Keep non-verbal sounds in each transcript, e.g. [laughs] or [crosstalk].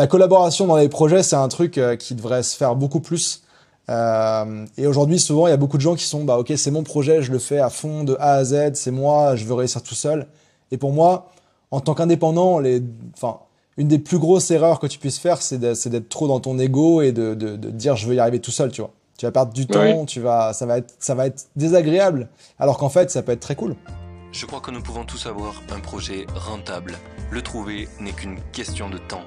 la collaboration dans les projets, c'est un truc euh, qui devrait se faire beaucoup plus. Euh, et aujourd'hui, souvent, il y a beaucoup de gens qui sont, bah, ok, c'est mon projet, je le fais à fond de A à Z, c'est moi, je veux réussir tout seul. Et pour moi, en tant qu'indépendant, les, enfin, une des plus grosses erreurs que tu puisses faire, c'est d'être trop dans ton ego et de, de, de, dire je veux y arriver tout seul, tu vois. Tu vas perdre du temps, tu vas, ça va être, ça va être désagréable. Alors qu'en fait, ça peut être très cool. Je crois que nous pouvons tous avoir un projet rentable. Le trouver n'est qu'une question de temps.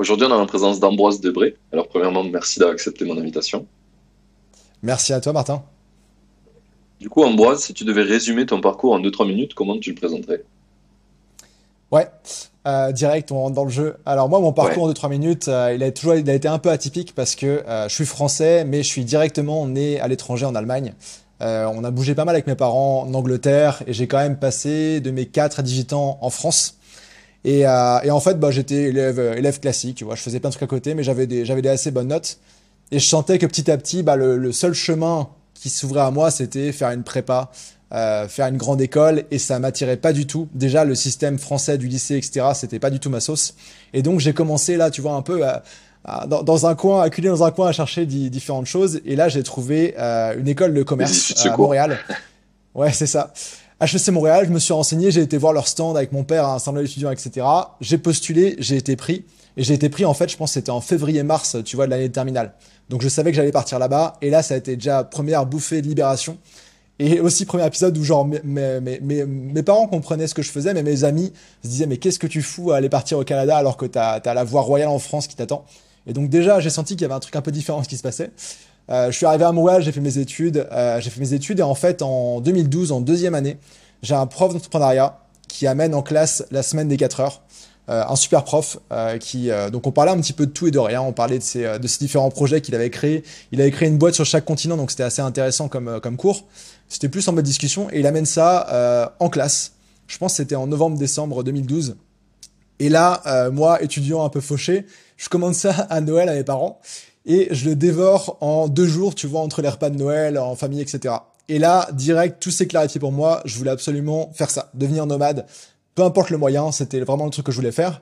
Aujourd'hui, on a la présence d'Ambroise Debré. Alors, premièrement, merci d'avoir accepté mon invitation. Merci à toi, Martin. Du coup, Ambroise, si tu devais résumer ton parcours en 2-3 minutes, comment tu le présenterais? Ouais, euh, direct, on rentre dans le jeu. Alors moi, mon parcours en 2-3 minutes, euh, il a toujours, il a été un peu atypique parce que euh, je suis français, mais je suis directement né à l'étranger en Allemagne. On a bougé pas mal avec mes parents en Angleterre et j'ai quand même passé de mes 4 à 18 ans en France. Et, euh, et en fait, bah, j'étais élève, euh, élève classique, tu vois, je faisais plein de trucs à côté, mais j'avais des, j'avais des assez bonnes notes. Et je sentais que petit à petit, bah, le, le seul chemin qui s'ouvrait à moi, c'était faire une prépa, euh, faire une grande école, et ça m'attirait pas du tout. Déjà, le système français du lycée, etc., c'était pas du tout ma sauce. Et donc, j'ai commencé là, tu vois, un peu à, à, dans, dans, un coin, acculé dans un coin à chercher différentes choses. Et là, j'ai trouvé euh, une école de commerce [laughs] à Montréal. Ouais, c'est ça. HEC Montréal, je me suis renseigné, j'ai été voir leur stand avec mon père à un assemblée d'étudiants, etc. J'ai postulé, j'ai été pris. Et j'ai été pris, en fait, je pense c'était en février-mars, tu vois, de l'année de terminale. Donc je savais que j'allais partir là-bas. Et là, ça a été déjà première bouffée de libération. Et aussi premier épisode où genre mes, mes, parents comprenaient ce que je faisais, mais mes amis se disaient mais qu'est-ce que tu fous à aller partir au Canada alors que t'as as la voie royale en France qui t'attend? Et donc déjà j'ai senti qu'il y avait un truc un peu différent ce qui se passait. Euh, je suis arrivé à Montréal, j'ai fait mes études, euh, j'ai fait mes études et en fait en 2012, en deuxième année, j'ai un prof d'entrepreneuriat qui amène en classe la semaine des 4 heures. Euh, un super prof euh, qui euh, donc on parlait un petit peu de tout et de rien on parlait de ces de ces différents projets qu'il avait créés. Il avait créé une boîte sur chaque continent donc c'était assez intéressant comme comme cours. C'était plus en mode discussion et il amène ça en classe. Je pense que c'était en novembre décembre 2012 et là moi étudiant un peu fauché je commande ça [laughs] à Noël à mes parents et je le dévore en deux jours tu vois entre les repas de Noël en famille etc et là, direct, tout s'est clarifié pour moi. Je voulais absolument faire ça, devenir nomade, peu importe le moyen, c'était vraiment le truc que je voulais faire.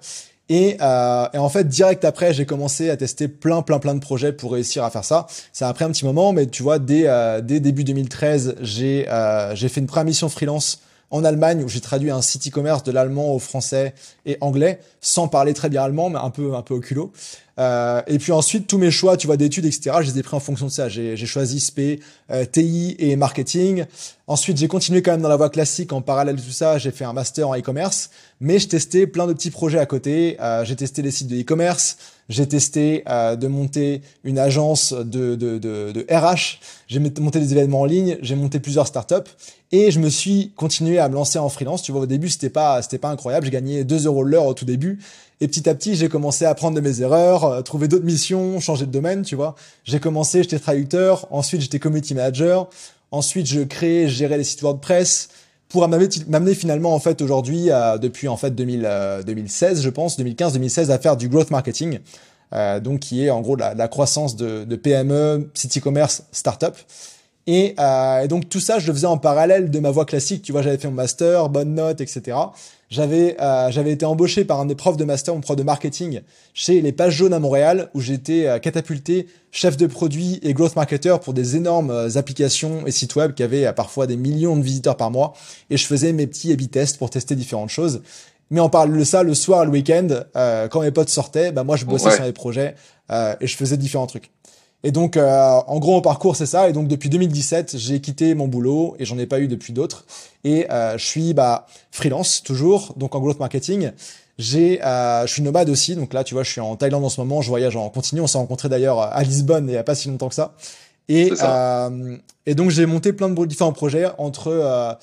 Et, euh, et en fait, direct après, j'ai commencé à tester plein, plein, plein de projets pour réussir à faire ça. Ça a pris un petit moment, mais tu vois, dès, euh, dès début 2013, j'ai euh, j'ai fait une première mission freelance en Allemagne où j'ai traduit un site e-commerce de l'allemand au français et anglais, sans parler très bien allemand, mais un peu un peu au culot. Euh, et puis ensuite, tous mes choix, tu vois, d'études, etc., je les ai pris en fonction de ça. J'ai choisi SP, euh, TI et marketing. Ensuite, j'ai continué quand même dans la voie classique. En parallèle de tout ça, j'ai fait un master en e-commerce. Mais je testais plein de petits projets à côté. Euh, j'ai testé les sites de e-commerce. J'ai testé euh, de monter une agence de, de, de, de RH. J'ai monté des événements en ligne. J'ai monté plusieurs startups. Et je me suis continué à me lancer en freelance. Tu vois, au début, c'était pas, c'était pas incroyable. J'ai gagné 2 euros l'heure au tout début. Et petit à petit, j'ai commencé à apprendre de mes erreurs, euh, trouver d'autres missions, changer de domaine, tu vois. J'ai commencé, j'étais traducteur, ensuite j'étais community manager, ensuite je créais, je gérais les sites WordPress pour m'amener finalement en fait aujourd'hui depuis en fait 2000, 2016 euh, je pense 2015 2016 à faire du growth marketing euh, donc qui est en gros la, la croissance de, de PME site e-commerce startup et, euh, et, donc tout ça, je le faisais en parallèle de ma voie classique. Tu vois, j'avais fait mon master, bonne note, etc. J'avais euh, j'avais été embauché par un des profs de master, mon prof de marketing, chez les Pages Jaunes à Montréal, où j'étais euh, catapulté chef de produit et growth marketer pour des énormes euh, applications et sites web qui avaient euh, parfois des millions de visiteurs par mois. Et je faisais mes petits A/B tests pour tester différentes choses. Mais on parle de ça le soir, le week-end, quand mes potes sortaient, bah moi je bossais ouais. sur les projets et je faisais différents trucs. Et donc, euh, en gros, mon parcours, c'est ça. Et donc, depuis 2017, j'ai quitté mon boulot et j'en ai pas eu depuis d'autres. Et euh, je suis bah, freelance toujours, donc en growth marketing. J'ai, euh, je suis nomade aussi. Donc là, tu vois, je suis en Thaïlande en ce moment. Je voyage en continu. On s'est rencontré d'ailleurs à Lisbonne il y a pas si longtemps que ça. Et, ça. Euh, et donc, j'ai monté plein de différents projets entre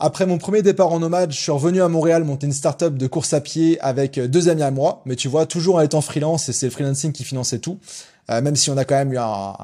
après mon premier départ en nomade, je suis revenu à Montréal monter une startup de course à pied avec deux amis à moi. Mais tu vois, toujours en étant freelance et c'est le freelancing qui finançait tout. même si on a quand même eu un,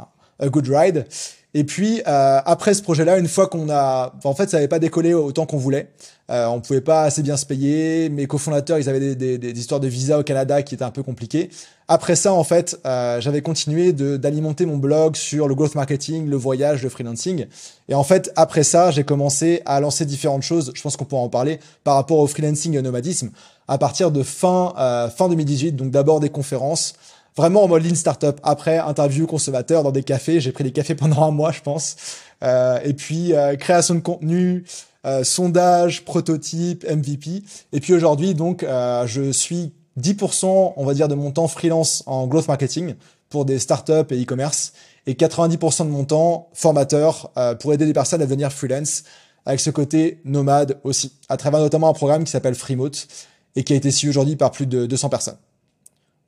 un good ride. Et puis euh, après ce projet-là, une fois qu'on a, en fait, ça n'avait pas décollé autant qu'on voulait. Euh, on pouvait pas assez bien se payer. Mes cofondateurs, ils avaient des, des, des, histoires de visa au Canada qui étaient un peu compliquées. Après ça, en fait, euh, j'avais continué d'alimenter mon blog sur le growth marketing, le voyage, le freelancing. Et en fait, après ça, j'ai commencé à lancer différentes choses. Je pense qu'on pourra en parler par rapport au freelancing et au nomadisme à partir de fin euh, fin 2018. Donc d'abord des conférences vraiment en mode lean startup. Après, interview consommateur dans des cafés. J'ai pris des cafés [laughs] pendant un mois, je pense. Euh, et puis, euh, création de contenu, euh, sondage, prototype, MVP. Et puis aujourd'hui, donc, euh, je suis 10%, on va dire, de mon temps freelance en growth marketing pour des startups et e-commerce. Et 90% de mon temps formateur euh, pour aider des personnes à devenir freelance avec ce côté nomade aussi, à travers notamment un programme qui s'appelle Freemote et qui a été suivi aujourd'hui par plus de 200 personnes.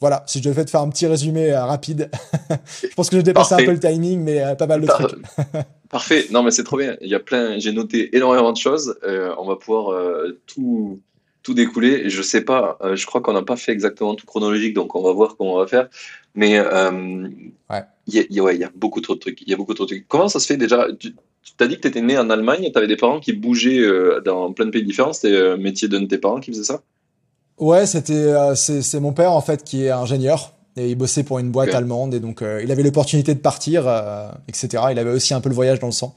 Voilà, si je devais te faire un petit résumé euh, rapide, [laughs] je pense que j'ai dépassé un peu le timing, mais euh, pas mal de trucs. [laughs] Parfait, non mais c'est trop bien. Il y a plein, j'ai noté énormément de choses. Euh, on va pouvoir tout tout découler. Et je sais pas, je crois qu'on n'a pas fait exactement tout chronologique, donc on va voir comment on va faire. Mais ouais. il y, a, ouais, y a beaucoup trop de trucs. Il y a beaucoup trop de trucs. Comment ça se fait déjà? Tu as dit que tu étais né en Allemagne, tu avais des parents qui bougeaient dans plein de pays différents. C'était le métier d'un de tes parents qui faisait ça? Ouais, c'était euh, c'est mon père en fait qui est ingénieur et il bossait pour une boîte allemande et donc euh, il avait l'opportunité de partir, euh, etc. Il avait aussi un peu le voyage dans le sang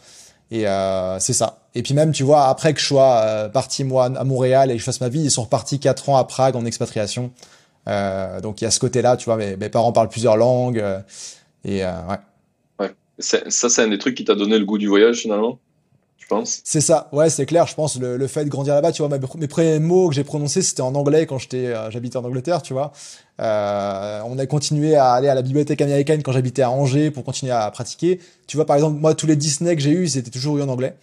et c'est ça. Et puis même tu vois après que je sois parti moi à Montréal et que je fasse ma vie, ils sont repartis quatre ans à Prague en expatriation. donc il y a ce côté-là, tu vois, mes, parents parlent plusieurs langues et ouais. Ouais, ça c'est un des trucs qui t'a donné le goût du voyage finalement? C'est ça, ouais, c'est clair. Je pense le, le fait de grandir là-bas, tu vois, mes, premiers mots que j'ai prononcés, c'était en anglais quand j'étais, euh, j'habitais en Angleterre, tu vois. Euh, on a continué à aller à la bibliothèque américaine quand j'habitais à Angers pour continuer à pratiquer. Tu vois, par exemple, moi, tous les Disney que j'ai eu, c'était toujours eu en anglais.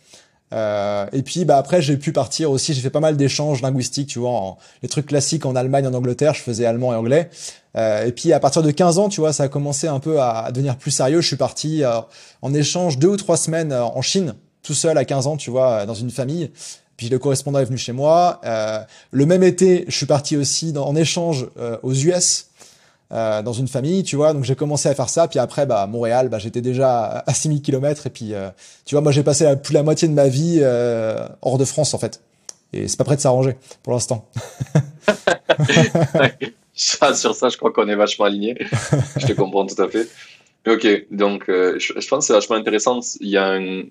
Euh, et puis, bah après, j'ai pu partir aussi. J'ai fait pas mal d'échanges linguistiques, tu vois, en, les trucs classiques en Allemagne, en Angleterre. Je faisais allemand et anglais. Euh, et puis, à partir de 15 ans, tu vois, ça a commencé un peu à, devenir plus sérieux. Je suis parti euh, en échange deux ou trois semaines euh, en Chine tout seul à 15 ans, tu vois, dans une famille. Puis le correspondant est venu chez moi. Euh, le même été, je suis parti aussi en échange euh, aux US, euh, dans une famille, tu vois. Donc j'ai commencé à faire ça. Puis après, bah, Montréal, bah, j'étais déjà à 6000 km. Et puis, euh, tu vois, moi j'ai passé la, plus la moitié de ma vie euh, hors de France, en fait. Et c'est pas prêt de s'arranger pour l'instant. [laughs] sur ça, je crois qu'on est vachement alignés. je te comprends tout à fait. Ok, donc je, je, pense que c'est vachement intéressant. Il y a un,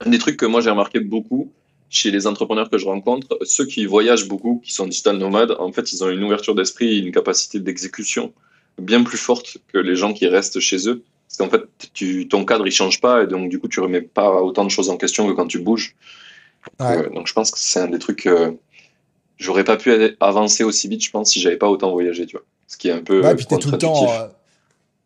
un des trucs que moi j'ai remarqué beaucoup chez les entrepreneurs que je rencontre, ceux qui voyagent beaucoup, qui sont digital nomades, en fait, ils ont une ouverture d'esprit une capacité d'exécution bien plus forte que les gens qui restent chez eux. Parce qu'en fait, tu, ton cadre, il change pas et donc, du coup, tu remets pas autant de choses en question que quand tu bouges. Euh, donc, je pense que c'est un des trucs. Euh, j'aurais pas pu avancer aussi vite, je pense, si j'avais pas autant voyagé, tu vois. Ce qui est un peu. Ouais, puis t'es tout le temps. Euh,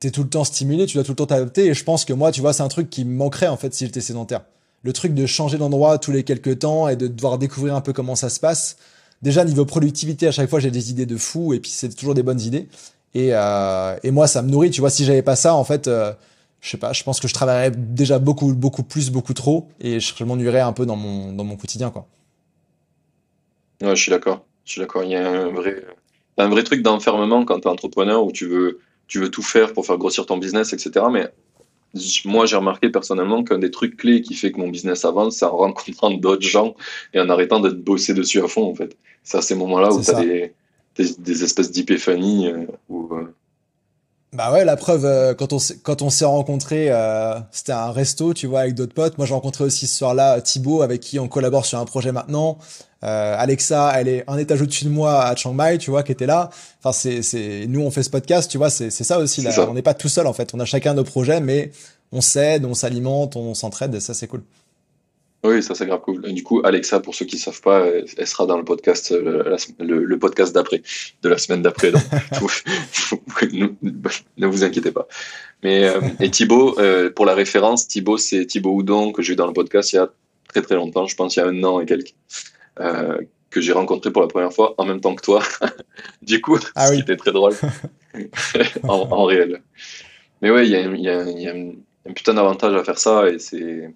t'es tout le temps stimulé, tu dois tout le temps t'adapter. Et je pense que moi, tu vois, c'est un truc qui me manquerait, en fait, si j'étais sédentaire le truc de changer d'endroit tous les quelques temps et de devoir découvrir un peu comment ça se passe. Déjà, niveau productivité, à chaque fois, j'ai des idées de fou et puis c'est toujours des bonnes idées. Et, euh, et moi, ça me nourrit. Tu vois, si j'avais pas ça, en fait, euh, je sais pas, je pense que je travaillerais déjà beaucoup, beaucoup plus, beaucoup trop et je, m'ennuierais un peu dans mon, dans mon quotidien, quoi. Ouais, je suis d'accord. Je suis d'accord. Il y a un vrai, un vrai truc d'enfermement quand tu es entrepreneur où tu veux, tu veux tout faire pour faire grossir ton business, etc. Mais moi, j'ai remarqué personnellement qu'un des trucs clés qui fait que mon business avance, c'est en rencontrant d'autres gens et en arrêtant d'être bossé dessus à fond, en fait. C'est à ces moments-là où tu as des, des, espèces d'épiphanies. Euh, Bah ouais, la preuve, euh, quand on quand on s'est rencontrés, c'était un resto, tu vois, avec d'autres potes. Moi, j'ai rencontré aussi ce soir-là Thibaut, avec qui on collabore sur un projet maintenant. Euh, Alexa, elle est un étage au-dessus de moi à Chiang Mai, tu vois, qui était là. Enfin, c'est, c'est, nous, on fait ce podcast, tu vois, c'est, c'est ça aussi. Là. On n'est pas tout seul, en fait. On a chacun nos projets, mais on s'aide, on s'alimente, on s'entraide, et ça, c'est cool. Oui, ça c'est grave cool. du coup, Alexa, pour ceux qui ne savent pas, elle sera dans le podcast, euh, le, podcast d'après, de la semaine d'après. [laughs] Ne vous inquiétez pas. Mais euh, et Thibaut, euh, pour la référence, Thibaut, c'est Thibaut Houdon que j'ai eu dans le podcast il y a très très longtemps, je pense il y a un an et quelques. Que j'ai rencontré pour la première fois en même temps que toi. [laughs] du coup, ah ce qui était très drôle [laughs] en, réel. Mais ouais, il y a, y a, y a un putain d'avantage à faire ça et c'est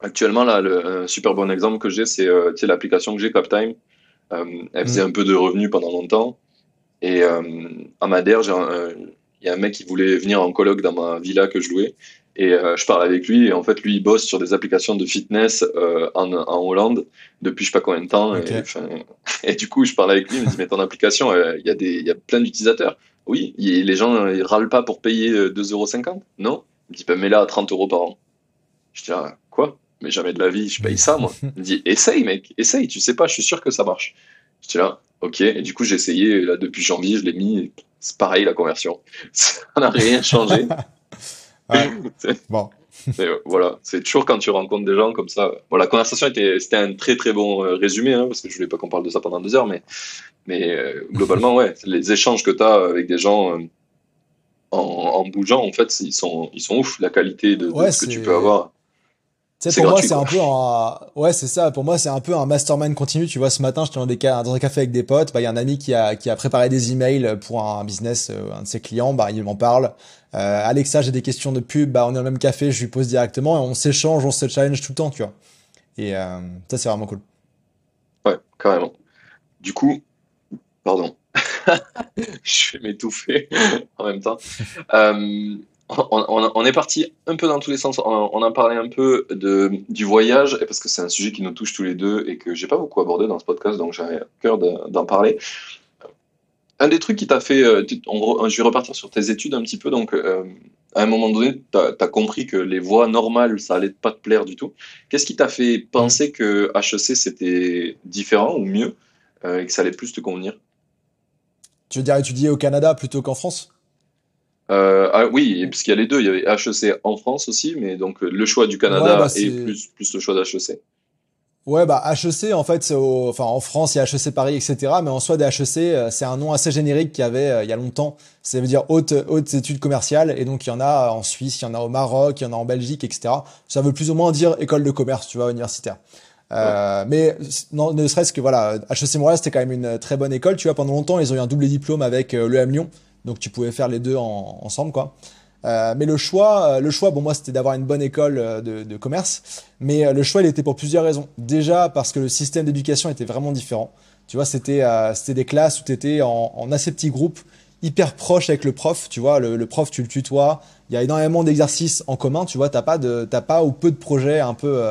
Actuellement, là, le un super bon exemple que j'ai, c'est euh, l'application que j'ai, CapTime. Euh, elle faisait mm. un peu de revenus pendant longtemps. Et euh, à Madère, il y a un mec qui voulait venir en colloque dans ma villa que je louais. Et euh, je parle avec lui, et en fait, lui, il bosse sur des applications de fitness euh, en, en, Hollande depuis je sais pas combien de temps. Et, [laughs] et, du coup, je parle avec lui, il me dit, mais ton application, il y, a des, y a plein d'utilisateurs. Oui, les gens, ils râlent pas pour payer 2,50€ Non? Il me dit, ben, mets-la à 30 euros par an. Je dis, ah, quoi? Mais jamais de la vie, je paye ça, moi. [laughs] Il me dit, essaye, mec, essaye, tu sais pas, je suis sûr que ça marche. Je dis là, ok. Et du coup, j'ai essayé, là, depuis janvier, je l'ai mis, c'est pareil, la conversion. [laughs] Ça n'a rien changé. [laughs] bon. Euh, voilà, c'est toujours quand tu rencontres des gens comme ça. Bon, la conversation était, c'était un très très bon euh, résumé, hein, parce que je voulais pas qu'on parle de ça pendant deux heures, mais, mais euh, globalement, ouais, les échanges que tu as avec des gens en, en, bougeant, en fait, ils sont, ils sont ouf, la qualité de, de ce que tu peux avoir pour moi, c'est un peu un, ouais, c'est ça. Pour moi, c'est un peu un mastermind continu. Tu vois, ce matin, j'étais dans, des dans un café avec des potes. Bah, il y a un ami qui a, qui a préparé des emails pour un business, euh, un de ses clients. Bah, il m'en parle. Euh, Alexa, j'ai des questions de pub. Bah, on est au même café, je lui pose directement et on s'échange, on se challenge tout le temps, tu vois. Et euh, ça, c'est vraiment cool. Ouais, carrément. Du coup, pardon. [laughs] je vais m'étouffer [laughs] en même temps. Euh, on, est parti un peu dans tous les sens. On, a parlé un peu du voyage, parce que c'est un sujet qui nous touche tous les deux et que j'ai pas beaucoup abordé dans ce podcast, donc j'avais cœur d'en parler. Un des trucs qui t'a fait. Euh, je vais repartir sur tes études un petit peu. Donc, euh, à un moment donné, tu as, compris que les voies normales, ça allait pas te plaire du tout. Qu'est-ce qui t'a fait penser que HEC, c'était différent ou mieux euh, et que ça allait plus te convenir? Tu veux dire étudier au Canada plutôt qu'en France? Euh, ah, oui, parce qu'il y a les deux. Il y avait HEC en France aussi, mais donc le choix du Canada bah, et plus, plus le choix d'HEC. Ouais, bah HEC, en fait, c'est enfin, en France, il y a HEC Paris, etc. Mais en soi, des HEC, euh, c'est un nom assez générique qu'il y avait euh, il y a longtemps. Ça veut dire haute, haute études commerciales. Et donc, il y en a en Suisse, il y en a au Maroc, il y en a en Belgique, etc. Ça veut plus ou moins dire école de commerce, tu vois, universitaire. Euh, mais non, ne serait-ce que voilà, HEC Montréal, c'était quand même une très bonne école. Tu vois, pendant longtemps, ils ont eu un double diplôme avec euh, l'EM Lyon. Donc tu pouvais faire les deux ensemble, quoi. Euh, mais le choix, euh, le choix, bon moi c'était d'avoir une bonne école euh, de, commerce, mais le choix il était pour plusieurs raisons. Déjà parce que le système d'éducation était vraiment différent. Tu vois, c'était c'était des classes où tu étais en, assez petits groupes, hyper proches avec le prof. Tu vois, le, prof tu le tutoies. Il y a énormément d'exercices en commun. Tu vois, t'as pas de t'as pas ou peu de projets un peu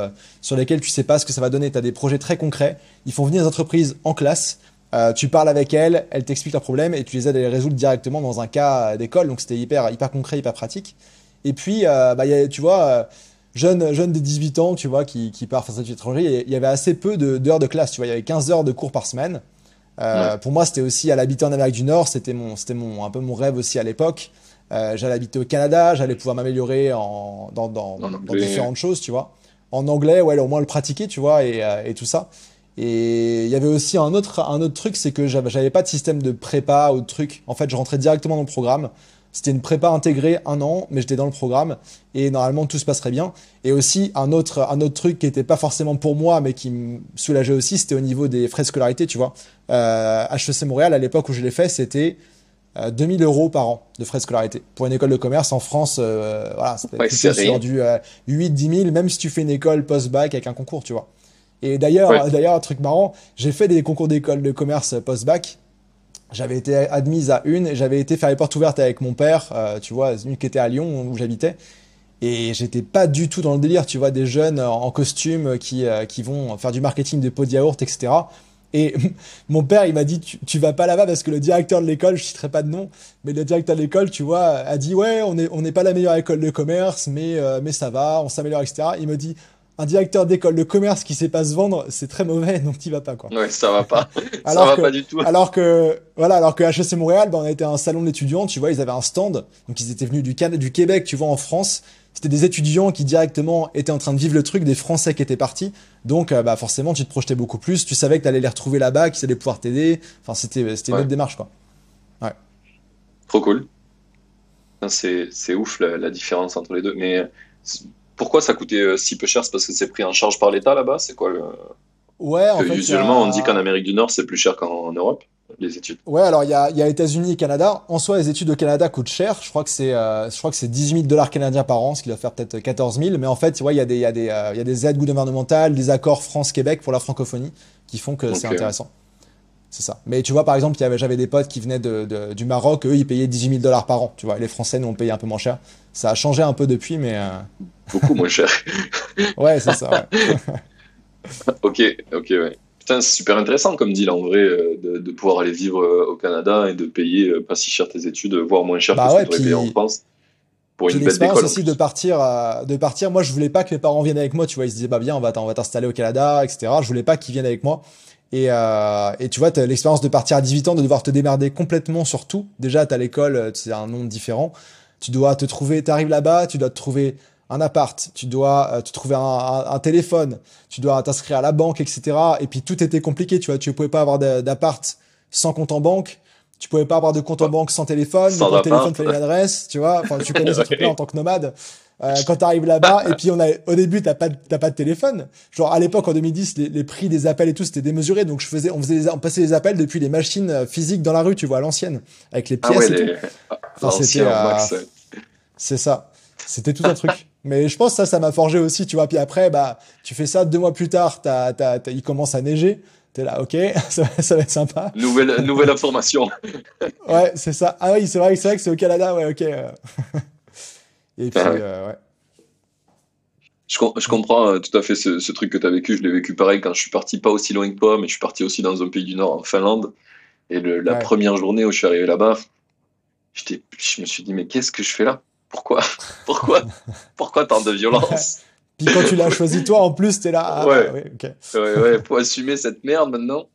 sur lesquels tu sais pas ce que ça va donner. Tu as des projets très concrets. Ils font venir les entreprises en classe. Euh, tu parles avec elle, elle t'explique leurs problèmes et tu les aides à les résoudre directement dans un cas d'école. Donc c'était hyper, hyper concret, hyper pratique. Et puis, euh, bah, tu vois, euh, jeune, jeune de 18 ans, tu vois, qui, qui part face à l'étranger, il y avait assez peu d'heures de, classe. Tu vois, il y avait 15 heures de cours par semaine. Pour moi, c'était aussi à l'habiter en Amérique du Nord. C'était mon, c'était mon, un peu mon rêve aussi à l'époque. j'allais habiter au Canada, j'allais pouvoir m'améliorer dans, dans, dans, différentes choses, tu vois. En anglais, ouais, au moins le pratiquer, tu vois, et, et tout ça. Et il y avait aussi un autre, un autre truc, c'est que j'avais pas de système de prépa ou de truc. En fait, je rentrais directement dans le programme. C'était une prépa intégrée un an, mais j'étais dans le programme et normalement tout se passerait bien. Et aussi un autre, un autre truc qui était pas forcément pour moi, mais qui me soulageait aussi, c'était au niveau des frais de scolarité, tu vois. Euh, HEC Montréal, à l'époque où je l'ai fait, c'était 2000 euh, euros par an de frais de scolarité. Pour une école de commerce en France, euh, voilà, c'était sur du 8-10 000, même si tu fais une école post-bac avec un concours, tu vois. Et d'ailleurs, d'ailleurs, un truc marrant, j'ai fait des concours d'école de commerce post-bac. J'avais été admise à une et j'avais été faire les portes ouvertes avec mon père, euh, tu vois, une qui était à Lyon où j'habitais. Et j'étais pas du tout dans le délire, tu vois, des jeunes en costume qui, euh, qui vont faire du marketing de pots de yaourt, etc. Et [laughs] mon père, il m'a dit, tu, tu vas pas là-bas parce que le directeur de l'école, je citerai pas de nom, mais le directeur de l'école, tu vois, a dit, ouais, on n'est on n'est pas la meilleure école de commerce, mais, euh, mais ça va, on s'améliore, etc. Il me dit, un directeur d'école de commerce qui sait pas se vendre, c'est très mauvais, [laughs] donc tu vas pas quoi. Ouais, ça va pas. [laughs] alors ça va pas du tout. Alors que voilà, alors que HEC Montréal, ben, on à un salon d'étudiants, tu vois, ils avaient un stand, donc ils étaient venus du du Québec, tu vois, en France. C'était des étudiants qui directement étaient en train de vivre le truc, des Français qui étaient partis. Donc, euh, bah forcément, tu te projetais beaucoup plus. Tu savais que tu allais les retrouver là-bas, qu'ils allaient pouvoir t'aider. Enfin, c'était c'était une autre démarche quoi. Ouais. Trop cool. C'est ouf la, la différence entre les deux, mais pourquoi ça coûtait euh, si peu cher? C'est parce que c'est pris en charge par l'État là-bas? C'est quoi le... Ouais, en fait. Usuellement, on dit qu'en Amérique du Nord, c'est plus cher qu'en Europe. les études Ouais, alors il y a, y a États-Unis et Canada. En soi, les études au Canada coûtent cher. Je crois que c'est, euh, je crois que c'est 18 000 dollars canadiens par an, ce qui doit faire peut-être 14 000. Mais en fait, tu vois, il y a des, il y a des, euh, il y a des aides gouvernementales, des accords France-Québec pour la francophonie qui font que c'est intéressant. C'est ça. Mais tu vois, par exemple, j'avais des potes qui venaient de, de- du Maroc. Eux, ils payaient 18 000 dollars par an. Tu vois, les Français, nous, on payait un peu moins cher. Ça a changé un peu depuis, mais euh, beaucoup moins cher. [laughs] ouais, c'est ça. Ouais. [laughs] Ok, ok, ouais. Putain, c'est super intéressant comme deal en vrai euh, de, de pouvoir aller vivre euh, au Canada et de payer pas si cher tes études, voire moins cher Bah que ce ouais, que tu puis- en France pour une aussi de partir, euh, de partir. Moi, je voulais pas que mes parents viennent avec moi. Tu vois, ils se disaient, bah bien, on va t'in- on va t'installer au Canada, etc. Je voulais pas qu'ils viennent avec moi. Et, euh, et tu vois, l'expérience de partir à 18 ans, de devoir te démerder complètement sur tout. Déjà, t'as l'école, c'est un monde différent. Tu dois te trouver, t'arrives là-bas, tu dois te trouver un appart, tu dois euh, te trouver un, un- un téléphone, tu dois t'inscrire à la banque, etc. Et puis tout était compliqué, tu vois. Tu pouvais pas avoir d'a- d'appart sans compte en banque. Tu pouvais pas avoir de compte en banque sans téléphone. Sans téléphone, fallait une adresse, tu vois. Enfin, tu connais [laughs] ce truc-là en tant que nomade. Euh, quand tu arrives là-bas, et puis on a, au début, t'as pas, t'as pas de téléphone. Genre, à l'époque, en 2010, les, les prix des appels et tout, c'était démesuré. Donc, je faisais, on faisait les, on passait les appels depuis les machines euh, physiques dans la rue, tu vois, à l'ancienne. Avec les Ah pièces ouais, et tout. les... Enfin, c'était, l'ancien euh. C'est ça. C'était tout un truc. Mais je pense que ça, ça m'a forgé aussi, tu vois. Puis après, bah, tu fais ça deux mois plus tard, t'as, t'as, t'as- il commence à neiger. T'es là, ok, [laughs] ça, va- ça va être sympa. Nouvelle, nouvelle information. [laughs] Ouais, c'est ça. Ah oui, c'est vrai, c'est vrai que c'est au Canada, ouais, ok. [laughs] Et puis, Ah ouais. euh, ouais. Je, com- je comprends euh, tout à fait ce, ce truc que tu as vécu. Je l'ai vécu pareil quand je suis parti, pas aussi loin que toi, mais je suis parti aussi dans un pays du Nord, en Finlande. Et le- la Ouais. première journée où je suis arrivé là-bas, je me suis dit, mais qu'est-ce que je fais là? Pourquoi? [laughs] Pourquoi? Pourquoi tant de violence? [laughs] Puis quand tu l'as choisi toi, en plus, t'es là. Ah, Ouais. bah, ouais. Ouais, ouais, faut assumer cette merde maintenant.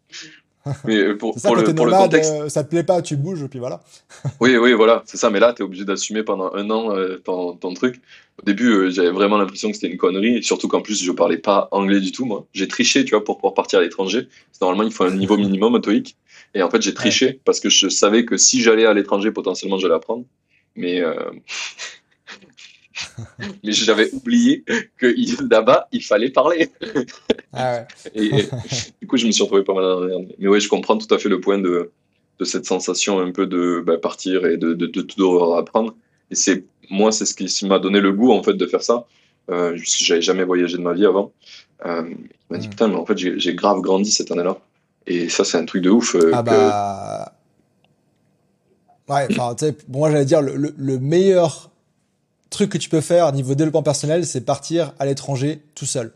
Mais euh, pour, ça, pour le, pour le nomade, contexte, euh, ça te plaît pas, tu bouges, puis voilà. [laughs] Oui, oui, voilà, c'est ça. Mais là, tu es obligé d'assumer pendant un an euh, ton, ton truc. Au début, euh, j'avais vraiment l'impression que c'était une connerie. Et surtout qu'en plus, je parlais pas anglais du tout, moi. J'ai triché, tu vois, pour pouvoir partir à l'étranger. Normalement, il faut un niveau minimum au TOEIC. Et en fait, j'ai triché parce que je savais que si j'allais à l'étranger, potentiellement, j'allais apprendre. Mais. [laughs] mais j'avais oublié que là-bas, il fallait parler. Ah ouais. Et, et du coup, je me suis retrouvé pas mal dans la. Mais ouais, je comprends tout à fait le point de, de cette sensation un peu de bah, partir et de, de, de tout devoir apprendre. Et c'est moi, c'est ce qui m'a donné le goût en fait de faire ça. Euh, j'avais jamais voyagé de ma vie avant. Euh, il m'a dit Mm. putain, mais en fait, j'ai grave grandi cette année-là. Et ça, c'est un truc de ouf. euh, Ah que- bah. Ouais, enfin, tu sais, moi j'allais dire, le, le, le meilleur truc que tu peux faire au niveau développement personnel, c'est partir à l'étranger tout seul.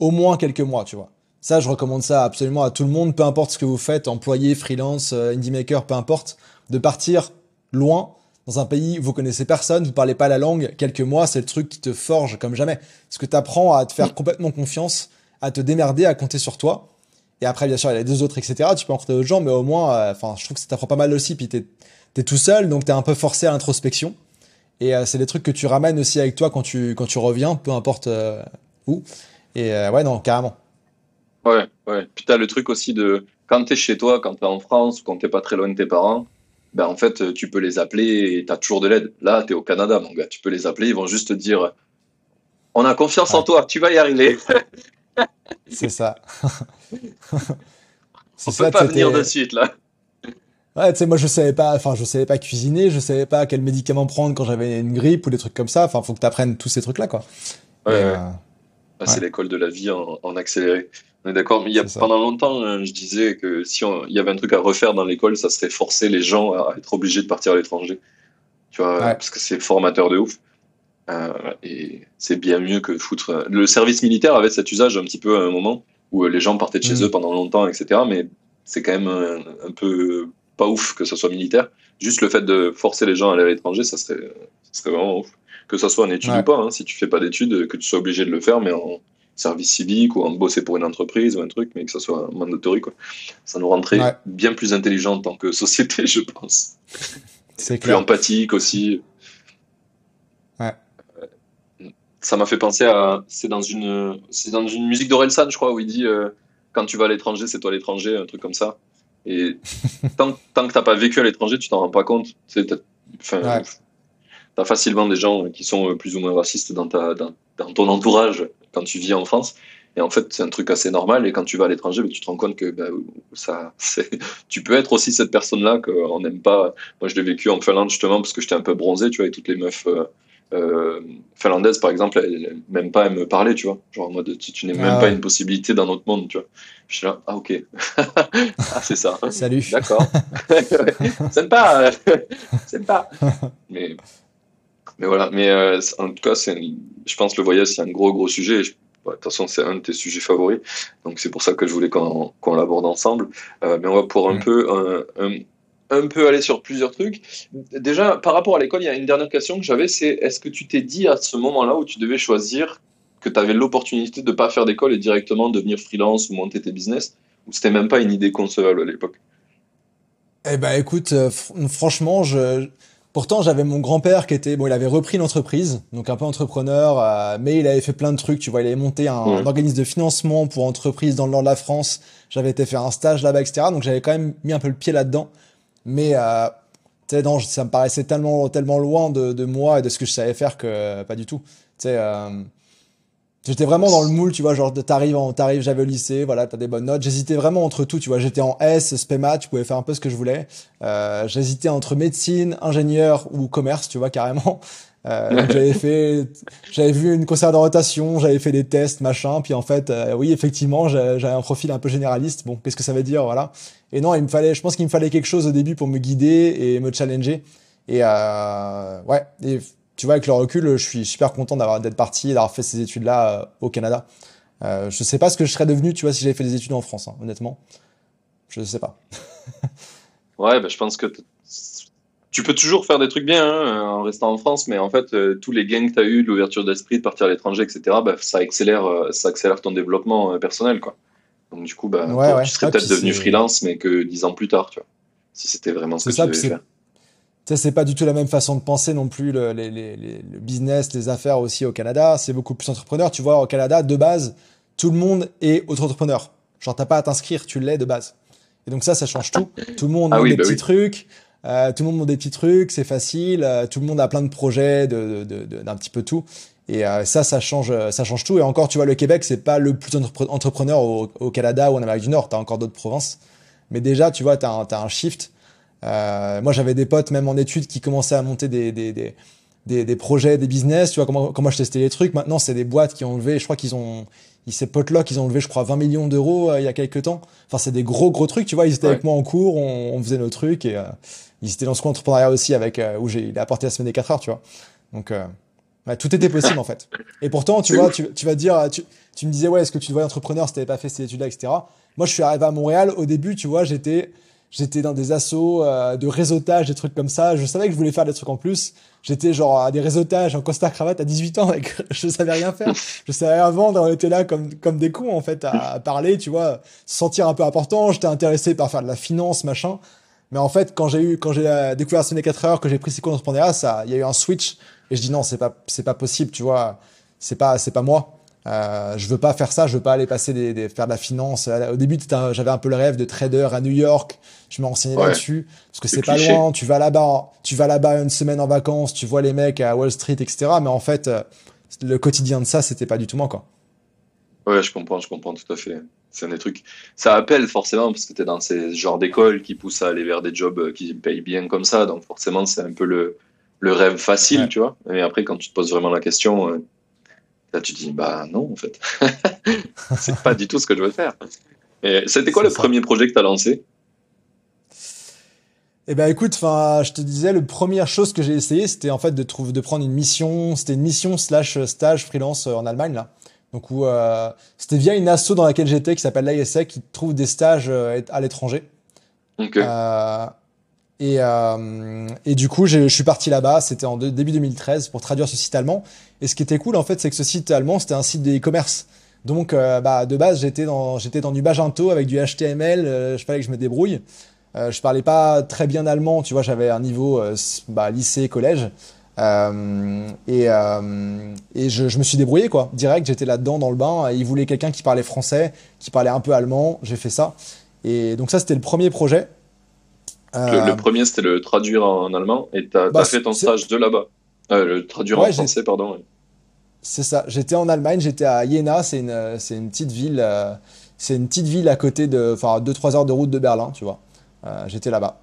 Au moins quelques mois, tu vois. Ça, je recommande ça absolument à tout le monde, peu importe ce que vous faites, employé, freelance, euh, indie maker, peu importe, de partir loin dans un pays où vous connaissez personne, vous parlez pas la langue, quelques mois, c'est le truc qui te forge comme jamais. Parce que tu apprends à te faire complètement confiance, à te démerder, à compter sur toi. Et après, bien sûr, il y a deux autres, etc. Tu peux rencontrer d'autres gens, mais au moins, euh, enfin, je trouve que ça t'apprend pas mal aussi. Puis t'es es tout seul, donc t'es un peu forcé à l'introspection. Et euh, c'est des trucs que tu ramènes aussi avec toi quand tu quand tu reviens, peu importe euh, où. Et euh, ouais, non, carrément. Ouais, ouais. Puis t'as le truc aussi de quand t'es chez toi, quand t'es en France quand t'es pas très loin de tes parents, ben en fait tu peux les appeler et t'as toujours de l'aide. Là, t'es au Canada, mon gars, tu peux les appeler, ils vont juste te dire on a confiance en toi, tu vas y arriver. C'est ça. [laughs] On peut pas c'était- venir de suite là. Ouais, tu sais, moi je savais pas, enfin je savais pas cuisiner, je savais pas quel médicament prendre quand j'avais une grippe ou des trucs comme ça. Enfin, faut que t'apprennes tous ces trucs-là, quoi. Ouais, Et, ouais. euh, Ah, C'est l'école de la vie en, en accéléré. On est d'accord, mais il y a, C'est ça. pendant longtemps, euh, je disais que si on- il y avait un truc à refaire dans l'école, ça serait forcer les gens à être obligés de partir à l'étranger. Tu vois, parce que c'est formateur de ouf. Euh, et c'est bien mieux que foutre. Le service militaire avait cet usage un petit peu à un moment où les gens partaient de chez Mm. eux pendant longtemps, etc. Mais c'est quand même un, un peu pas ouf que ce soit militaire. Juste le fait de forcer les gens à aller à l'étranger, ça serait, ça serait vraiment ouf. Que ça soit en études Ouais. ou pas, hein. si tu fais pas d'études, que tu sois obligé de le faire, mais en service civique ou en bosser pour une entreprise ou un truc, mais que ça soit mandatory, quoi. Ça nous rendrait Ouais. bien plus intelligents en tant que société, je pense. [laughs] c'est Plus empathique aussi. Ouais. Ça m'a fait penser à. C'est dans une, c'est dans une musique d'Orelsan, je crois, où il dit euh, quand tu vas à l'étranger, c'est toi l'étranger, un truc comme ça. Et tant, tant que t'as pas vécu à l'étranger, tu t'en rends pas compte. Tu t'as facilement des gens qui sont plus ou moins racistes dans, ta, dans, dans ton entourage quand tu vis en France. Et en fait, c'est un truc assez normal. Et quand tu vas à l'étranger, ben, tu te rends compte que ben, ça, [laughs] tu peux être aussi cette personne-là qu'on n'aime pas. Moi, je l'ai vécu en Finlande justement parce que j'étais un peu bronzé, tu vois, et toutes les meufs. Euh, euh, finlandaise par exemple, elle, même pas à me parler, tu vois. Genre en mode, tu, n'es même pas une possibilité dans notre monde, tu vois. Je suis là, ah ok, [laughs] ah c'est ça. Salut. D'accord. [laughs] sympa, sympa. Mais, mais voilà, mais euh, en tout cas, je pense que le voyage c'est un gros gros sujet. de toute façon, c'est un de tes sujets favoris, donc c'est pour ça que je voulais qu'on, l'aborde ensemble. Euh, mais on va pour un peu un un peu aller sur plusieurs trucs. Déjà, par rapport à l'école, il y a une dernière question que j'avais, c'est est-ce que tu t'es dit à ce moment-là où tu devais choisir que tu avais l'opportunité de ne pas faire d'école et directement devenir freelance ou monter tes business, ou c'était même pas une idée concevable à l'époque? Eh ben écoute, euh, franchement, je... pourtant j'avais mon grand-père qui était, bon, il avait repris l'entreprise, donc un peu entrepreneur, euh, mais il avait fait plein de trucs, tu vois, il avait monté un, organisme de financement pour entreprises dans le nord de la France, j'avais été faire un stage là-bas, etc. Donc j'avais quand même mis un peu le pied là-dedans. Mais euh, non, ça me paraissait tellement, tellement loin de, de, moi et de ce que je savais faire que pas du tout. Euh, J'étais vraiment dans le moule, tu vois, genre t'arrives, t'arrives, j'avais au lycée, voilà, t'as des bonnes notes. J'hésitais vraiment entre tout, tu vois. J'étais en S, SPMAT, je pouvais faire un peu ce que je voulais. Euh, J'hésitais entre médecine, ingénieur ou commerce, tu vois, carrément. Euh, j'avais fait, j'avais vu une concert de rotation, j'avais fait des tests, machin. Puis en fait, euh, oui, effectivement, j'avais un profil un peu généraliste. Bon, qu'est-ce que ça veut dire, voilà. Et non, il me fallait, je pense qu'il me fallait quelque chose au début pour me guider et me challenger. Et euh, ouais, tu vois, avec le recul, je suis super content d'avoir d'être parti et d'avoir fait ces études-là au Canada. Je sais pas ce que je serais devenu, tu vois, si j'avais fait des études en France, hein, honnêtement. Je sais pas. [laughs] ouais, bah, je pense que tu peux toujours faire des trucs bien hein, en restant en France, mais en fait, euh, tous les gains que tu as eu, l'ouverture d'esprit, de partir à l'étranger, etc., bah, ça, accélère, euh, ça accélère ton développement euh, personnel. Quoi. Donc, du coup, bah, tu serais peut-être devenu freelance, mais que dix ans plus tard, tu vois, si c'était vraiment ce que ça, tu devais faire. C'est pas du tout la même façon de penser non plus, le, les, les, le business, les affaires aussi au Canada. C'est beaucoup plus entrepreneur. Tu vois, au Canada, de base, tout le monde est auto-entrepreneur. Genre, t'as pas à t'inscrire, tu l'es de base. Et donc ça, ça change tout. Tout le monde ah a des bah petits trucs. Euh, tout le monde monte des petits trucs, c'est facile. Euh, tout le monde a plein de projets, d'un de, de, petit peu tout. Et euh, ça, ça change, ça change tout. Et encore, tu vois, le Québec, c'est pas le plus entrepreneur au, Canada ou en Amérique du Nord. T'as encore d'autres provinces. Mais déjà, tu vois, t'as un, un shift. moi, j'avais des potes, même en études, qui commençaient à monter des, des, des, des, des projets, des business. Tu vois, comment, comment je testais les trucs. Maintenant, c'est des boîtes qui ont levé, je crois qu'ils ont, ces potes-là, ils ont levé, je crois, 20 millions d'euros il y a quelques temps. Enfin, c'est des gros, gros trucs. Tu vois, ils étaient avec moi en cours, on, on faisait nos trucs et il était dans ce entrepreneuriat aussi avec euh, où j'ai il a apporté la semaine des 4 heures, tu vois. Donc euh, tout était possible en fait. Et pourtant, tu vois, tu, tu, vas dire, tu, tu me disais ouais, est-ce que tu devrais entrepreneur si t'avais pas fait ces études-là, etc. Moi, je suis arrivé à Montréal au début, tu vois, j'étais j'étais dans des assauts euh, de réseautage, des trucs comme ça. Je savais que je voulais faire des trucs en plus. J'étais genre à des réseautages en costard cravate à 18 ans, avec, [laughs] je savais rien faire. Je savais rien vendre. On était là comme comme des cons en fait à, parler, tu vois, se sentir un peu important. J'étais intéressé par faire de la finance, machin. Mais en fait, quand j'ai eu, quand j'ai découvert Semaine 4 heures, que j'ai pris cours d'entrepreneuriat, ça, il y a eu un switch. Et je dis non, c'est pas, c'est pas possible, tu vois. C'est pas, c'est pas moi. Euh, je veux pas faire ça. Je veux pas aller passer des, des faire de la finance. Au début, j'avais un peu le rêve de trader à New York. Je me renseignais là-dessus parce que c'est pas loin. Tu vas là-bas, tu vas là-bas une semaine en vacances. Tu vois les mecs à Wall Street, etc. Mais en fait, euh, le quotidien de ça, c'était pas du tout moi, quoi. Ouais, je comprends, je comprends tout à fait. C'est un des trucs. Ça appelle forcément parce que tu es dans ces genres d'écoles qui poussent à aller vers des jobs euh, qui payent bien comme ça. Donc forcément, c'est un peu le, le rêve facile, tu vois. Et après, quand tu te poses vraiment la question, euh, là, tu te dis, bah non, en fait. [laughs] c'est pas du tout ce que je veux faire. C'était quoi le premier projet que tu as lancé? Eh ben écoute, enfin, je te disais, la première chose que j'ai essayé, c'était en fait de trouver, de prendre une mission. C'était une mission slash stage freelance euh, en Allemagne là. Donc où euh, c'était via une asso dans laquelle j'étais qui s'appelle l'ISEC qui trouve des stages euh, à l'étranger. Euh, et, euh, et du coup, je suis parti là-bas. C'était en début 2013 pour traduire ce site allemand. Et ce qui était cool en fait, c'est que ce site allemand c'était un site de e-commerce. Donc bah, de base, j'étais dans j'étais dans du Magento avec du HTML. je fallait que je me débrouille. Je parlais pas très bien allemand, tu vois. J'avais un niveau bah, lycée, collège. Euh, et, euh, et je, je, me suis débrouillé quoi. Direct, j'étais là-dedans dans le bain. Et il voulait quelqu'un qui parlait français, qui parlait un peu allemand. J'ai fait ça. Et donc ça, c'était le premier projet. Euh, le, premier, c'était le traduire en allemand. Et tu as, bah, fait ton stage de là-bas. le traduire en français, pardon. C'est ça. J'étais en Allemagne, j'étais à Jena, c'est une, une petite ville, euh, c'est une petite ville à côté de, enfin, 2-3 heures de route de Berlin, tu vois. Euh, j'étais là-bas.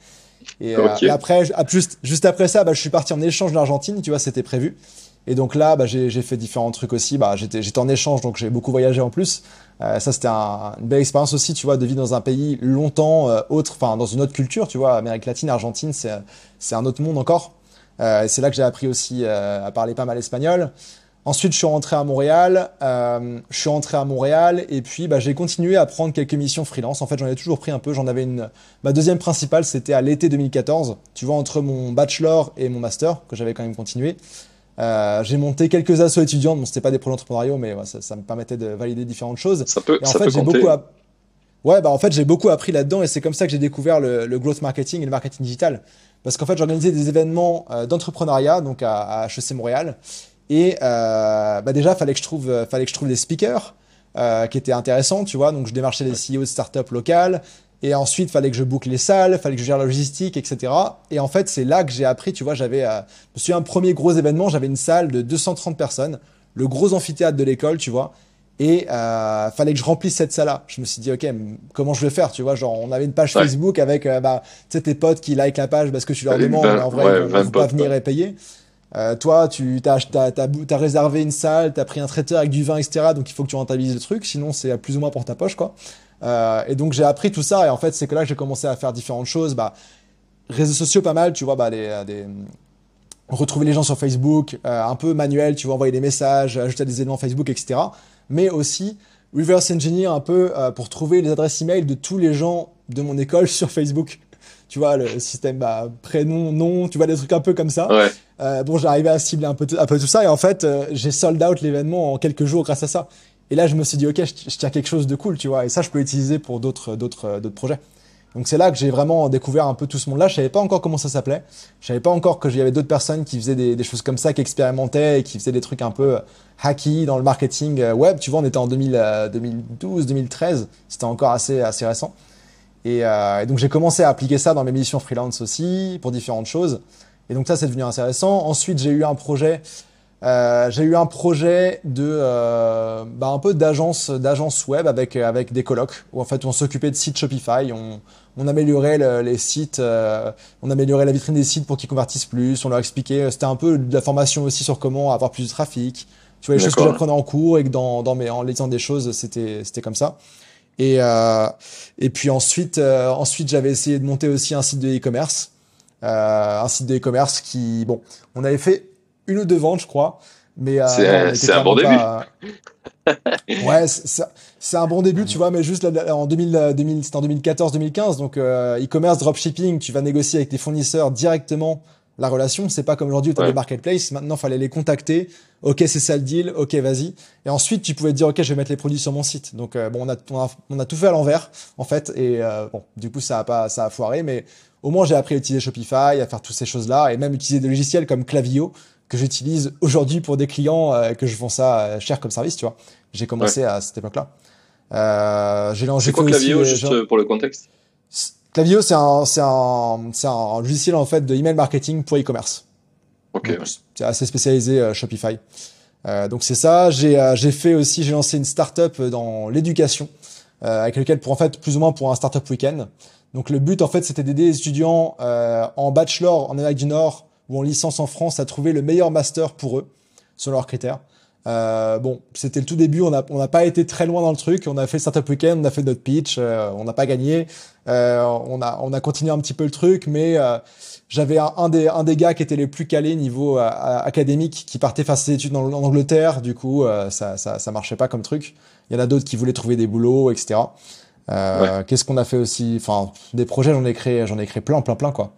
[laughs] et, euh, et, après, juste, juste après ça, bah, je suis parti en échange d'Argentine, tu vois, c'était prévu. Et donc là, bah, j'ai fait différents trucs aussi. Bah, j'étais en échange, donc j'ai beaucoup voyagé en plus. Euh, ça, c'était un, une belle expérience aussi, tu vois, de vivre dans un pays longtemps euh, autre, enfin dans une autre culture, tu vois. Amérique latine, Argentine, c'est un autre monde encore. Euh, c'est là que j'ai appris aussi euh, à parler pas mal espagnol. Ensuite, je suis rentré à Montréal. Euh, je suis rentré à Montréal et puis bah, j'ai continué à prendre quelques missions freelance. En fait, j'en ai toujours pris un peu. J'en avais une. Ma deuxième principale, c'était à l'été 2014. Tu vois, entre mon bachelor et mon master que j'avais quand même continué. Euh, j'ai monté quelques assos étudiants. Bon, c'était pas des projets entrepreneuriaux, mais ouais, ça, ça, me permettait de valider différentes choses. Ça peut. Et en ça fait, peut j'ai beaucoup. Ouais, bah en fait, j'ai beaucoup appris là-dedans et c'est comme ça que j'ai découvert le, le growth marketing et le marketing digital. Parce qu'en fait, j'organisais des événements euh, d'entrepreneuriat, donc à, à HEC Montréal. Et euh, bah déjà, fallait que je trouve, euh, fallait que je trouve des speakers euh, qui étaient intéressants, tu vois. Donc, je démarchais les CEO de startups locales. Et ensuite, fallait que je boucle les salles, fallait que je gère la logistique, etc. Et en fait, c'est là que j'ai appris, tu vois, j'avais, euh, je me souviens, un premier gros événement, j'avais une salle de 230 personnes, le gros amphithéâtre de l'école, tu vois. Et euh, fallait que je remplisse cette salle-là. Je me suis dit, ok, comment je vais faire, tu vois, genre, on avait une page Ouais. Facebook avec, euh, bah, tu sais, tes potes qui like la page parce que tu leur demandes, en vrai, ouais, ils vont- 20 ils vont pas venir et payer. Euh, toi, tu bou- t'as réservé une salle, t'as pris un traiteur avec du vin, etc. Donc il faut que tu rentabilises le truc, sinon c'est plus ou moins pour ta poche, quoi. Euh, et donc j'ai appris tout ça, et en fait c'est que là que j'ai commencé à faire différentes choses. Bah, réseaux sociaux pas mal, tu vois, bah, des, retrouver les gens sur Facebook, euh, un peu manuel, tu vois, envoyer des messages, ajouter des éléments Facebook, etc. Mais aussi reverse engineer un peu euh, pour trouver les adresses email de tous les gens de mon école [laughs] sur Facebook. Tu vois, le système bah, prénom, nom, tu vois, des trucs un peu comme ça. Ouais. Euh, bon, j'arrivais à cibler un peu, un peu tout ça et en fait, euh, j'ai sold out l'événement en quelques jours grâce à ça. Et là, je me suis dit, ok, je, je tiens quelque chose de cool, tu vois, et ça, je peux l'utiliser pour d'autres, d'autres, euh, d'autres projets. Donc c'est là que j'ai vraiment découvert un peu tout ce monde-là. Je savais pas encore comment ça s'appelait. Je savais pas encore que j'y avait d'autres personnes qui faisaient des, des choses comme ça, qui expérimentaient et qui faisaient des trucs un peu euh, hacky dans le marketing web. Tu vois, on était en 2000, euh, 2012, 2013. C'était encore assez, assez récent. Et, euh, et donc j'ai commencé à appliquer ça dans mes missions freelance aussi pour différentes choses. Et donc ça c'est devenu intéressant. Ensuite j'ai eu un projet, euh, j'ai eu un projet de euh, bah, un peu d'agence d'agence web avec avec des colocs où en fait on s'occupait de sites Shopify, on, on améliorait le- les sites, euh, on améliorait la vitrine des sites pour qu'ils convertissent plus, on leur expliquait, c'était un peu de la formation aussi sur comment avoir plus de trafic. Tu vois les choses que j'apprenais en cours et que dans dans mes en lisant des choses c'était c'était comme ça. Et, euh, et puis ensuite, euh, ensuite j'avais essayé de monter aussi un site de e-commerce. Euh, un site de e-commerce qui, bon, on avait fait une ou deux ventes, je crois. Mais euh, C'est un- bon clairement pas- ouais, c'est- un bon début, tu vois, mais juste là, là, en 2000, euh, 2000 c'était en 2014-2015. Donc, euh, e-commerce, dropshipping, tu vas négocier avec tes fournisseurs directement la relation. C'est pas comme aujourd'hui où tu as Ouais. des marketplaces. Maintenant, fallait les contacter. Ok, c'est ça le deal. Ok, vas-y. Et ensuite, tu pouvais te dire, ok, je vais mettre les produits sur mon site. Donc, euh, bon, on a, on a, on a tout fait à l'envers, en fait. Et euh, bon, du coup, ça a pas, ça a foiré. Mais au moins, j'ai appris à utiliser Shopify, à faire toutes ces choses-là, et même utiliser des logiciels comme Clavio que j'utilise aujourd'hui pour des clients euh, que je vends ça euh, cher comme service, tu vois. J'ai commencé à cette époque-là. Euh, j'ai lancé C'est quoi Clavio, juste genre- euh, pour le contexte? Clavio, c'est un, c'est un, c'est un logiciel en fait de email marketing pour e-commerce. Ok. C'est assez spécialisé euh, Shopify. Euh, donc c'est ça. J'ai euh, j'ai fait aussi, j'ai lancé une startup dans l'éducation euh, avec lequel pour en fait plus ou moins pour un startup week-end. Donc le but en fait c'était d'aider les étudiants euh, en bachelor en Amérique du Nord ou en licence en France à trouver le meilleur master pour eux selon leurs critères. Euh, bon, c'était le tout début, on n'a on n'a pas été très loin dans le truc, on a fait startup week-end, on a fait notre pitch, euh, on n'a pas gagné, euh, on a on a continué un petit peu le truc, mais euh, j'avais un, un des un des gars qui était les plus calés niveau euh, académique qui partait faire ses études en, en Angleterre, du coup euh, ça, ça ça marchait pas comme truc. Il y en a d'autres qui voulaient trouver des boulots, etc. Euh, Qu'est-ce qu'on a fait aussi? Enfin, des projets, j'en ai créé, j'en ai créé plein, plein, plein quoi.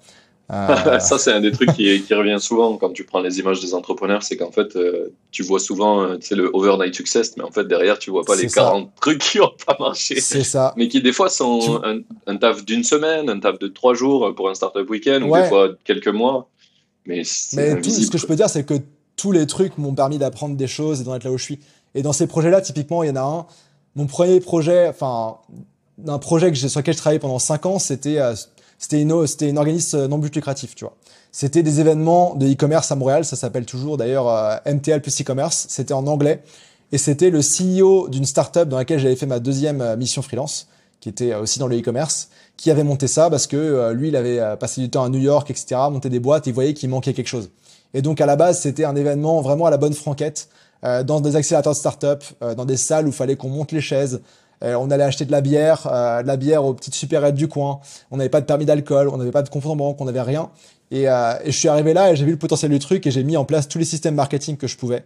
Euh, [laughs] ça, c'est un des trucs qui, qui revient souvent quand tu prends les images des entrepreneurs, c'est qu'en fait, euh, tu vois souvent euh, le overnight success, mais en fait, derrière, tu vois pas les ça. 40 [laughs] trucs qui ont pas marché. c'est ça. Mais qui, des fois, sont Tu un, un taf d'une semaine, un taf de trois jours pour un startup week-end, ou des fois quelques mois. Mais tout ce que je peux dire, c'est que tous les trucs m'ont permis d'apprendre des choses et d'en être là où je suis. Et dans ces projets-là, typiquement, il y en a un. Mon premier projet, enfin, un projet que sur lequel je travaillais pendant cinq ans, c'était, euh, C'était une, c'était une organisme non but lucratif, tu vois. C'était des événements de e-commerce à Montréal, ça s'appelle toujours d'ailleurs euh, MTL plus e-commerce. C'était en anglais et c'était le CEO d'une startup dans laquelle j'avais fait ma deuxième euh, mission freelance, qui était euh, aussi dans le e-commerce, qui avait monté ça parce que lui, il avait passé du temps à New York, etc., monté des boîtes, et il voyait qu'il manquait quelque chose. Et donc à la base, c'était un événement vraiment à la bonne franquette, dans des accélérateurs de start-up, dans des salles où il fallait qu'on monte les chaises, on allait acheter de la bière, de la bière aux petites supérettes du coin. On n'avait pas de permis d'alcool, on n'avait pas de compte en banque, on n'avait rien. Et, euh, et, je suis arrivé là et j'ai vu le potentiel du truc et j'ai mis en place tous les systèmes marketing que je pouvais.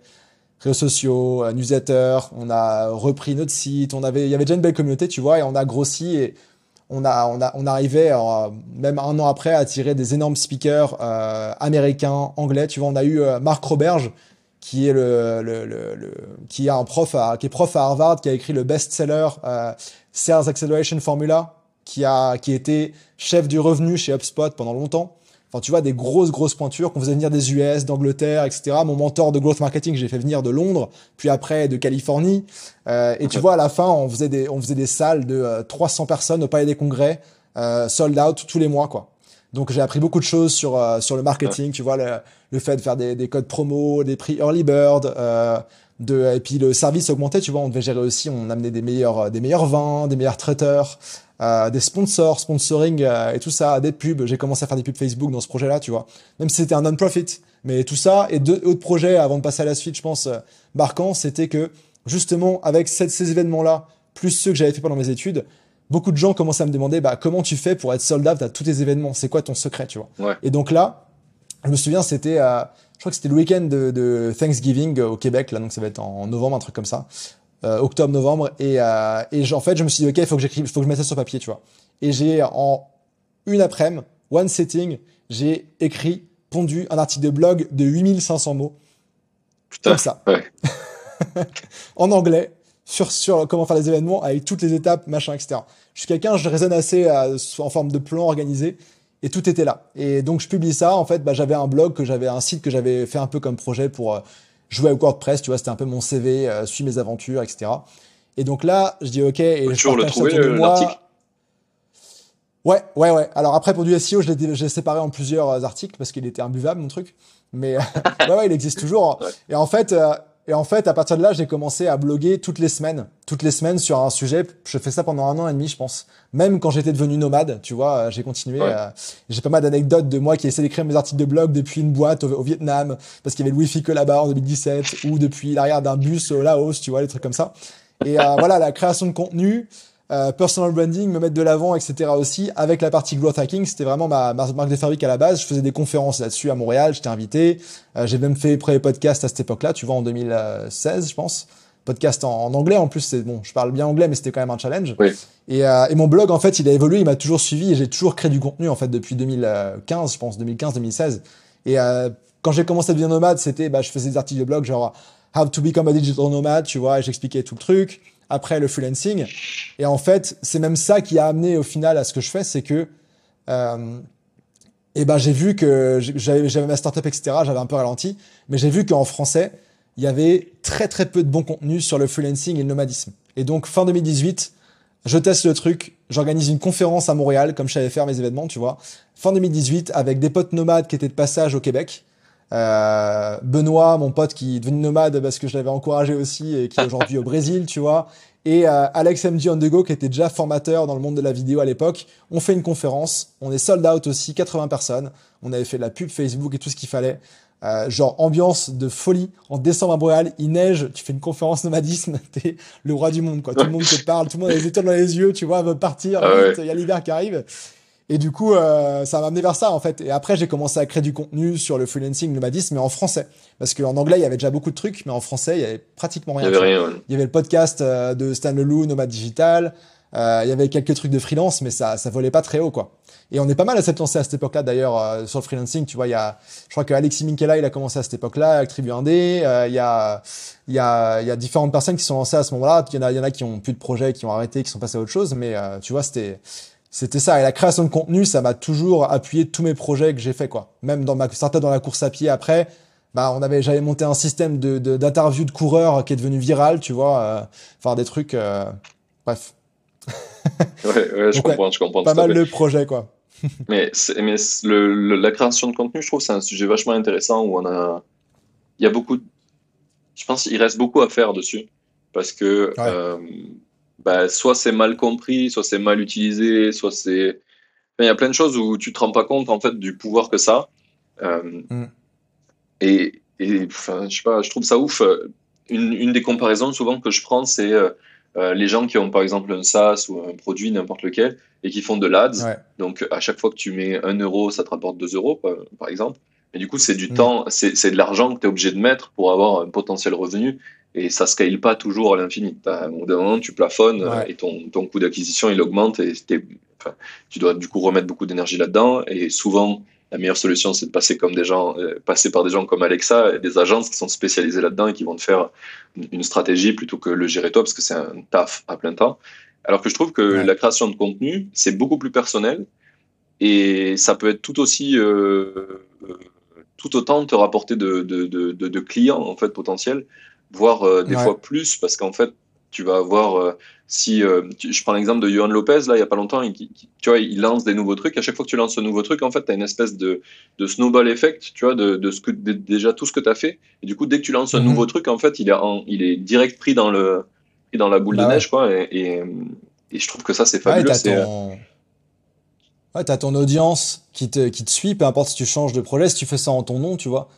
Réseaux sociaux, euh, newsletter, on a repris notre site, on avait, il y avait déjà une belle communauté, tu vois, et on a grossi et on a, on a, on arrivait euh, même un an après à attirer des énormes speakers euh, américains, anglais. Tu vois, on a eu euh, Marc Roberge qui est le, le, le, le, qui est un prof à, qui est prof à Harvard, qui a écrit le best-seller Sales Acceleration Formula, qui a, qui était chef du revenu chez HubSpot pendant longtemps. Enfin, tu vois, des grosses, grosses pointures qu'on faisait venir des US, d'Angleterre, etc. Mon mentor de growth marketing, j'ai fait venir de Londres, puis après de Californie. Euh, et tu vois, à la fin, on faisait des, on faisait des salles de 300 euh, personnes au Palais des Congrès, euh, sold out tous les mois, quoi. Donc j'ai appris beaucoup de choses sur euh, sur le marketing, tu vois, le, le, fait de faire des, des codes promo, des prix early bird, euh, de, et puis le service augmentait, tu vois, on devait gérer aussi, on amenait des meilleurs des meilleurs vins, des meilleurs traiteurs. Euh, des sponsors, sponsoring euh, et tout ça, des pubs. J'ai commencé à faire des pubs Facebook dans ce projet-là, tu vois. Même si c'était un non-profit. Mais tout ça, et deux autres projets avant de passer à la suite, je pense, euh, marquants, c'était que justement, avec ces événements-là, plus ceux que j'avais fait pendant mes études, beaucoup de gens commençaient à me demander bah, comment tu fais pour être sold out à tous tes événements? C'est quoi ton secret, tu vois? Et donc là, je me souviens, c'était, je crois que c'était le week-end de, de, Thanksgiving au Québec, là, donc ça va être en novembre, un truc comme ça. Euh, octobre, novembre, et, euh, et en fait, je me suis dit, ok, il faut que j'écrive, faut que je mette ça sur papier, tu vois. Et j'ai, en une après-midi, one setting, j'ai écrit, pondu un article de blog de 8500 mots. Putain, comme ça. Ouais. [laughs] en anglais, sur, sur comment faire les événements, avec toutes les étapes, machin, etc. Je suis quelqu'un, je raisonne assez euh, en forme de plan organisé, et tout était là. Et donc, je publie ça. En fait, bah, j'avais un blog, que j'avais un site que j'avais fait un peu comme projet pour jouais au WordPress, tu vois, c'était un peu mon CV, euh, suis mes aventures, etc. Et donc là, je dis OK. Et je toujours le trouver, l'article Ouais, ouais, ouais. Alors après, pour du SEO, je l'ai séparé en plusieurs euh, articles parce qu'il était imbuvable, mon truc. Mais [laughs] ouais, ouais, il existe toujours. Et en fait, euh, et en fait, à partir de là, j'ai commencé à bloguer toutes les semaines, toutes les semaines sur un sujet. Je fais ça pendant un an et demi, je pense. Même quand j'étais devenu nomade, tu vois, euh, j'ai continué. Euh, j'ai pas mal d'anecdotes de moi qui essaie d'écrire mes articles de blog depuis une boîte au, Vietnam, parce qu'il y avait le Wi-Fi que là-bas en 2017, ou depuis l'arrière d'un bus au Laos, tu vois, des trucs comme ça. Et euh, voilà, la création de contenu, euh, personal branding, me mettre de l'avant, etc. aussi. Avec la partie growth hacking, c'était vraiment ma, marque de fabrique à la base. Je faisais des conférences là-dessus à Montréal, j'étais invité. Euh, j'ai même fait premier podcast à cette époque-là, tu vois, en 2016, je pense. Podcast en, anglais en plus, c'est bon, je parle bien anglais, mais c'était quand même un challenge. Oui. Et, euh, et, mon blog, en fait, il a évolué, il m'a toujours suivi et j'ai toujours créé du contenu, en fait, depuis 2015, je pense, 2015-2016. Et quand j'ai commencé à devenir nomade, c'était, bah, je faisais des articles de blog genre How to become a digital nomad, tu vois, et j'expliquais tout le truc après le freelancing. Et en fait, c'est même ça qui a amené au final à ce que je fais, c'est que euh, eh ben j'ai vu que j'avais ma startup etc. J'avais un peu ralenti, mais j'ai vu qu'en français il y avait très très peu de bon contenu sur le freelancing et le nomadisme. Et donc fin 2018, je teste le truc, j'organise une conférence à Montréal comme je savais faire mes événements, tu vois. Fin 2018 avec des potes nomades qui étaient de passage au Québec. Euh, Benoît, mon pote qui est devenu nomade parce que je l'avais encouragé aussi et qui est aujourd'hui au Brésil, tu vois. Et euh, Alex MG on the go qui était déjà formateur dans le monde de la vidéo à l'époque. On fait une conférence, on est sold out aussi, 80 personnes. On avait fait de la pub Facebook et tout ce qu'il fallait. Euh, genre ambiance de folie. En décembre à Montréal, il neige, tu fais une conférence nomadisme, [laughs] t'es le roi du monde, quoi. Tout le monde te parle, tout le monde a les étoiles dans les yeux, tu vois, veut partir, ah il y a l'hiver qui arrive. Et du coup, euh, ça m'a amené vers ça en fait. Et après, j'ai commencé à créer du contenu sur le freelancing, le nomadisme, mais en français. Parce qu'en anglais, il y avait déjà beaucoup de trucs, mais en français, il y avait pratiquement rien. Il y avait rien. Il y avait le podcast euh, de Stan Leloup, Nomad Digital. Euh, il y avait quelques trucs de freelance, mais ça, ça volait pas très haut, quoi. Et on est pas mal à s'être lancé à cette époque-là, d'ailleurs, euh, sur le freelancing. Tu vois, il y a, je crois que Alexis Minkela, il a commencé à cette époque-là, avec Tribu 1D. Euh, il y a, il y a, il y a différentes personnes qui sont lancées à ce moment-là. Il y en a, il y en a qui ont plus de projets, qui ont arrêté, qui sont passés à autre chose. Mais tu vois, c'était, c'était ça. Et la création de contenu, ça m'a toujours appuyé tous mes projets que j'ai fait, quoi. Même dans ma startup dans la course à pied après, bah, on avait, j'avais monté un système de, d'interview de, coureurs qui est devenu viral, tu vois. Euh, enfin, des trucs, euh, bref. [laughs] ouais, ouais, je comprends, je comprends. Pas mal de projets, quoi. [laughs] mais, mais le, la création de contenu, je trouve, c'est un sujet vachement intéressant où on a, il y a beaucoup, je pense, qu'il reste beaucoup à faire dessus parce que euh, bah, soit c'est mal compris, soit c'est mal utilisé, soit c'est, il y a plein de choses où tu te rends pas compte en fait du pouvoir que ça. Euh, mm. Et, et enfin, je sais pas, je trouve ça ouf. Une, une, des comparaisons souvent que je prends, c'est euh, euh, les gens qui ont par exemple un SaaS ou un produit, n'importe lequel, et qui font de l'ADS. Donc à chaque fois que tu mets un euro, ça te rapporte 2 euros, par exemple. Et du coup, c'est du mm. temps, c'est de l'argent que tu es obligé de mettre pour avoir un potentiel revenu. Et ça ne scale pas toujours à l'infini. Au bout d'un moment, tu plafonnes et ton, ton coût d'acquisition, il augmente. Et enfin, tu dois du coup remettre beaucoup d'énergie là-dedans. Et souvent, la meilleure solution, c'est de passer comme des gens, euh, passer par des gens comme Alexa et des agences qui sont spécialisées là-dedans et qui vont te faire une stratégie plutôt que le gérer toi parce que c'est un taf à plein temps. Alors que je trouve que la création de contenu, c'est beaucoup plus personnel et ça peut être tout aussi, euh, tout autant te rapporter de, de, de, de, clients en fait potentiels, voire euh, des fois plus parce qu'en fait, tu vas avoir, euh, si euh, je prends l'exemple de Johan Lopez, là, il n'y a pas longtemps, il, tu vois, il lance des nouveaux trucs. À chaque fois que tu lances un nouveau truc, en fait, tu as une espèce de, de, snowball effect, tu vois, de, de, ce que, déjà tout ce que tu as fait. Et du coup, dès que tu lances un mhm. nouveau truc, en fait, il est, il est direct pris dans, le, pris dans la boule de bah neige, quoi. Et, et, je trouve que ça, c'est fabuleux. Ouais, t'as ouais, as ton audience qui te, qui te suit, peu importe si tu changes de projet, si tu fais ça en ton nom, tu vois.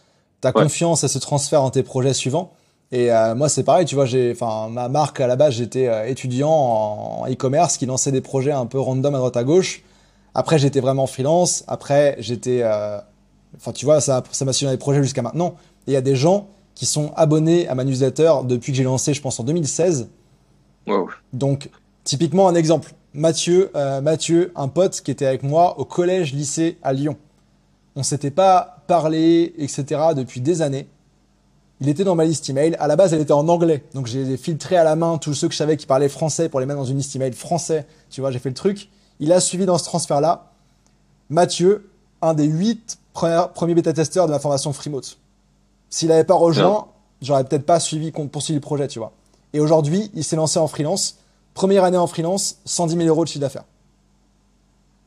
Ta confiance, elle se transfère en tes projets suivants. Et euh, moi, c'est pareil, tu vois, j'ai, enfin, ma marque à la base, j'étais euh, étudiant en e-commerce qui lançait des projets un peu random à droite à gauche. Après, j'étais vraiment freelance. Après, j'étais, euh, enfin, tu vois, ça, ça m'a suivi dans les projets jusqu'à maintenant. Et il y a des gens qui sont abonnés à ma newsletter depuis que j'ai lancé, je pense, en 2016. Wow. Donc, typiquement, un exemple. Mathieu, Mathieu, un pote qui était avec moi au collège, lycée à Lyon. On s'était pas parlé, etc. depuis des années. Il était dans ma liste email. À la base, elle était en anglais. Donc, j'ai filtré à la main tous ceux que je savais qui parlaient français pour les mettre dans une liste email français. Tu vois, j'ai fait le truc. Il a suivi dans ce transfert-là Mathieu, un des huit premiers bêta-testeurs de ma formation Freemote. S'il n'avait pas rejoint, j'aurais peut-être pas suivi, poursuivi le projet, tu vois. Et aujourd'hui, il s'est lancé en freelance. Première année en freelance, 110 000 euros de chiffre d'affaires.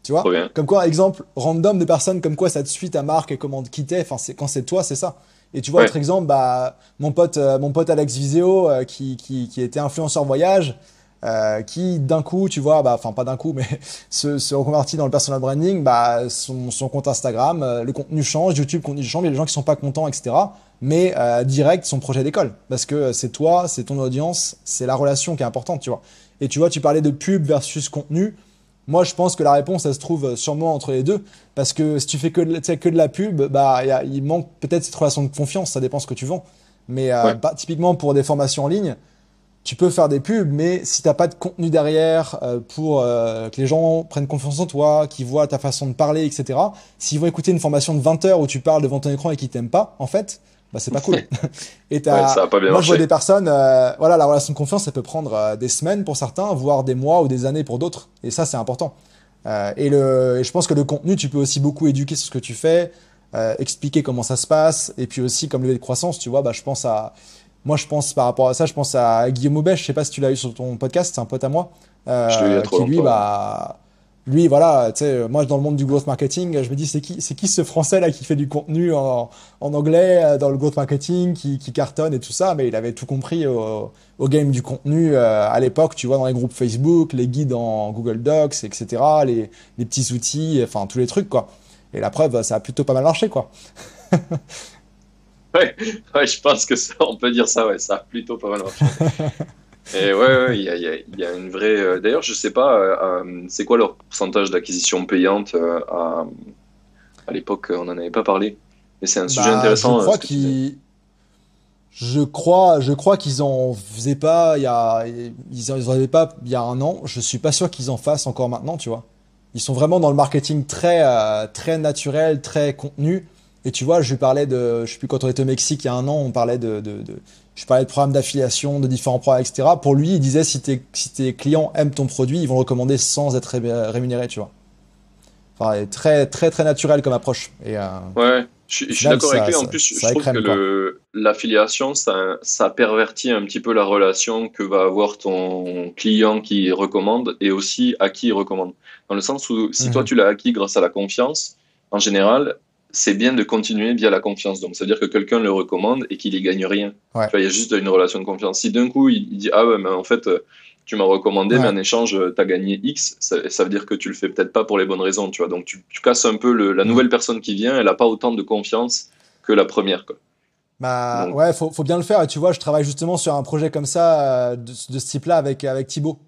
Tu vois? Comme quoi, exemple random de personnes comme quoi ça te suit ta marque et comment te quitter. Enfin, quand c'est toi, c'est ça. Et tu vois, autre exemple, bah, mon pote, euh, mon pote Alex Viseo, euh, qui, qui, qui, était influenceur voyage, euh, qui d'un coup, tu vois, bah, enfin pas d'un coup, [laughs] mais se, se, reconvertit dans le personal branding, bah, son, son compte Instagram, euh, le contenu change, YouTube, contenu change, il y a des gens qui sont pas contents, etc. Mais direct, son projet d'école, parce que c'est toi, c'est ton audience, c'est la relation qui est importante, tu vois. Et tu vois, tu parlais de pub versus contenu. Moi, je pense que la réponse, elle se trouve sûrement entre les deux. Parce que si tu fais que de, que de la pub, bah, il manque peut-être cette relation de confiance. Ça dépend ce que tu vends. Mais euh, bah, typiquement, pour des formations en ligne, tu peux faire des pubs, mais si tu n'as pas de contenu derrière euh, pour euh, que les gens prennent confiance en toi, qu'ils voient ta façon de parler, etc., s'ils vont écouter une formation de 20 heures où tu parles devant ton écran et qu'ils t'aiment pas, en fait, bah c'est pas cool. [laughs] et as, moi je vois des personnes, euh, voilà, la relation de confiance, ça peut prendre euh, des semaines pour certains, voire des mois ou des années pour d'autres. Et ça, c'est important. Euh, et, le, et je pense que le contenu, tu peux aussi beaucoup éduquer sur ce que tu fais, expliquer comment ça se passe, et puis aussi comme levier de croissance, tu vois, bah je pense à, moi je pense par rapport à ça, je pense à Guillaume Aubèche, je sais pas si tu l'as eu sur ton podcast, c'est un pote à moi, euh, qui lui, bah lui, voilà, tu sais, moi dans le monde du growth marketing, je me dis c'est qui, c'est qui ce Français là qui fait du contenu en, en anglais euh, dans le growth marketing, qui, qui, cartonne et tout ça, mais il avait tout compris au, au game du contenu euh, à l'époque, tu vois, dans les groupes Facebook, les guides en Google Docs, etc., les, les petits outils, enfin tous les trucs quoi. Et la preuve, ça a plutôt pas mal marché quoi. [laughs] ouais, ouais, je pense que ça, on peut dire ça, ouais, ça a plutôt pas mal marché. [laughs] Et ouais, il y, a, y, a, une vraie. Euh, d'ailleurs, je sais pas, euh, euh, c'est quoi leur pourcentage d'acquisition payante à, à l'époque On n'en avait pas parlé. Mais c'est un sujet bah, intéressant. Je crois qu'ils. Je crois, je crois qu'ils en faisaient pas il y a, ils en avaient pas il y a un an. Je suis pas sûr qu'ils en fassent encore maintenant, tu vois. Ils sont vraiment dans le marketing très, très naturel, très contenu. Et tu vois, je lui parlais de, je sais plus quand on était au Mexique il y a un an, on parlait de, de, de je parlais de programmes d'affiliation, de différents programmes, etc. Pour lui, il disait si tes, si tes clients aiment ton produit, ils vont le recommander sans être rémunérés, tu vois. Enfin, très, très, très naturel comme approche. Et, euh, ouais, je, suis d'accord avec lui. En plus, je trouve que l'affiliation, ça, ça pervertit un petit peu la relation que va avoir ton client qui recommande et aussi à qui il recommande. Dans le sens où si toi Mhm. tu l'as acquis grâce à la confiance, en général, c'est bien de continuer via la confiance. Donc, ça veut dire que quelqu'un le recommande et qu'il y gagne rien. Ouais. Tu vois, il y a juste une relation de confiance. Si d'un coup il, dit Ah ouais, mais en fait, euh, tu m'as recommandé, Ouais. mais en échange, tu as gagné X, ça, ça veut dire que tu le fais peut-être pas pour les bonnes raisons. Tu vois, donc tu, tu casses un peu le, la Mhm. nouvelle personne qui vient, elle n'a pas autant de confiance que la première. Quoi. Bah Donc- ouais, faut, faut bien le faire. Et tu vois, je travaille justement sur un projet comme ça, euh, de, de ce type-là avec, avec Thibaut.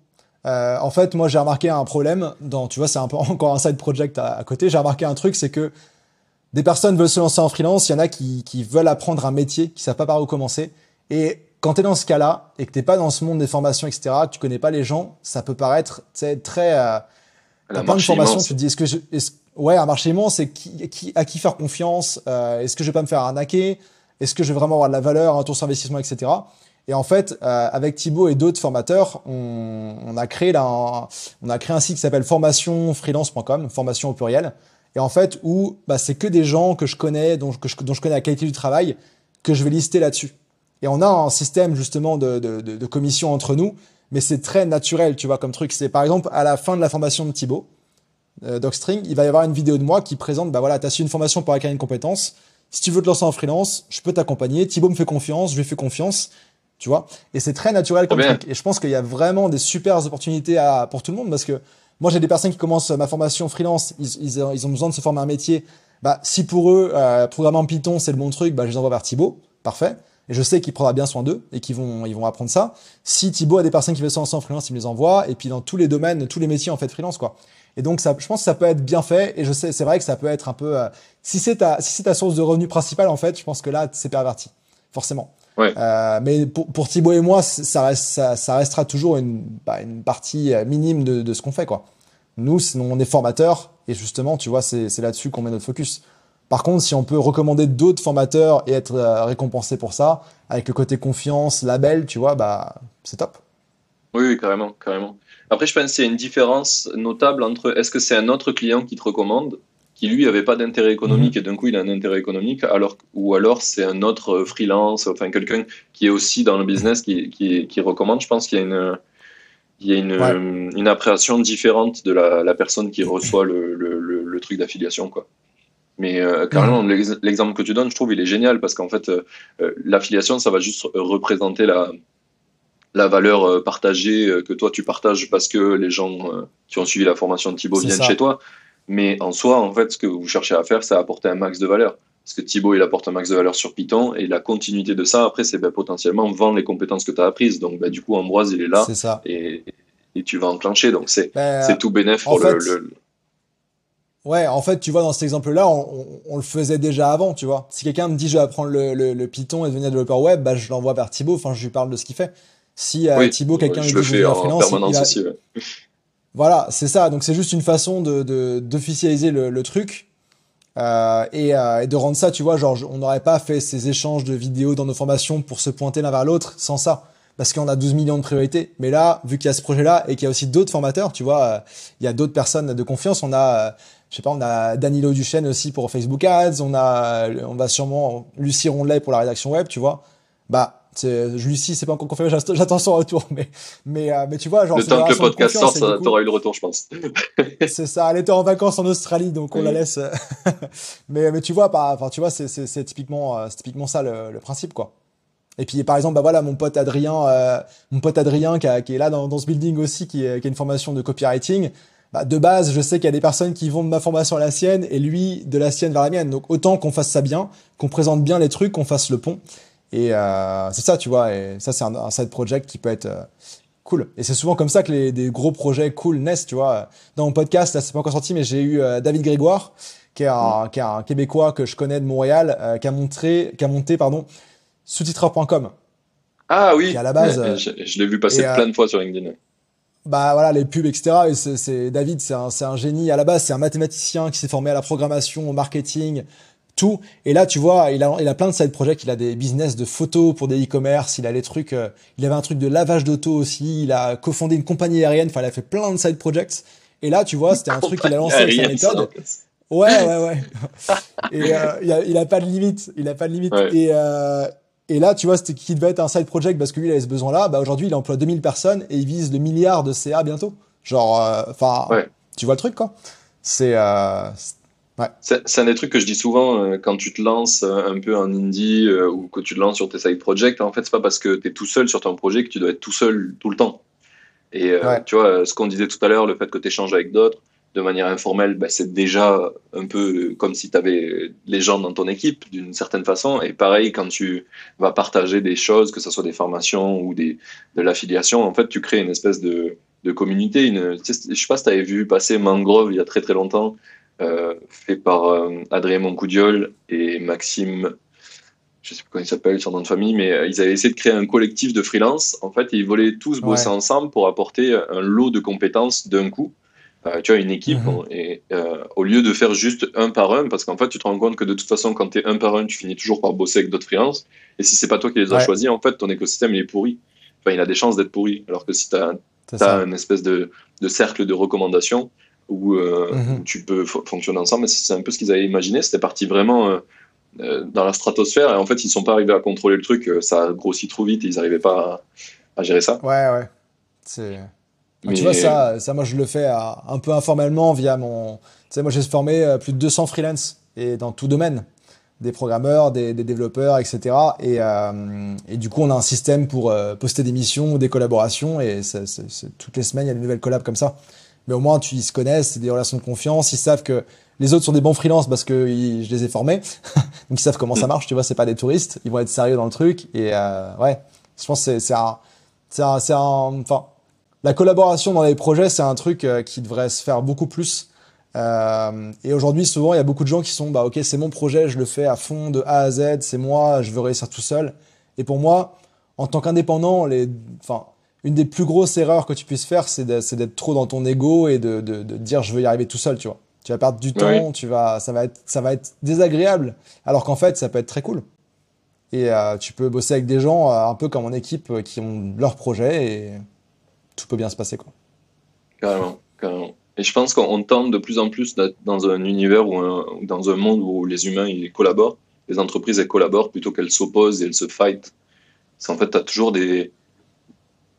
Euh, en fait, moi, j'ai remarqué un problème dans, tu vois, c'est un peu [laughs] encore un side project à, à côté. J'ai remarqué un truc, c'est que des personnes veulent se lancer en freelance, il y en a qui, qui veulent apprendre un métier, qui savent pas par où commencer. Et quand tu es dans ce cas-là et que t'es pas dans ce monde des formations, etc., que tu connais pas les gens, ça peut paraître très. euh, T'as plein de formations, tu te dis, est-ce que je, est-ce- ouais, un marché immense, c'est qui, qui, à qui faire confiance, euh, est-ce que je vais pas me faire arnaquer, est-ce que je vais vraiment avoir de la valeur, un tour sur investissement, etc. Et en fait, euh, avec Thibaut et d'autres formateurs, on, on a créé là, un, on a créé un site qui s'appelle formationfreelance.com, formation au pluriel. Et en fait, où bah, c'est que des gens que je connais, dont, que je, dont je connais la qualité du travail, que je vais lister là-dessus. Et on a un système justement de, de, de, de commission entre nous, mais c'est très naturel, tu vois, comme truc. C'est par exemple à la fin de la formation de Thibaut, euh, Docstring, il va y avoir une vidéo de moi qui présente, bah voilà, t'as su une formation pour acquérir une compétence. Si tu veux te lancer en freelance, je peux t'accompagner. Thibaut me fait confiance, je lui fais confiance, tu vois. Et c'est très naturel comme bien. truc. Et je pense qu'il y a vraiment des super opportunités à, pour tout le monde parce que moi, j'ai des personnes qui commencent ma formation freelance, ils, ont besoin de se former un métier. Bah, si pour eux, euh, programmer en Python, c'est le bon truc, bah, je les envoie vers Thibaut. Parfait. Et je sais qu'il prendra bien soin d'eux et qu'ils vont, ils vont apprendre ça. Si Thibaut a des personnes qui veulent se lancer en freelance, il me les envoie. Et puis dans tous les domaines, tous les métiers en fait freelance quoi. Et donc ça, je pense que ça peut être bien fait. Et je sais, c'est vrai que ça peut être un peu. euh, si c'est ta, si c'est ta source de revenus principale en fait, je pense que là c'est perverti, forcément. Ouais. Euh, mais pour, pour Thibaut et moi, ça, reste, ça, ça restera toujours une, bah, une partie euh, minime de, de ce qu'on fait quoi. Nous, on est formateurs et justement, tu vois, c'est c'est là-dessus qu'on met notre focus. Par contre, si on peut recommander d'autres formateurs et être euh, récompensé pour ça, avec le côté confiance, label, tu vois, bah, c'est top. Oui, oui, carrément, carrément. Après, je pense qu'il y a une différence notable entre est-ce que c'est un autre client qui te recommande, qui lui avait pas d'intérêt économique et d'un coup il a un intérêt économique, alors ou alors c'est un autre euh, freelance, enfin quelqu'un qui est aussi dans le business qui, qui, qui recommande. Je pense qu'il y a une il y a une, Ouais. une appréhension différente de la, la personne qui reçoit le, le, le, le truc d'affiliation, quoi. Mais euh, carrément, l'ex- l'exemple que tu donnes, je trouve, il est génial parce qu'en fait, euh, l'affiliation, ça va juste représenter la, la valeur partagée que toi tu partages parce que les gens qui ont suivi la formation de Thibaut viennent ça. chez toi. Mais en soi, en fait, ce que vous cherchez à faire, c'est apporter un max de valeur. Parce que Thibaut, il apporte un max de valeur sur Python et la continuité de ça, après, c'est ben, potentiellement vendre les compétences que tu as apprises. Donc, ben, du coup, Ambroise, il est là C'est ça. et, et tu vas enclencher. Donc, c'est Ben, tout bénéf pour le, fait, le- Ouais, en fait, tu vois, dans cet exemple-là, on, on- on le faisait déjà avant, tu vois. Si quelqu'un me dit je vais apprendre le, le, le Python et devenir développeur web, bah, je l'envoie vers Thibaut, enfin, je lui parle de ce qu'il fait. Si euh, Oui, Thibaut, quelqu'un lui dit je veux en freelance, il- permanence il va- aussi. ouais. Voilà, c'est ça. Donc c'est juste une façon de d'officialiser le, le truc euh, et, euh, et de rendre ça, tu vois, genre on n'aurait pas fait ces échanges de vidéos dans nos formations pour se pointer l'un vers l'autre sans ça, parce qu'on a 12 millions de priorités. Mais là, vu qu'il y a ce projet-là et qu'il y a aussi d'autres formateurs, tu vois, euh, il y a d'autres personnes de confiance. On a, euh, je sais pas, on a Danilo Duchesne aussi pour Facebook Ads, on a, on va sûrement Lucie Rondelet pour la rédaction web, tu vois. Bah c'est Lucie, c'est pas encore confirmé, j'att- j'attends son retour, mais mais euh, mais tu vois, genre Le temps que le podcast confiance, sort, et du coup- tu auras eu le retour, je pense. [laughs] c'est ça, elle était en vacances en Australie, donc on Oui. la laisse. [laughs] mais, mais tu vois, par, enfin, tu vois, c'est, c'est, c'est typiquement, euh, c'est typiquement ça le, le principe, quoi. Et puis, par exemple, bah voilà, mon pote Adrien, euh, mon pote Adrien qui, a- qui est là dans, dans ce building aussi, qui, est- qui a une formation de copywriting. Bah, de base, je sais qu'il y a des personnes qui vont de ma formation à la sienne et lui de la sienne vers la mienne. Donc, autant qu'on fasse ça bien, qu'on présente bien les trucs, qu'on fasse le pont. Et euh, c'est ça, tu vois. Et ça, c'est un, un side project qui peut être euh, cool. Et c'est souvent comme ça que les des gros projets cool naissent, tu vois. Dans mon podcast, là, c'est pas encore sorti, mais j'ai eu euh, David Grégoire, qui est, un, qui est un Québécois que je connais de Montréal, euh, qui a montré, qui a monté, pardon, sous-titreur.com. Ah oui, Qui, à la base, Ouais, [laughs] euh, je, je l'ai vu passer et, euh, plein de fois sur LinkedIn. Bah voilà, les pubs, etc. Et c'est, c'est David, c'est un, c'est un génie. À la base, c'est un mathématicien qui s'est formé à la programmation, au marketing, tout. Et là, tu vois, il a, il a plein de side projects. Il a des business de photos pour des e-commerce. Il a les trucs. euh, il avait un truc de lavage d'auto aussi. Il a cofondé une compagnie aérienne. Enfin, il a fait plein de side projects. Et là, tu vois, c'était un truc qu'il a lancé avec sa méthode. Ouais, ouais, ouais. [laughs] et euh, il, a, il a pas de limite. Il a pas de limite. Ouais. Et, euh, Et là, tu vois, c'était qui devait être un side project parce que lui, il avait ce besoin-là. Bah, aujourd'hui, il emploie 2000 personnes et il vise le milliard de CA bientôt. Genre, enfin, tu vois le truc, quoi. C'est. Euh, ouais. C'est un des trucs que je dis souvent euh, quand tu te lances un peu en indie ou que tu te lances sur tes side projects. En fait, c'est pas parce que tu es tout seul sur ton projet que tu dois être tout seul tout le temps. Et tu vois, ce qu'on disait tout à l'heure, le fait que tu échanges avec d'autres, de manière informelle, ben, c'est déjà un peu comme si tu avais les gens dans ton équipe d'une certaine façon. Et pareil, quand tu vas partager des choses, que ce soit des formations ou des, de l'affiliation, en fait, tu crées une espèce de, de communauté. Une, je sais pas si tu avais vu passer Mangrove il y a très très longtemps, euh, fait par euh, Adrien Moncoudiol et Maxime, je sais plus comment il s'appelle, son nom de famille, mais euh, ils avaient essayé de créer un collectif de freelance. En fait, ils voulaient tous bosser ensemble pour apporter un lot de compétences d'un coup. Euh, tu as une équipe mhm. et euh, au lieu de faire juste un par un, parce qu'en fait, tu te rends compte que de toute façon, quand tu es un par un, tu finis toujours par bosser avec d'autres freelances. Et si c'est pas toi qui les as choisis, en fait, ton écosystème il est pourri. Enfin, il a des chances d'être pourri. Alors que si tu as, as une espèce de, de, cercle de recommandations où, euh, mhm. tu peux fonctionner ensemble, c'est un peu ce qu'ils avaient imaginé. C'était parti vraiment dans la stratosphère et en fait, ils sont pas arrivés à contrôler le truc. Ça a grossi trop vite et ils n'arrivaient pas à, à, gérer ça. Ouais, ouais. C'est. Tu vois, ça, ça, moi, je le fais un peu informellement via mon. Tu sais, moi, j'ai formé euh, plus de 200 freelance et dans tout domaine, des programmeurs, des, des développeurs, etc. Et, euh, et, du coup, on a un système pour euh, poster des missions, des collaborations, et toutes les semaines, il y a des nouvelles collabs comme ça. Mais au moins, tu, ils se connaissent, c'est des relations de confiance, ils savent que les autres sont des bons freelances parce que je les ai formés, [laughs] donc ils savent comment ça marche. Tu vois, c'est pas des touristes, ils vont être sérieux dans le truc. Et euh, ouais, je pense que c'est un, c'est un, un, enfin la collaboration dans les projets, c'est un truc euh, qui devrait se faire beaucoup plus. Euh, et aujourd'hui, souvent, il y a beaucoup de gens qui sont, bah, ok, c'est mon projet, je le fais à fond de A à Z, c'est moi, je veux réussir tout seul. Et pour moi, en tant qu'indépendant, les, enfin, une des plus grosses erreurs que tu puisses faire, c'est d'être trop dans ton ego et de, de, de, dire je veux y arriver tout seul, tu vois. Tu vas perdre du temps, tu vas, ça va être, ça va être désagréable. Alors qu'en fait, ça peut être très cool. Et euh, tu peux bosser avec des gens un peu comme en équipe qui ont leur projet et tout peut bien se passer. Quoi. Carrément, carrément. Et je pense qu'on tente de plus en plus dans un univers ou dans un monde où les humains ils collaborent, les entreprises elles collaborent plutôt qu'elles s'opposent et elles se fight. C'est en fait, tu as toujours des.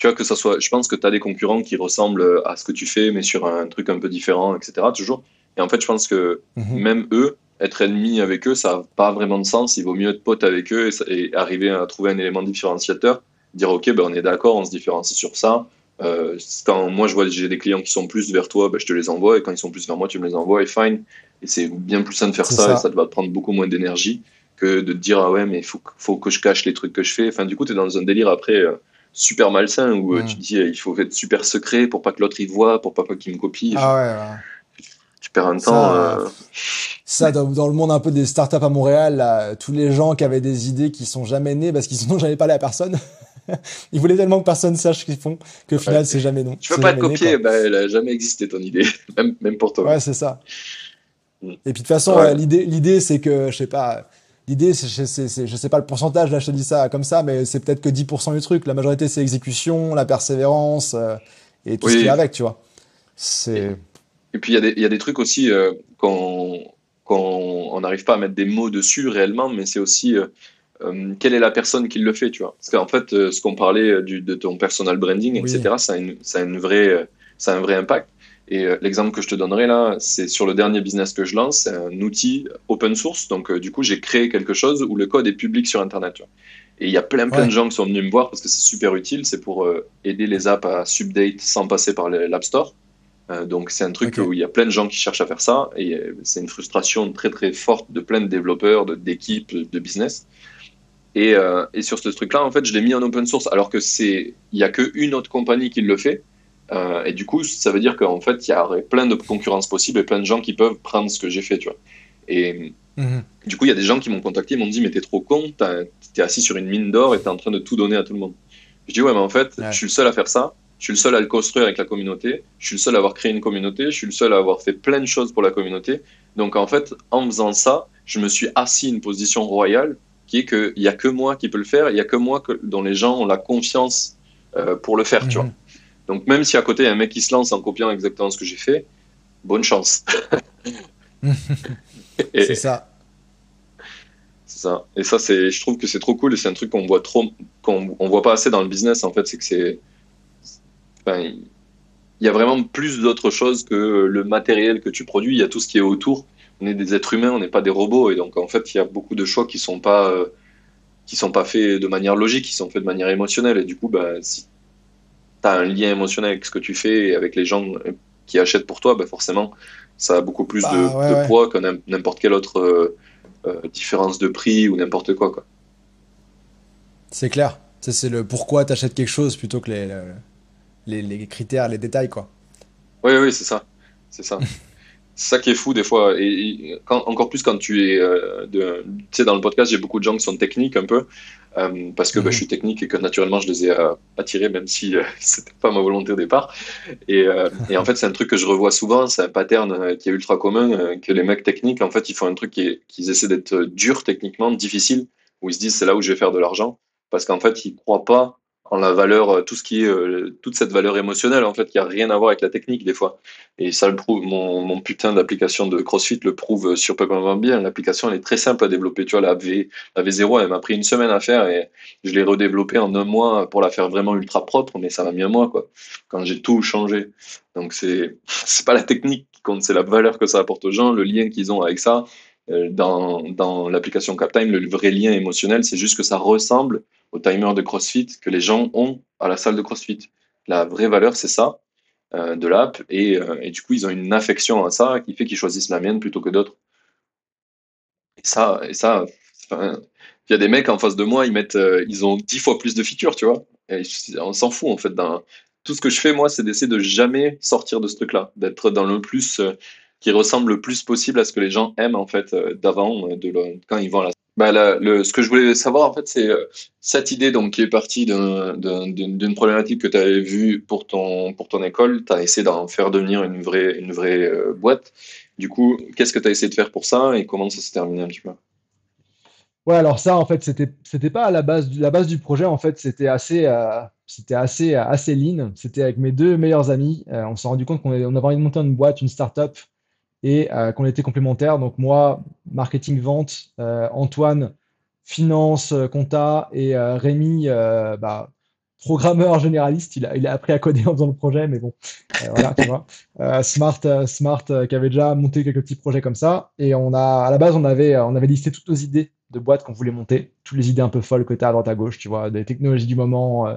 Tu vois, que ça soit. Je pense que tu as des concurrents qui ressemblent à ce que tu fais, mais sur un truc un peu différent, etc. Toujours. Et en fait, je pense que mhm. même eux, être ennemi avec eux, ça n'a pas vraiment de sens. Il vaut mieux être pote avec eux et, arriver à trouver un élément différenciateur. Dire, OK, ben, on est d'accord, on se différencie sur ça euh, quand moi je vois j'ai des clients qui sont plus vers toi, ben, je te les envoie, et quand ils sont plus vers moi, tu me les envoies, et fine. Et c'est bien plus simple de faire ça, et ça va te prendre beaucoup moins d'énergie que de te dire ah ouais, mais il faut, faut que je cache les trucs que je fais. Enfin, du coup, tu es dans un délire après euh, super malsain où euh, tu dis il faut être super secret pour pas que l'autre y voit, pour pas, qu'il me copie. Ah ouais, Tu perds un temps. Ça, dans, dans, le monde un peu des startups à Montréal, là, tous les gens qui avaient des idées qui sont jamais nées parce qu'ils n'ont jamais parlé à personne. [laughs] Ils voulaient tellement que personne sache ce qu'ils font que final, c'est jamais non. Tu veux pas te copier, bah, elle a jamais existé ton idée, [laughs] même, même pour toi. Ouais, c'est ça. Mm. Et puis de toute façon, l'idée, l'idée, c'est que, je sais pas, l'idée, c'est, je sais pas le pourcentage, là, je te dis ça comme ça, mais c'est peut-être que 10% du truc. La majorité, c'est l'exécution, la persévérance euh, et tout ce qui est avec, tu vois. C'est. Et, puis, il y, y, a des trucs aussi euh, quand, quand on n'arrive pas à mettre des mots dessus réellement, mais c'est aussi. Euh, euh, quelle est la personne qui le fait, tu vois. Parce qu'en fait, euh, ce qu'on parlait du, de ton personal branding, etc., ça a, une, ça, a une vraie, ça a un vrai impact. Et l'exemple que je te donnerai là, c'est sur le dernier business que je lance, c'est un outil open source. Donc, du coup, j'ai créé quelque chose où le code est public sur Internet. Tu vois. Et il y a plein, plein de gens qui sont venus me voir parce que c'est super utile. C'est pour aider les apps à subdate sans passer par l'App Store. donc, c'est un truc où il y a plein de gens qui cherchent à faire ça. Et c'est une frustration très, très forte de plein de développeurs, d'équipes, de, de business. Et, euh, et, sur ce truc-là, en fait, je l'ai mis en open source, alors que c'est, il y a qu'une autre compagnie qui le fait. Euh, et du coup, ça veut dire qu'en fait, il y aurait plein de concurrences possibles et plein de gens qui peuvent prendre ce que j'ai fait, tu vois. Et mhm. du coup, il y a des gens qui m'ont contacté, ils m'ont dit, mais t'es trop con, t'es assis sur une mine d'or et t'es en train de tout donner à tout le monde. Je dis, ouais, mais en fait, je suis le seul à faire ça. Je suis le seul à le construire avec la communauté. Je suis le seul à avoir créé une communauté. Je suis le seul à avoir fait plein de choses pour la communauté. Donc, en fait, en faisant ça, je me suis assis une position royale qui est qu'il n'y a que moi qui peux le faire, il n'y a que moi que, dont les gens ont la confiance euh, pour le faire, tu vois. Donc même si à côté il y a un mec qui se lance en copiant exactement ce que j'ai fait, bonne chance. [laughs] c'est ça. C'est ça. Et ça, c'est, je trouve que c'est trop cool et c'est un truc qu'on voit trop, qu'on on voit pas assez dans le business en fait. C'est que c'est, enfin, il y a vraiment plus d'autres choses que le matériel que tu produis. Il y a tout ce qui est autour. On est des êtres humains, on n'est pas des robots et donc en fait, il y a beaucoup de choix qui sont pas, euh, qui sont pas faits de manière logique, qui sont faits de manière émotionnelle. Et du coup, bah, si tu as un lien émotionnel avec ce que tu fais et avec les gens qui achètent pour toi, bah, forcément, ça a beaucoup plus Bah, de, ouais, de ouais. poids que n'im- n'importe quelle autre euh, euh, différence de prix ou n'importe quoi, quoi. C'est clair. Ça, C'est le pourquoi t'achètes quelque chose plutôt que les, les, les critères, les détails, quoi. Oui, oui, c'est ça. C'est ça. [laughs] C'est ça qui est fou des fois. Et, et quand- encore plus quand tu es euh, de, tu dans le podcast, j'ai beaucoup de gens qui sont techniques un peu, euh, parce que bah, Mhm. je suis technique et que naturellement je les ai euh, attirés, même si euh, [laughs] c'était pas ma volonté au départ. Et, euh, et en fait, c'est un truc que je revois souvent, c'est un pattern qui est ultra commun, que les mecs techniques, en fait, ils font un truc qu'ils essaient d'être durs techniquement, difficile, où ils se disent c'est là où je vais faire de l'argent, parce qu'en fait, ils croient pas en la valeur, euh, tout ce qui est, euh, toute cette valeur émotionnelle, en fait, qui a rien à voir avec la technique des fois. Et ça le prouve, mon, putain d'application de CrossFit le prouve surprenamment bien. L'application, elle est très simple à développer. Tu vois, la, v, la V0, elle m'a pris une semaine à faire et je l'ai redéveloppée en un mois pour la faire vraiment ultra propre, mais ça m'a mis un mois, quoi, quand j'ai tout changé. Donc, c'est, [laughs] c'est pas la technique qui compte, c'est la valeur que ça apporte aux gens, le lien qu'ils ont avec ça. Euh, Dans, dans l'application CapTime, le vrai lien émotionnel, c'est juste que ça ressemble au timer de CrossFit que les gens ont à la salle de CrossFit. La vraie valeur, c'est ça euh, de l'app et, euh, et du coup ils ont une affection à ça qui fait qu'ils choisissent la mienne plutôt que d'autres. Et ça, et ça, il y a des mecs en face de moi, ils mettent, euh, ils ont dix fois plus de features, tu vois. Et on s'en fout en fait. Tout ce que je fais moi, c'est d'essayer de jamais sortir de ce truc-là, d'être dans le plus qui ressemble le plus possible à ce que les gens aiment en fait d'avant, de quand ils vont à la. Bah, ce que je voulais savoir en fait, c'est euh, cette idée donc qui est partie d'un- d'un- d'une problématique que tu avais vue pour ton école. Tu as essayé d'en faire devenir une vraie euh, boîte. Du coup, qu'est-ce que tu as essayé de faire pour ça et comment ça s'est terminé un petit peu? Ouais, alors ça, en fait, c'était pas à la base du, projet. En fait, c'était assez, euh, assez, assez lean. C'était avec mes deux meilleurs amis. On s'est rendu compte qu'on avait, on avait envie de monter une boîte, une start-up, et euh, qu'on était complémentaires. Donc moi, marketing, vente, euh, Antoine, finance, euh, compta, et euh, Rémi, bah, programmeur généraliste. Il a, il a appris à coder en faisant le projet, mais bon, voilà, tu vois. Smart, Smart, qui avait déjà monté quelques petits projets comme ça. Et on a, à la base, on avait, on avait listé toutes nos idées de boîtes qu'on voulait monter, toutes les idées un peu folles que tu as à droite à gauche, tu vois, des technologies du moment,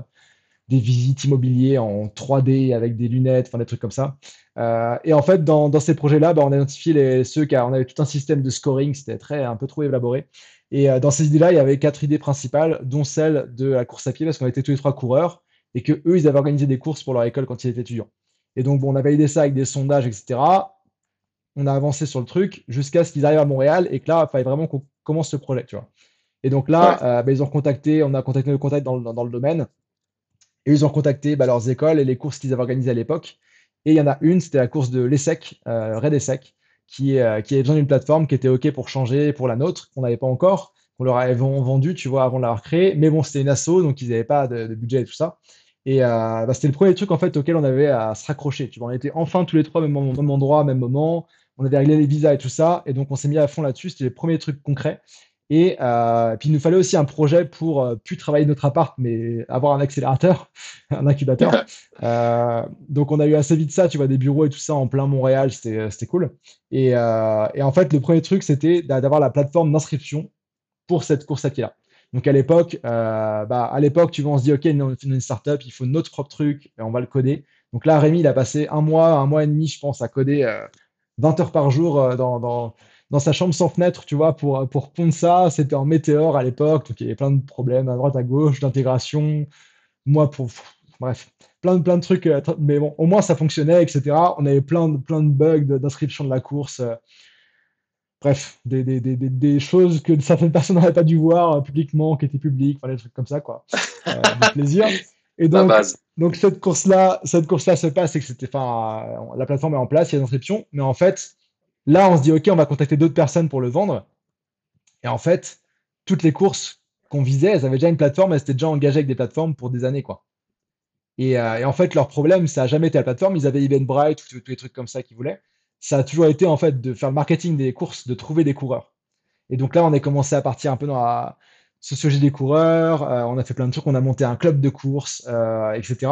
des visites immobilières en 3D avec des lunettes, enfin des trucs comme ça. Euh, et en fait, dans, dans ces projets-là, bah, on a identifié les, ceux qui on avait tout un système de scoring, c'était très un peu trop élaboré. Et euh, dans ces idées-là, il y avait quatre idées principales, dont celle de la course à pied, parce qu'on était tous les trois coureurs et que eux, ils avaient organisé des courses pour leur école quand ils étaient étudiants. Et donc, bon, on a validé ça avec des sondages, etc. On a avancé sur le truc jusqu'à ce qu'ils arrivent à Montréal et que là, il fallait vraiment qu'on commence ce projet, tu vois. Et donc là, Ouais. euh, bah, ils ont contacté, on a contacté dans, le- dans, dans le domaine et ils ont contacté bah, leurs écoles et les courses qu'ils avaient organisées à l'époque. Et il y en a une, c'était la course de l'ESSEC, euh, Red ESSEC, qui, euh, qui avait besoin d'une plateforme qui était OK pour changer pour la nôtre, qu'on n'avait pas encore, qu'on leur avait vendu, tu vois, avant de l'avoir créée. Mais bon, c'était une asso, donc ils n'avaient pas de, budget et tout ça. Et euh, bah, c'était le premier truc en fait auquel on avait à se raccrocher. Tu vois, on était enfin tous les trois au même, endroit, même moment. On avait réglé les visas et tout ça, et donc on s'est mis à fond là-dessus. C'était les premiers trucs concrets. Et euh, puis il nous fallait aussi un projet pour euh, plus travailler notre appart, mais avoir un accélérateur, [laughs] un incubateur. Euh, donc on a eu assez vite ça, tu vois, des bureaux et tout ça en plein Montréal, c'était c'était cool. Et, euh, et en fait, le premier truc, c'était d'a- d'avoir la plateforme d'inscription pour cette course à pied-là. Donc à l'époque, euh, bah, à l'époque, tu vois, on se dit, OK, on fait une startup, il faut notre propre truc, et on va le coder. Donc là, Rémi, il a passé un mois, un mois et demi, je pense, à coder euh, 20 heures par jour euh, dans, dans, dans sa chambre sans fenêtre, tu vois, pour, pour pondre ça. C'était en météore à l'époque, donc il y avait plein de problèmes à droite, à gauche, d'intégration. Moi, pour. Bref, plein de, plein de trucs. euh, Mais bon, au moins, ça fonctionnait, etc. On avait plein de, plein de bugs d'inscription de la course. euh, Bref, des, des, des, des, des choses que certaines [laughs] personnes n'auraient pas dû voir euh, publiquement, qui étaient publiques, enfin, des trucs comme ça, quoi. Euh, du [laughs] plaisir. Et donc, donc cette course-là, cette course-là se passe, c'est que c'était, enfin, la plateforme est en place, il y a des inscriptions, mais en fait, là, on se dit, ok, on va contacter d'autres personnes pour le vendre. Et en fait, toutes les courses qu'on visait, elles avaient déjà une plateforme, elles étaient déjà engagées avec des plateformes pour des années, quoi. Et, euh, en fait, leur problème, ça a jamais été la plateforme. Ils avaient Eventbrite, tous les trucs comme ça qu'ils voulaient. Ça a toujours été en fait de faire le marketing des courses, de trouver des coureurs. Et donc là, on a commencé à partir un peu dans la sociologie des coureurs, euh, on a fait plein de trucs, on a monté un club de course, euh, etc.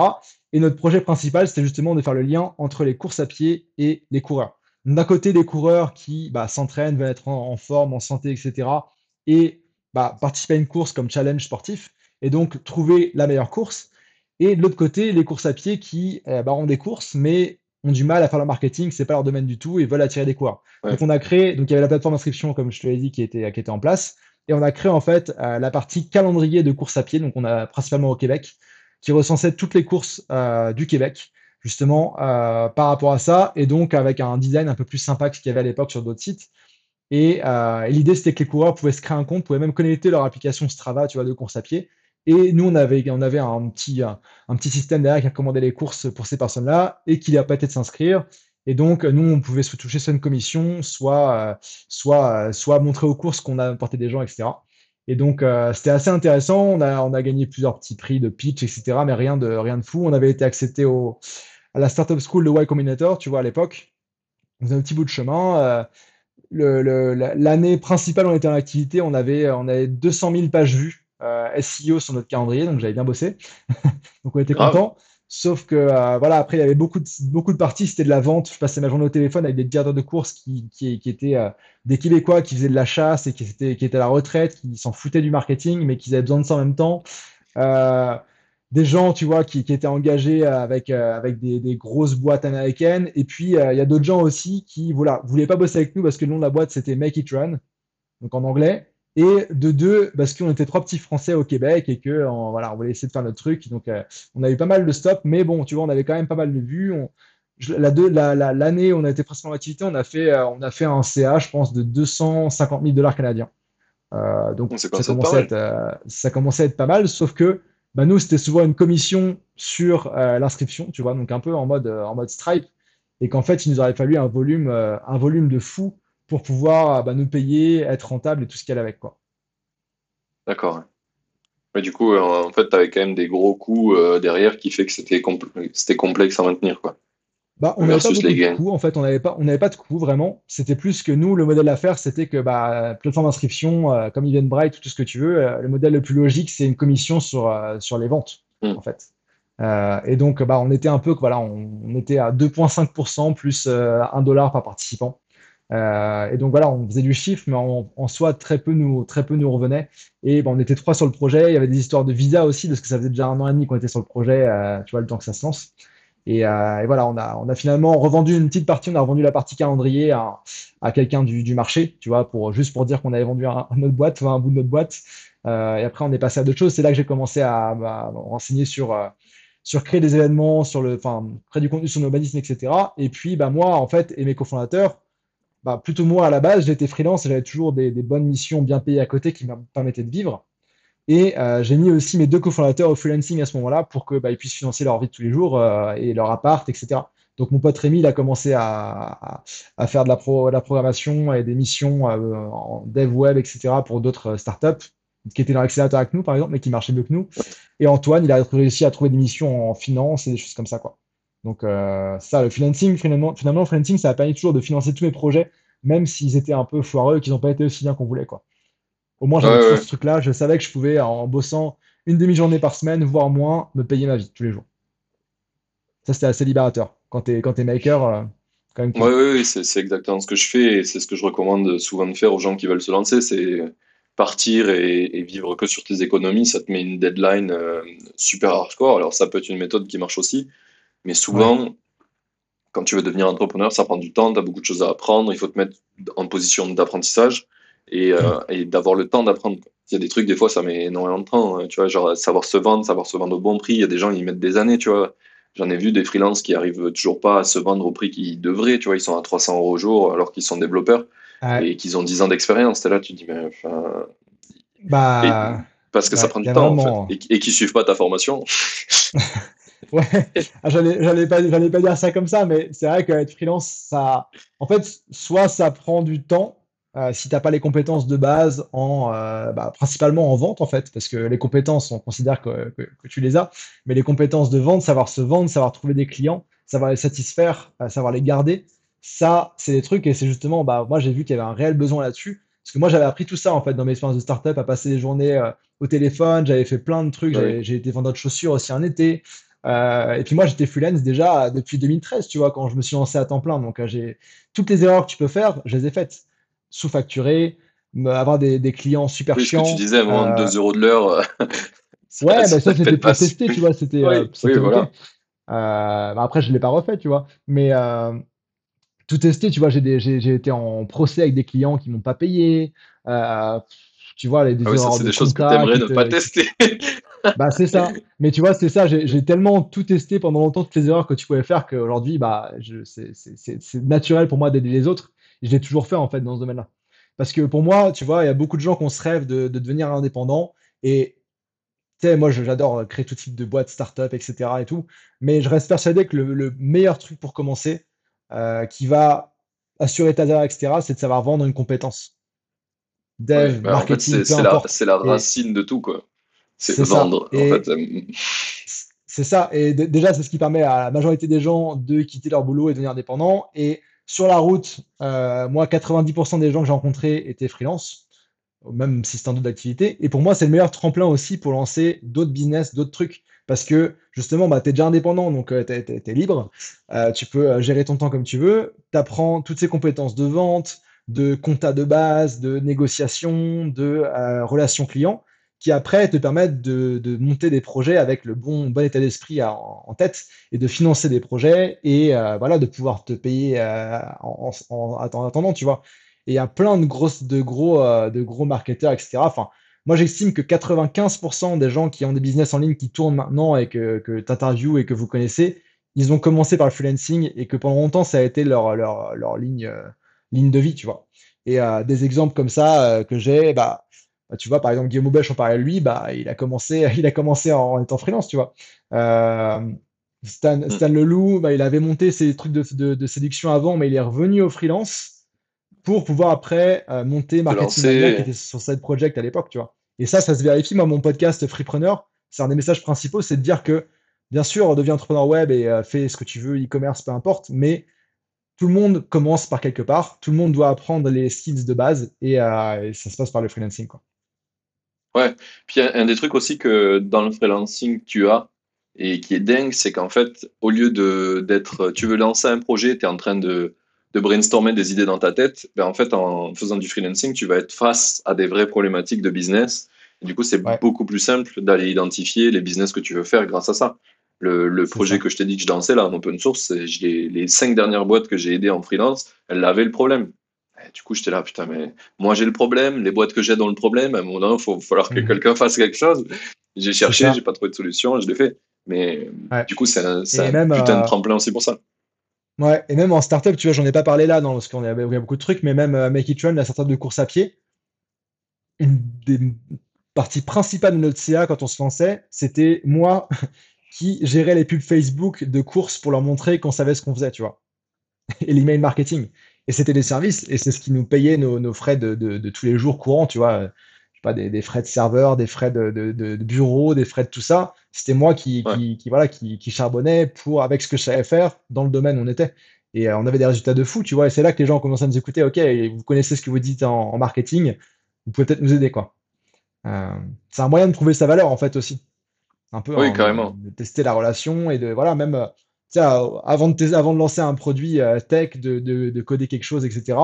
Et notre projet principal, c'était justement de faire le lien entre les courses à pied et les coureurs. D'un côté, des coureurs qui bah, s'entraînent, veulent être en, forme, en santé, etc. Et bah, participer à une course comme challenge sportif, et donc trouver la meilleure course. Et de l'autre côté, les courses à pied qui eh, bah, ont des courses, mais ont du mal à faire leur marketing, c'est pas leur domaine du tout, et veulent attirer des coureurs. Donc on a créé, donc il y avait la plateforme d'inscription, comme je te l'ai dit, qui était, qui était en place. Et on a créé en fait euh, la partie calendrier de course à pied, donc on a principalement au Québec, qui recensait toutes les courses euh, du Québec, justement euh, par rapport à ça, et donc avec un design un peu plus sympa que ce qu'il y avait à l'époque sur d'autres sites. Et, l'idée c'était que les coureurs pouvaient se créer un compte, pouvaient même connecter leur application Strava, tu vois, de course à pied. Et nous, on avait, on avait un, petit, un, petit système derrière qui recommandait les courses pour ces personnes-là et qui leur permettait de s'inscrire. Et donc, nous, on pouvait se toucher sur une commission, soit, euh, soit, euh, soit montrer aux courses qu'on a apporté des gens, etc. Et donc, euh, c'était assez intéressant. On a, on a gagné plusieurs petits prix de pitch, etc. Mais rien de, rien de fou. On avait été accepté au, à la Startup School de Y Combinator, tu vois, à l'époque. On faisait un petit bout de chemin. L'année principale, on était en activité. On avait, on avait 200 000 pages vues SEO sur notre calendrier. Donc, j'avais bien bossé. [laughs] donc, on était content. Sauf que euh, voilà, après, il y avait beaucoup de, beaucoup de parties, c'était de la vente. Je passais ma journée au téléphone avec des directeurs de course qui, qui, étaient euh, des Québécois qui faisaient de la chasse et qui étaient, qui étaient à la retraite, qui s'en foutaient du marketing, mais qui avaient besoin de ça en même temps. Euh, des gens, tu vois, qui, qui étaient engagés avec, avec des, des, grosses boîtes américaines. Et puis, il y a d'autres gens aussi qui voilà, voulaient pas bosser avec nous parce que le nom de la boîte, c'était Make It Run, donc en anglais. Et de deux, parce qu'on était trois petits Français au Québec et que voilà, on voulait essayer de faire notre truc. Donc, euh, on a eu pas mal de stops, mais bon, tu vois, on avait quand même pas mal de vues. On, l'année la, la, où on a été presque en activité, on a fait, euh, on a fait un CA, je pense, de 250 000 dollars canadiens. Euh, donc, ça commençait, à être, ça commençait à être pas mal, sauf que bah, nous, c'était souvent une commission sur l'inscription, tu vois, donc un peu en mode, en mode Stripe, et qu'en fait, il nous aurait fallu un volume, volume de fou pour pouvoir bah, nous payer, être rentable et tout ce qu'il y a avec. Quoi. D'accord. Mais du coup, euh, en fait, tu avais quand même des gros coûts euh, derrière qui fait que c'était complexe à maintenir. Bah, on n'avait pas de coûts, en fait, on n'avait pas, on pas de coûts vraiment. C'était plus que nous, le modèle d'affaires, c'était que bah, plateforme d'inscription, euh, comme Eventbrite, tout ce que tu veux, le modèle le plus logique, c'est une commission sur, sur les ventes, hmm. en fait. et donc, bah, on était un peu, voilà, on, on était à 2,5% plus 1 dollar par participant. Euh, et donc voilà, on faisait du chiffre, mais en, soi, très peu, nous, très peu nous revenait. Et bon, on était trois sur le projet. Il y avait des histoires de visa aussi, parce que ça faisait déjà un an et demi qu'on était sur le projet, euh, tu vois, le temps que ça se lance. Et, euh, voilà, on a, finalement revendu une petite partie, on a revendu la partie calendrier à, quelqu'un du, marché, tu vois, pour, juste pour dire qu'on avait vendu un, notre boîte, un bout de notre boîte. et après, on est passé à d'autres choses. C'est là que j'ai commencé à, bah, renseigner sur sur créer des événements, sur le, enfin, créer du contenu sur nos urbanisme, etc. Et puis, bah, moi, en fait, et mes cofondateurs, bah, plutôt moi à la base, j'étais freelance et j'avais toujours des, bonnes missions bien payées à côté qui me permettaient de vivre. Et euh, j'ai mis aussi mes deux cofondateurs au freelancing à ce moment-là pour qu'ils bah, puissent financer leur vie de tous les jours euh, et leur appart, etc. Donc mon pote Rémi, il a commencé à, faire de la, programmation et des missions euh, en dev web, etc. pour d'autres startups qui étaient dans l'accélérateur avec nous, par exemple, mais qui marchaient mieux que nous. Et Antoine, il a réussi à trouver des missions en finance et des choses comme ça, quoi. Donc ça, le financing, finalement, finalement, le financing, ça a permis toujours de financer tous mes projets, même s'ils étaient un peu foireux et qu'ils n'ont pas été aussi bien qu'on voulait. Quoi. Au moins, j'avais ce truc-là. Je savais que je pouvais, en bossant une demi-journée par semaine, voire moins, me payer ma vie tous les jours. Ça, c'était assez libérateur. Quand tu es, es maker, euh, quand même. Oui, oui, c'est exactement ce que je fais et c'est ce que je recommande souvent de faire aux gens qui veulent se lancer. C'est partir et, vivre que sur tes économies. Ça te met une deadline euh, super hardcore. Alors, ça peut être une méthode qui marche aussi. Mais souvent, quand tu veux devenir entrepreneur, ça prend du temps, tu as beaucoup de choses à apprendre, il faut te mettre en position d'apprentissage et, euh, et d'avoir le temps d'apprendre. Il y a des trucs, des fois, ça met énormément de temps. Hein, tu vois, genre savoir se vendre, savoir se vendre au bon prix. Il y a des gens, ils mettent des années, tu vois. J'en ai vu des freelances qui arrivent toujours pas à se vendre au prix qu'ils devraient, tu vois. Ils sont à 300 euros au jour alors qu'ils sont développeurs et qu'ils ont 10 ans d'expérience. là, tu te dis, mais enfin. Bah. parce que ça prend du temps, en fait, et, et qu'ils suivent pas ta formation. [laughs] [laughs] Ouais, ah, j'allais pas, pas dire ça comme ça, mais c'est vrai qu'être freelance, ça, en fait, soit ça prend du temps euh, si tu n'as pas les compétences de base, en, euh, bah, principalement en vente, en fait, parce que les compétences, on considère que, que, tu les as, mais les compétences de vente, savoir se vendre, savoir trouver des clients, savoir les satisfaire, euh, savoir les garder, ça, c'est des trucs, et c'est justement, bah, moi j'ai vu qu'il y avait un réel besoin là-dessus, Parce que moi, j'avais appris tout ça, en fait, dans mes expériences de startup, à passer des journées au téléphone. J'avais fait plein de trucs. J'ai été vendeur de chaussures aussi en été. Euh, et puis moi, j'étais freelance déjà depuis 2013, tu vois, quand je me suis lancé à temps plein. Donc, j'ai toutes les erreurs que tu peux faire, je les ai faites. Sous-facturer, avoir des, clients super oui, chiants. Ce que tu disais, avant 2 euros de l'heure. [laughs] ouais, bah, ça, c'était pour tester, tu vois. C'était. oui, voilà. Bah, après, je ne l'ai pas refait, tu vois. Mais tout testé, tu vois, j'ai été en procès avec des clients qui m'ont pas payé. Euh, tu vois, les, des ah ça, c'est des choses que tu aimerais ne pas tester. [laughs] bah, c'est ça. Mais tu vois, c'est ça. J'ai tellement tout testé pendant longtemps, toutes les erreurs que tu pouvais faire qu'aujourd'hui, bah, c'est naturel pour moi d'aider les autres. Je l'ai toujours fait, en fait, dans ce domaine-là. Parce que pour moi, tu vois, il y a beaucoup de gens qui ont ce rêve de, devenir indépendant. Et tu sais, moi, j'adore créer tout type de boîtes, start-up, etc. et tout. Mais je reste persuadé que le meilleur truc pour commencer, euh, qui va assurer ta valeur, etc., c'est de savoir vendre une compétence. Dev, bah, marketing, c'est la, la, racine de tout, quoi. C'est vendre. C'est ça. Et déjà, c'est ce qui permet à la majorité des gens de quitter leur boulot et de devenir indépendants. Et sur la route, euh, moi, 90% des gens que j'ai rencontrés étaient freelance, même si c'est un autre d'activité. Et pour moi, c'est le meilleur tremplin aussi pour lancer d'autres business, d'autres trucs. Parce que justement, bah, tu es déjà indépendant, donc tu es, libre, euh, tu peux euh, gérer ton temps comme tu veux, tu apprends toutes ces compétences de vente, de compta de base, de négociation, de euh, relations clients, qui après te permettent de, monter des projets avec le bon, bon état d'esprit en, tête et de financer des projets et voilà, de pouvoir te payer en, en, attendant, tu vois. Et il y a plein de, grosses, de, gros, de gros marketeurs, etc. Enfin, moi, j'estime que 95% des gens qui ont des business en ligne qui tournent maintenant et que, que tu interviews et que vous connaissez, ils ont commencé par le freelancing et que pendant longtemps, ça a été leur, leur, leur ligne, euh, ligne de vie, tu vois. Et euh, des exemples comme ça euh, que j'ai, bah, tu vois, par exemple, Guillaume Aubèche, on parlait de lui, bah, il a commencé, [laughs] il a commencé en, étant freelance, tu vois. Stan, mm. Stan Leloup, bah, il avait monté ses trucs de, de, de, séduction avant, mais il est revenu au freelance pour pouvoir après euh, monter Marketing Mania qui était sur Side Project à l'époque, tu vois. Et ça, ça se vérifie. Moi, mon podcast Freepreneur, c'est un des messages principaux, c'est de dire que, bien sûr, deviens entrepreneur web et euh, fais ce que tu veux, e-commerce, peu importe, mais tout le monde commence par quelque part. Tout le monde doit apprendre les skills de base et, euh, ça se passe par le freelancing, quoi. Ouais. Puis un des trucs aussi que dans le freelancing tu as et qui est dingue, c'est qu'en fait, au lieu de d'être, tu veux lancer un projet, tu es en train de de brainstormer des idées dans ta tête, ben en fait, en faisant du freelancing, tu vas être face à des vraies problématiques de business. Et du coup, c'est beaucoup plus simple d'aller identifier les business que tu veux faire grâce à ça. Le, le projet que je t'ai dit que je dansais là en open source, les, les cinq dernières boîtes que j'ai aidées en freelance, elles avaient le problème. Du coup, j'étais là, putain, mais moi j'ai le problème, les boîtes que j'ai dans le problème, à un moment il faut falloir que mhm. quelqu'un fasse quelque chose. J'ai cherché, j'ai pas trouvé de solution, je l'ai fait. Mais du coup, c'est un, putain de euh, tremplin aussi pour ça. Ouais, et même en startup, tu vois, j'en ai pas parlé là, dans, parce qu'on a, il y a beaucoup de trucs, mais même euh, Make It Run, la startup de course à pied, une des parties principales de notre CA quand on se lançait, c'était moi [laughs] qui gérais les pubs Facebook de course pour leur montrer qu'on savait ce qu'on faisait, tu vois. Et l'email marketing. Et c'était des services, et c'est ce qui nous payait nos, frais de, de, tous les jours courants, tu vois pas, des, frais de serveur, des frais de, bureau, des frais de tout ça. C'était moi qui, qui, voilà, qui, charbonnais pour, avec ce que je savais faire dans le domaine où on était. Et euh, on avait des résultats de fou, tu vois. Et c'est là que les gens ont commencé à nous écouter. OK, vous connaissez ce que vous dites en, marketing, vous pouvez peut-être nous aider, quoi. Euh, c'est un moyen de trouver sa valeur, en fait, aussi. Un peu. Oui, hein, carrément. De, tester la relation et de, voilà, même, euh, avant de, avant de lancer un produit tech, de, de, coder quelque chose, etc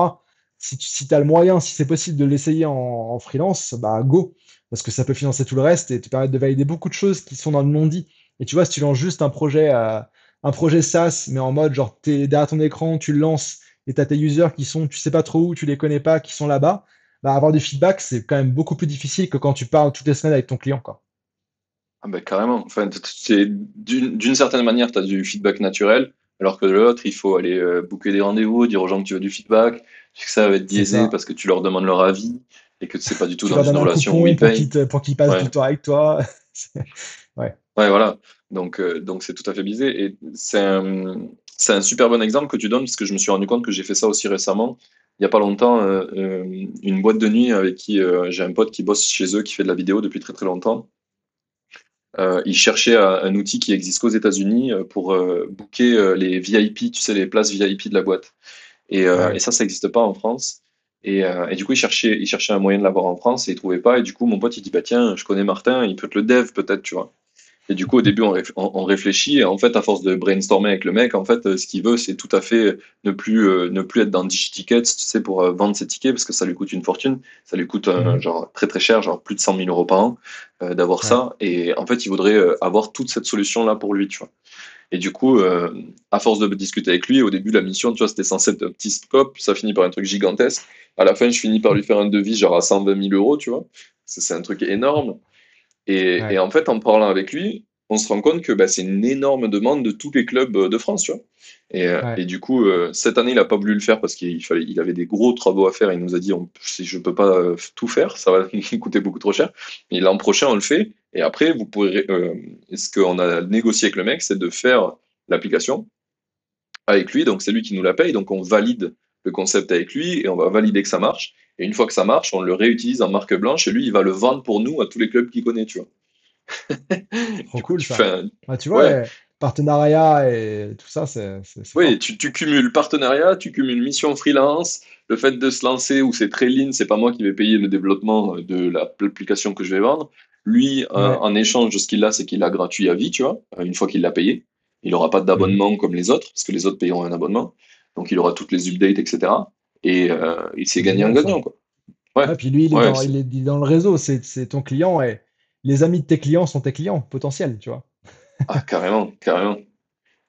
si tu as le moyen, si c'est possible de l'essayer en, freelance, bah go, parce que ça peut financer tout le reste et te permettre de valider beaucoup de choses qui sont dans le non-dit. Et tu vois, si tu lances juste un projet, euh, un projet SaaS, mais en mode genre, tu es derrière ton écran, tu le lances et tu as tes users qui sont, tu sais pas trop où, tu les connais pas, qui sont là-bas, bah avoir du feedback, c'est quand même beaucoup plus difficile que quand tu parles toutes les semaines avec ton client. Quoi. Ah bah carrément. Enfin, d'une certaine manière, tu as du feedback naturel, alors que de l'autre, il faut aller euh, booker des rendez-vous, dire aux gens que tu veux du feedback, que ça va être biaisé parce que tu leur demandes leur avis et que c'est pas du tout dans une relation où ils payent. Pour qu'ils passent du temps avec toi. [laughs] ouais. ouais, voilà. Donc, euh, donc c'est tout à fait biaisé. Et c'est un, un super bon exemple que tu donnes parce que je me suis rendu compte que j'ai fait ça aussi récemment. Il n'y a pas longtemps, euh, euh, une boîte de nuit avec qui j'ai un pote qui bosse chez eux, qui fait de la vidéo depuis très très longtemps. Il cherchait un outil qui existe qu'aux États-Unis pour booker les VIP, tu sais, les places VIP de la boîte. Et, euh, et ça, ça n'existe pas en France. Et, et, du coup, il cherchait, il cherchait un moyen de l'avoir en France et il trouvait pas. Et du coup, mon pote, il dit, bah tiens, je connais Martin, il peut te le dev peut-être, tu vois. Et du coup, au début, on, réfléchit. Et en fait, à force de brainstormer avec le mec, en fait, ce qu'il veut, c'est tout à fait ne plus, euh, ne plus être dans Digitickets, tu sais, pour euh, vendre ses tickets, parce que ça lui coûte une fortune. Ça lui coûte mhm. genre très très cher, genre plus de 100 000 euros par an euh, d'avoir ça. Et en fait, il voudrait avoir toute cette solution-là pour lui, tu vois. Et du coup, à force de discuter avec lui, au début, la mission, tu vois, c'était censé être un petit scope, ça finit par un truc gigantesque. À la fin, je finis par lui faire un devis genre à 120 000 euros, tu vois. C'est un truc énorme. Et, en fait, en parlant avec lui, on se rend compte que bah, c'est une énorme demande de tous les clubs euh, de France, tu vois. Et, euh, du coup, euh, cette année, il n'a pas voulu le faire parce qu'il fallait, il avait des gros travaux à faire. Il nous a dit, si je peux pas tout faire, ça va [laughs] coûter beaucoup trop cher. Et l'an prochain, on le fait. Et après, vous pourrez, ce qu'on a négocié avec le mec, c'est de faire l'application avec lui. Donc, c'est lui qui nous la paye. Donc, on valide le concept avec lui et on va valider que ça marche. Et une fois que ça marche, on le réutilise en marque blanche et lui, il va le vendre pour nous à tous les clubs qu'il connaît, tu vois. Trop [laughs] cool ça. tu vois, partenariat et tout ça, c'est. Oui, tu, tu, cumules partenariat, tu cumules mission freelance, le fait de se lancer où c'est très lean, c'est pas moi qui vais payer le développement de l'application que je vais vendre. Lui, en échange de ce qu'il a, c'est qu'il a gratuit à vie, tu vois, une fois qu'il l'a payé. Il n'aura pas d'abonnement comme les autres, parce que les autres payeront un abonnement. Donc il aura toutes les updates, etc. Et euh, il s'est gagnant-gagnant. Quoi. Ouais. puis lui, il est, dans, il est, dans, le réseau, c'est ton client et les amis de tes clients sont tes clients potentiels, tu vois. ah, [laughs] carrément, carrément.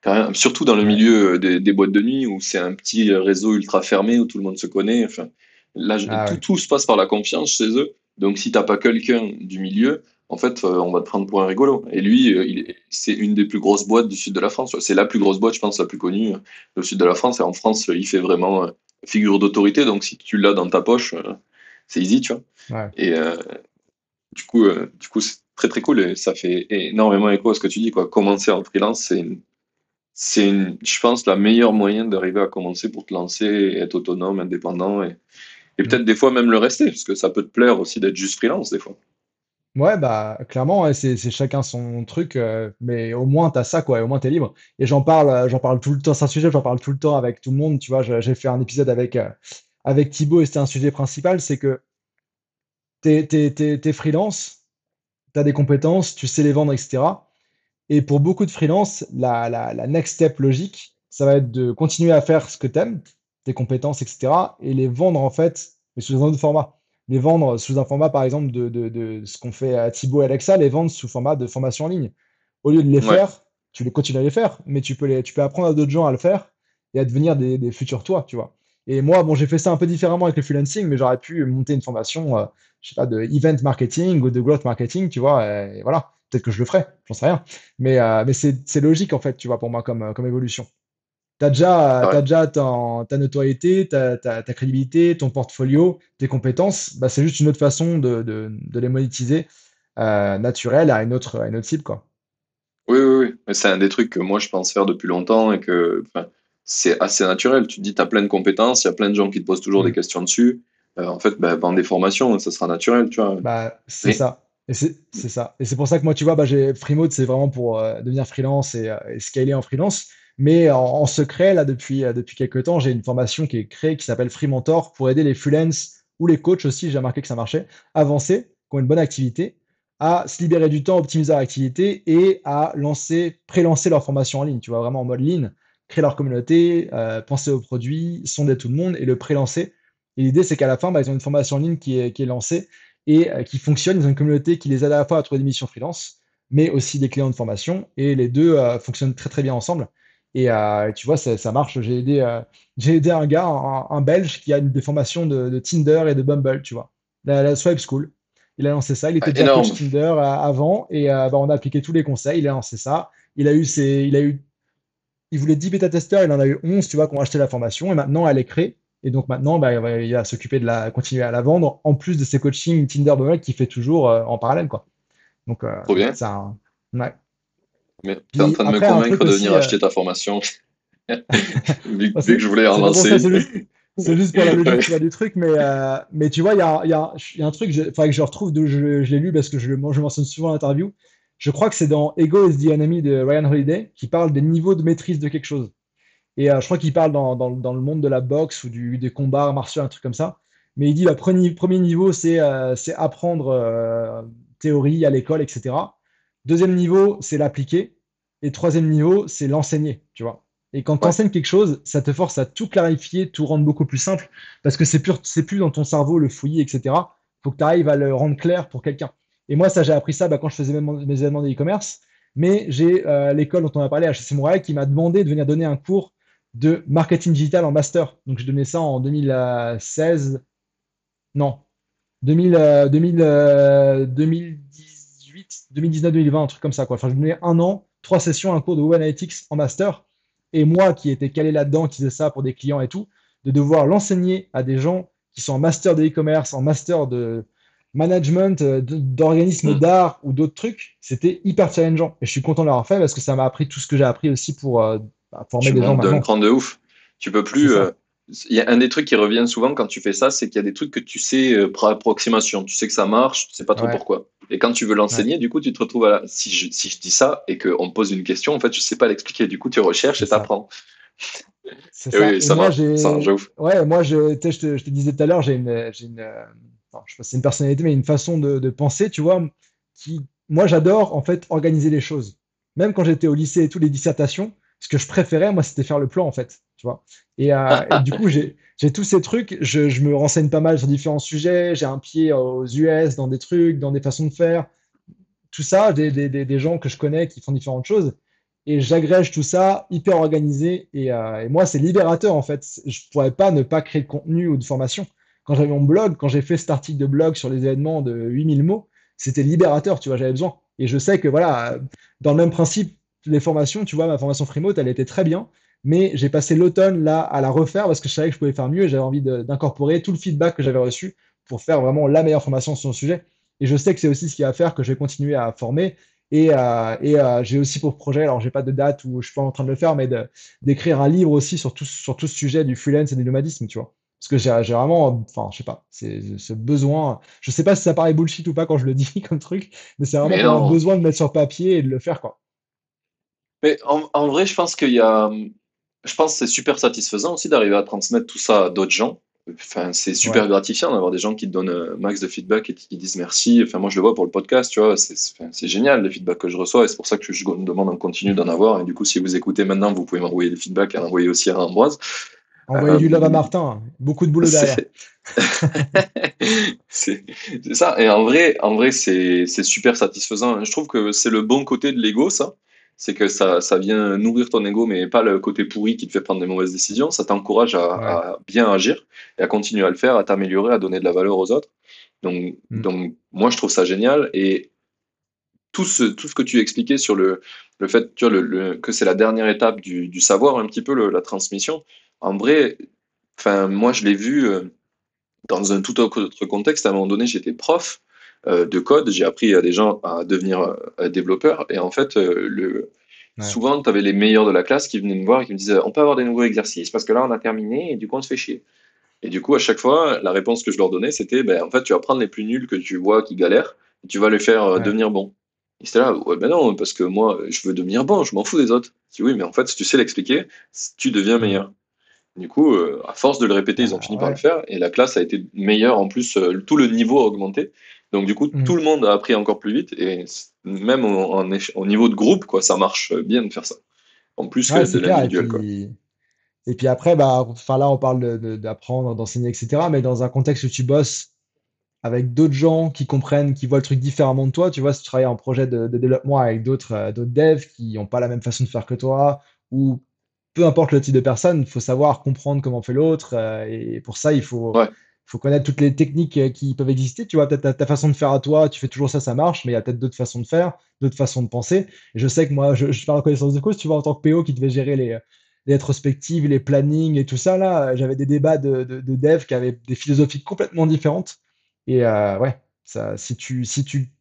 Carrément. Surtout dans le milieu des, boîtes de nuit où c'est un petit réseau ultra fermé où tout le monde se connaît. Enfin, là, ah tout, tout, se passe par la confiance chez eux. Donc, si tu n'as pas quelqu'un du milieu, en fait, euh, on va te prendre pour un rigolo. Et lui, euh, c'est une des plus grosses boîtes du sud de la France. C'est la plus grosse boîte, je pense, la plus connue du sud de la France. Et en France, il fait vraiment euh, figure d'autorité. Donc, si tu l'as dans ta poche, c'est easy, tu vois. Et, du coup, euh, du coup, c'est très très cool et ça fait énormément écho à ce que tu dis. Quoi. Commencer en freelance, c'est c'est, je pense, la meilleure moyen d'arriver à commencer pour te lancer et être autonome, indépendant et, et peut-être des fois même le rester, parce que ça peut te plaire aussi d'être juste freelance des fois. Ouais, bah clairement, c'est, chacun son truc, euh, mais au moins tu as ça, quoi, et au moins tu es libre. Et j'en parle, euh, j'en parle tout le temps, c'est un sujet, j'en parle tout le temps avec tout le monde, tu vois, j'ai fait un épisode avec, avec Thibaut et c'était un sujet principal, c'est que t'es, es, freelance, tu as des compétences, tu sais les vendre, etc. Et pour beaucoup de freelance, la, la, next step logique, ça va être de continuer à faire ce que tu aimes, tes compétences, etc. Et les vendre en fait, mais sous un autre format. Les vendre sous un format, par exemple, de, de, de ce qu'on fait à Thibaut et Alexa, les vendre sous format de formation en ligne. Au lieu de les faire, tu les continues à les faire, mais tu peux, les, tu peux apprendre à d'autres gens à le faire et à devenir des, des futurs toi, tu vois. Et moi, bon, j'ai fait ça un peu différemment avec le freelancing, mais j'aurais pu monter une formation, euh, je sais pas, de event marketing ou de growth marketing, tu vois. Et voilà, peut-être que je le ferai, j'en sais rien. Mais, euh, mais c'est logique, en fait, tu vois, pour moi, comme, comme évolution. Tu as déjà, as déjà ta, notoriété, ta, ta, crédibilité, ton portfolio, tes compétences. Bah, c'est juste une autre façon de, de, de les monétiser euh, naturel à une, autre, à une autre cible. Quoi. Oui, oui, oui. C'est un des trucs que moi, je pense faire depuis longtemps et que c'est assez naturel. Tu te dis, tu as plein de compétences, il y a plein de gens qui te posent toujours des mm. questions dessus. Euh, en fait, bah, des formations, ça sera naturel, tu vois. Bah, c'est ça. Et c'est ça. Et c'est pour ça que moi, tu vois, bah, j'ai Freemode, c'est vraiment pour euh, devenir freelance et, euh, et, scaler en freelance. Mais en, secret, là, depuis, depuis quelques temps, j'ai une formation qui est créée qui s'appelle Free Mentor pour aider les freelance ou les coachs aussi, j'ai remarqué que ça marchait, avancer, qui ont une bonne activité, à se libérer du temps, optimiser leur activité et à lancer, pré-lancer leur formation en ligne, tu vois, vraiment en mode lean créer leur communauté, euh, penser aux produits, sonder tout le monde et le pré-lancer. Et l'idée, c'est qu'à la fin, bah, ils ont une formation en ligne qui est, qui est lancée et euh, qui fonctionne. Ils ont une communauté qui les aide à la fois à trouver des missions freelance, mais aussi des clients de formation. Et les deux euh, fonctionnent très très bien ensemble. Et tu vois, ça, ça marche. J'ai aidé, j'ai aidé un gars, un, Belge, qui a une, des formations de, Tinder et de Bumble, tu vois. La, Swipe School. Il a lancé ça. Il était ah, déjà coach Tinder avant et bah, on a appliqué tous les conseils. Il a lancé ça. Il a eu, ses, il a eu il voulait 10 bêta-testeurs, il en a eu 11, tu vois, qui ont acheté la formation, et maintenant elle est créée. Et donc maintenant, bah, il va s'occuper de la, continuer à la vendre, en plus de ses coachings Tinder Bumble qu'il fait toujours euh, en parallèle, quoi. Donc, euh, Trop bien. Ça, ouais. Mais tu es en train de me convaincre de venir euh, acheter ta formation. [laughs] vu, que je voulais avancer. C'est juste, pour la logique du truc, mais, mais tu vois, il y a, y, a, y a, un truc, il faudrait que je retrouve, de, je, je l'ai lu parce que je, je mentionne souvent l'interview je crois que c'est dans Ego is the Enemy de Ryan Holiday, qui parle des niveaux de maîtrise de quelque chose. Et euh, je crois qu'il parle dans, le monde de la boxe ou du, des combats martiaux, un truc comme ça. Mais il dit le premier, premier niveau, c'est apprendre théorie à l'école, etc. Deuxième niveau, c'est l'appliquer. Et troisième niveau, c'est l'enseigner, tu vois. Et quand tu enseignes quelque chose, ça te force à tout clarifier, tout rendre beaucoup plus simple, parce que c'est plus, plus dans ton cerveau le fouillis, etc. Il faut que tu arrives à le rendre clair pour quelqu'un. Et moi, ça, j'ai appris ça bah, quand je faisais mes événements de e-commerce. Mais j'ai euh, l'école dont on a parlé, HEC Montréal, qui m'a demandé de venir donner un cours de marketing digital en master. Donc, j'ai donné ça en 2016. Non, 2000, 2018, 2019, 2020, un truc comme ça. Quoi. Enfin, j'ai donné un an, trois sessions, un cours de Web Analytics en master. Et moi, qui étais calé là-dedans, qui faisais ça pour des clients et tout, de devoir l'enseigner à des gens qui sont en master de e-commerce, en master de management, euh, d'organismes mm. d'art ou d'autres trucs, c'était hyper challengeant. Et je suis content de l'avoir fait parce que ça m'a appris tout ce que j'ai appris aussi pour euh, bah, former des gens. d'un cran de ouf. Tu peux plus. Euh, il y a un des trucs qui reviennent souvent quand tu fais ça, c'est qu'il y a des trucs que tu sais par approximation. Tu sais que ça marche, tu sais pas trop pourquoi. Et quand tu veux l'enseigner, du coup, tu te retrouves à la... si, je, si je dis ça et qu'on me pose une question, en fait, je sais pas l'expliquer. Du coup, tu recherches et tu apprends. C'est ça. Oui, ça, moi, ça Ouais, moi, je, je, te, je te disais tout à l'heure, j'ai une, une, enfin, je sais pas si c'est une personnalité, mais une façon de, de, penser, tu vois, qui, moi, j'adore, en fait, organiser les choses. Même quand j'étais au lycée et toutes les dissertations, ce que je préférais, moi, c'était faire le plan, en fait, tu vois. Et, euh, du coup, j'ai tous ces trucs, je, je, me renseigne pas mal sur différents sujets, j'ai un pied aux US, dans des trucs, dans des façons de faire, tout ça, des, des, des gens que je connais qui font différentes choses, et j'agrège tout ça, hyper organisé, et, euh, et moi, c'est libérateur en fait. Je pourrais pas ne pas créer de contenu ou de formation. Quand j'avais mon blog, quand j'ai fait cet article de blog sur les événements de 8000 mots, c'était libérateur, tu vois, j'avais besoin. Et je sais que voilà, dans le même principe, les formations, tu vois, ma formation Freemote, elle était très bien mais j'ai passé l'automne là à la refaire parce que je savais que je pouvais faire mieux et j'avais envie d'incorporer tout le feedback que j'avais reçu pour faire vraiment la meilleure formation sur le sujet. Et je sais que c'est aussi ce qui va faire que je vais continuer à former. Et, euh, et euh, j'ai aussi pour projet, alors j'ai pas de date où je suis pas en train de le faire, mais d'écrire un livre aussi sur tout, sur tout ce sujet du freelance et du nomadisme, tu vois. Parce que j'ai vraiment, enfin, je sais pas, c'est ce besoin. Je sais pas si ça paraît bullshit ou pas quand je le [laughs] dis comme truc, mais c'est vraiment un besoin de mettre sur papier et de le faire, quoi. Mais en, en vrai, je pense qu'il y a, je pense que c'est super satisfaisant aussi d'arriver à transmettre tout ça à d'autres gens. Enfin, c'est super gratifiant d'avoir des gens qui te donnent euh, max de feedback et qui disent merci. Enfin, moi, je le vois pour le podcast, tu vois, c'est génial les feedbacks que je reçois et c'est pour ça que je demande en continu d'en avoir. Et du coup, si vous écoutez maintenant, vous pouvez m'envoyer des feedbacks et en envoyer aussi à Ambroise. Envoyer du love à euh, Martin, beaucoup de boulot derrière. [laughs] c'est ça. Et en vrai, en vrai c'est super satisfaisant. Je trouve que c'est le bon côté de l'ego, ça c'est que ça, ça, vient nourrir ton ego, mais pas le côté pourri qui te fait prendre des mauvaises décisions. Ça t'encourage à, bien agir et à continuer à le faire, à t'améliorer, à donner de la valeur aux autres. Donc, mm. donc moi, je trouve ça génial. Et tout ce, tout ce que tu expliquais sur le, le fait tu vois, le, que c'est la dernière étape du, du, savoir, un petit peu la transmission, en vrai, moi, je l'ai vu euh, dans un tout autre contexte. À un moment donné, j'étais prof. Euh, de code, j'ai appris à des gens à devenir euh, développeurs. Et en fait, euh, souvent, tu avais les meilleurs de la classe qui venaient me voir et qui me disaient On peut avoir des nouveaux exercices parce que là, on a terminé et du coup, on se fait chier. Et du coup, à chaque fois, la réponse que je leur donnais, c'était ben, En fait, tu vas prendre les plus nuls que tu vois qui galèrent et tu vas les faire devenir bons. Et c'était là, ouais, ben non, parce que moi, je veux devenir bon, je m'en fous des autres. Je dis oui, mais en fait, si tu sais l'expliquer, tu deviens meilleur. Du coup, à force de le répéter, ils ont fini par le faire et la classe a été meilleure. En plus, tout le niveau a augmenté. Donc du coup, mm. tout le monde a appris encore plus vite et même au, niveau de groupe, quoi, ça marche bien de faire ça. En plus que de l'individuel. Et, puis après, bah, enfin là, on parle d'apprendre, d'enseigner, etc. Mais dans un contexte où tu bosses avec d'autres gens qui comprennent, qui voient le truc différemment de toi, tu vois, si tu travailles en projet de, développement avec d'autres euh, devs qui n'ont pas la même façon de faire que toi, ou peu importe le type de personne, il faut savoir comprendre comment fait l'autre. Euh, et pour ça, il faut, faut connaître toutes les techniques euh, qui peuvent exister. Tu vois, peut-être ta, façon de faire à toi, tu fais toujours ça, ça marche, mais il y a peut-être d'autres façons de faire, d'autres façons de penser. Je sais que moi, je, je fais reconnaissance de cause, tu vois, en tant que PO qui devait gérer les, les rétrospectives, les plannings et tout ça, là, j'avais des débats de, de, de devs qui avaient des philosophies complètement différentes. Et euh, ouais, ça, si, tu, si tu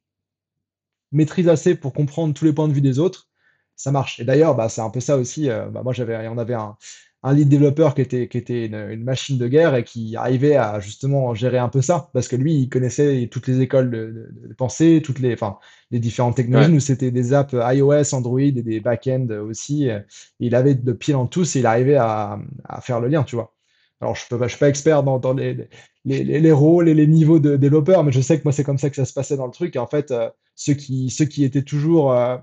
maîtrises assez pour comprendre tous les points de vue des autres, ça marche. Et d'ailleurs, bah, c'est un peu ça aussi. Euh, bah, moi, j'avais, on avait un, un lead développeur qui était, qui était une, machine de guerre et qui arrivait à justement gérer un peu ça, parce que lui, il connaissait toutes les écoles de, pensée, toutes les, enfin, les différentes technologies. Nous, c'était des apps iOS, Android et des back-end aussi. il avait de pied dans tous et il arrivait à, à, faire le lien, tu vois. Alors, je ne suis pas expert dans, les, les, rôles et les niveaux de développeurs, mais je sais que moi, c'est comme ça que ça se passait dans le truc. Et en fait, euh, ceux, qui, ceux qui étaient toujours, euh,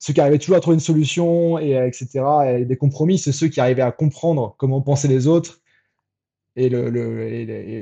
ceux qui arrivaient toujours à trouver une solution, et, etc., et des compromis, c'est ceux qui arrivaient à comprendre comment pensaient les autres et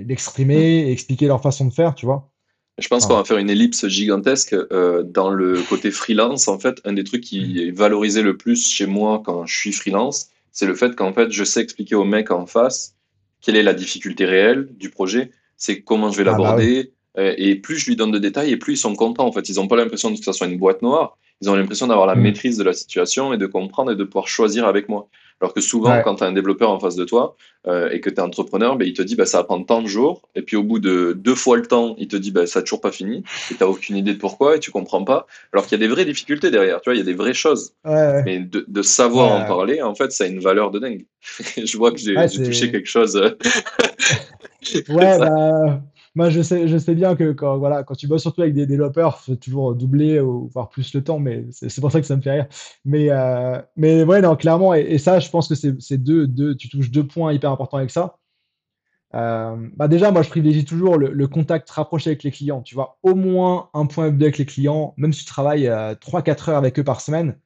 l'exprimer le, et expliquer leur façon de faire, tu vois. Je pense qu'on va faire une ellipse gigantesque euh, dans le côté freelance. En fait, un des trucs qui est valorisé le plus chez moi quand je suis freelance, c'est le fait qu'en fait, je sais expliquer au mec en face quelle est la difficulté réelle du projet, c'est comment je vais ah bah l'aborder. Euh, et plus je lui donne de détails, et plus ils sont contents. En fait, ils n'ont pas l'impression que ça soit une boîte noire. Ils ont l'impression d'avoir la mm. maîtrise de la situation et de comprendre et de pouvoir choisir avec moi. Alors que souvent, quand tu as un développeur en face de toi euh, et que tu es entrepreneur, ben, il te dit bah, ça va prendre tant de jours. Et puis au bout de deux fois le temps, il te dit bah, ça n'a toujours pas fini. Et tu n'as aucune idée de pourquoi et tu comprends pas. Alors qu'il y a des vraies difficultés derrière. Tu vois, il y a des vraies choses. Mais de, de savoir en parler, en fait, ça a une valeur de dingue. [laughs] Je vois que j'ai touché quelque chose. ouais, [laughs] bah, moi, je sais, je sais bien que quand, voilà, quand tu bosses surtout avec des développeurs, faut toujours doubler ou voir plus le temps, mais c'est pour ça que ça me fait rire. Mais, euh, mais ouais, non, clairement, et, ça, je pense que c'est deux, tu touches deux points hyper importants avec ça. Euh, bah déjà, moi, je privilégie toujours le, contact rapproché avec les clients. Tu vois, au moins un point hebdo avec les clients, même si tu travailles 3-4 euh, heures avec eux par semaine,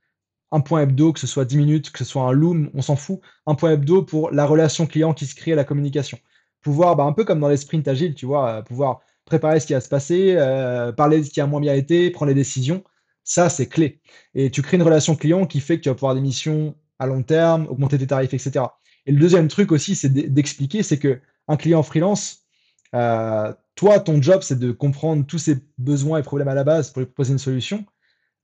un point hebdo, que ce soit 10 minutes, que ce soit un loom, on s'en fout. Un point hebdo pour la relation client qui se crée à la communication pouvoir, bah, un peu comme dans les sprints agiles, tu vois, euh, pouvoir préparer ce qui va se passer, euh, parler de ce qui a moins bien été, prendre les décisions, ça, c'est clé. Et tu crées une relation client qui fait que tu vas pouvoir des missions à long terme, augmenter tes tarifs, etc. Et le deuxième truc aussi, c'est d'expliquer, c'est que un client freelance, euh, toi, ton job, c'est de comprendre tous ses besoins et problèmes à la base pour lui proposer une solution,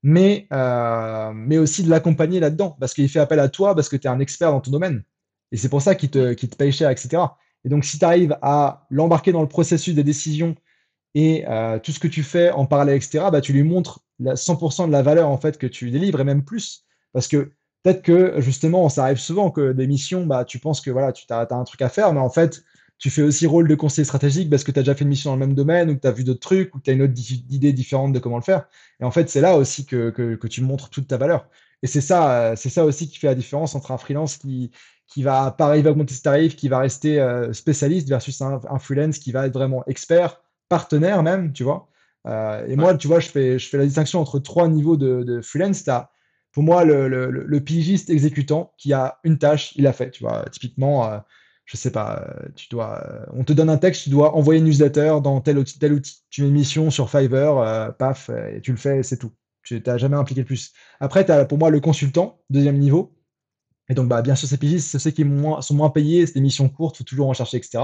mais, mais aussi de l'accompagner là-dedans, parce qu'il fait appel à toi, parce que tu es un expert dans ton domaine. Et c'est pour ça qu'il te, te paye cher, etc. Et donc, si tu arrives à l'embarquer dans le processus des décisions et euh, tout ce que tu fais en parallèle, etc., bah, tu lui montres la 100% de la valeur en fait que tu délivres et même plus. Parce que peut-être que justement, ça arrive souvent que des missions, bah, tu penses que voilà, tu as, un truc à faire, mais en fait, tu fais aussi rôle de conseiller stratégique parce que tu as déjà fait une mission dans le même domaine ou que tu as vu d'autres trucs ou que tu as une autre idée différente de comment le faire. Et en fait, c'est là aussi que, que, que, tu montres toute ta valeur. Et c'est ça, c'est ça aussi qui fait la différence entre un freelance qui, qui va pas arriver à augmenter ses tarifs, qui va rester euh, spécialiste versus un, freelance qui va être vraiment expert, partenaire même, tu vois. Euh, et moi, tu vois, je fais, je fais la distinction entre trois niveaux de, de freelance. Tu as, pour moi, le, le, le, pigiste exécutant qui a une tâche, il a fait, tu vois. Typiquement, euh, je sais pas, tu dois, on te donne un texte, tu dois envoyer une newsletter dans tel outil, tel outil. Tu mets une mission sur Fiverr, paf, et tu le fais, c'est tout. Tu n'as jamais impliqué le plus. Après, tu as pour moi le consultant, deuxième niveau, et donc, bah, bien sûr, ces pigistes, c'est ceux qui sont moins payés, c'est des missions courtes, il faut toujours en chercher, etc.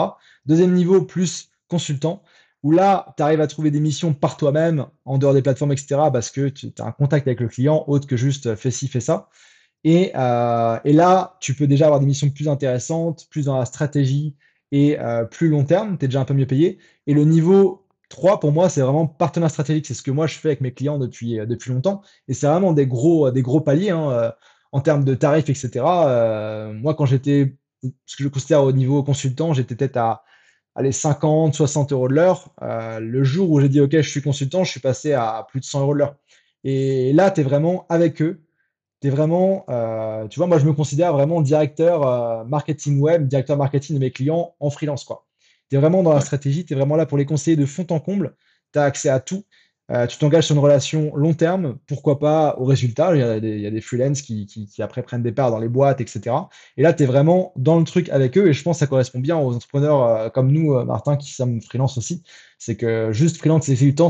Deuxième niveau, plus consultant, où là, tu arrives à trouver des missions par toi-même, en dehors des plateformes, etc., parce que tu as un contact avec le client, autre que juste euh, fais ci, fais ça. Et, euh, et, là, tu peux déjà avoir des missions plus intéressantes, plus dans la stratégie et euh, plus long terme, tu es déjà un peu mieux payé. Et le niveau 3, pour moi, c'est vraiment partenaire stratégique. C'est ce que moi, je fais avec mes clients depuis, depuis longtemps. Et c'est vraiment des gros, des gros paliers. Hein en termes de tarifs, etc. Euh, moi, quand j'étais, ce que je considère au niveau consultant, j'étais peut-être à allez, 50, 60 euros de l'heure. Euh, le jour où j'ai dit, OK, je suis consultant, je suis passé à plus de 100 euros de l'heure. Et là, tu es vraiment avec eux. Tu es vraiment, euh, tu vois, moi, je me considère vraiment directeur marketing web, directeur marketing de mes clients en freelance. Tu es vraiment dans la stratégie, tu es vraiment là pour les conseiller de fond en comble. Tu as accès à tout. Euh, tu t'engages sur une relation long terme, pourquoi pas au résultat? Il y a des, il y a des freelances qui, qui, qui, après prennent des parts dans les boîtes, etc. Et là, tu es vraiment dans le truc avec eux. Et je pense que ça correspond bien aux entrepreneurs euh, comme nous, euh, Martin, qui sommes freelance aussi. C'est que juste freelance et du temps,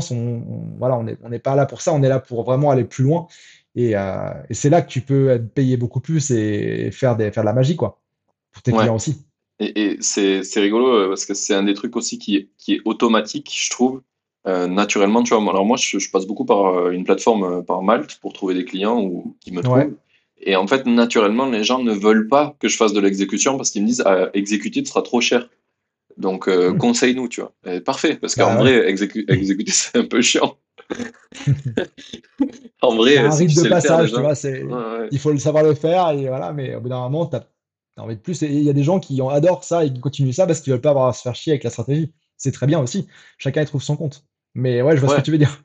voilà, on n'est on est pas là pour ça. On est là pour vraiment aller plus loin. Et, et c'est là que tu peux être payé beaucoup plus et faire, des, faire de la magie, quoi, pour tes clients aussi. Et, et c'est rigolo parce que c'est un des trucs aussi qui est automatique, je trouve. Euh, naturellement, tu vois, alors moi, je, passe beaucoup par euh, une plateforme, euh, par Malte, pour trouver des clients ou qui me trouvent. Et en fait, naturellement, les gens ne veulent pas que je fasse de l'exécution parce qu'ils me disent ah, exécuter sera trop cher. Donc, hmm. conseille-nous, tu vois. parfait, parce qu'en bah vrai, exécuter, [laughs] c'est un peu chiant. [laughs] en vrai, un rythme de passage, tu vois. Il faut le savoir le faire, et voilà, mais au bout d'un moment, tu as, envie de plus. Et il y a des gens qui adorent ça et qui continuent ça parce qu'ils veulent pas avoir à se faire chier avec la stratégie. C'est très bien aussi. Chacun y trouve son compte. Mais ouais, je vois ce que tu veux dire.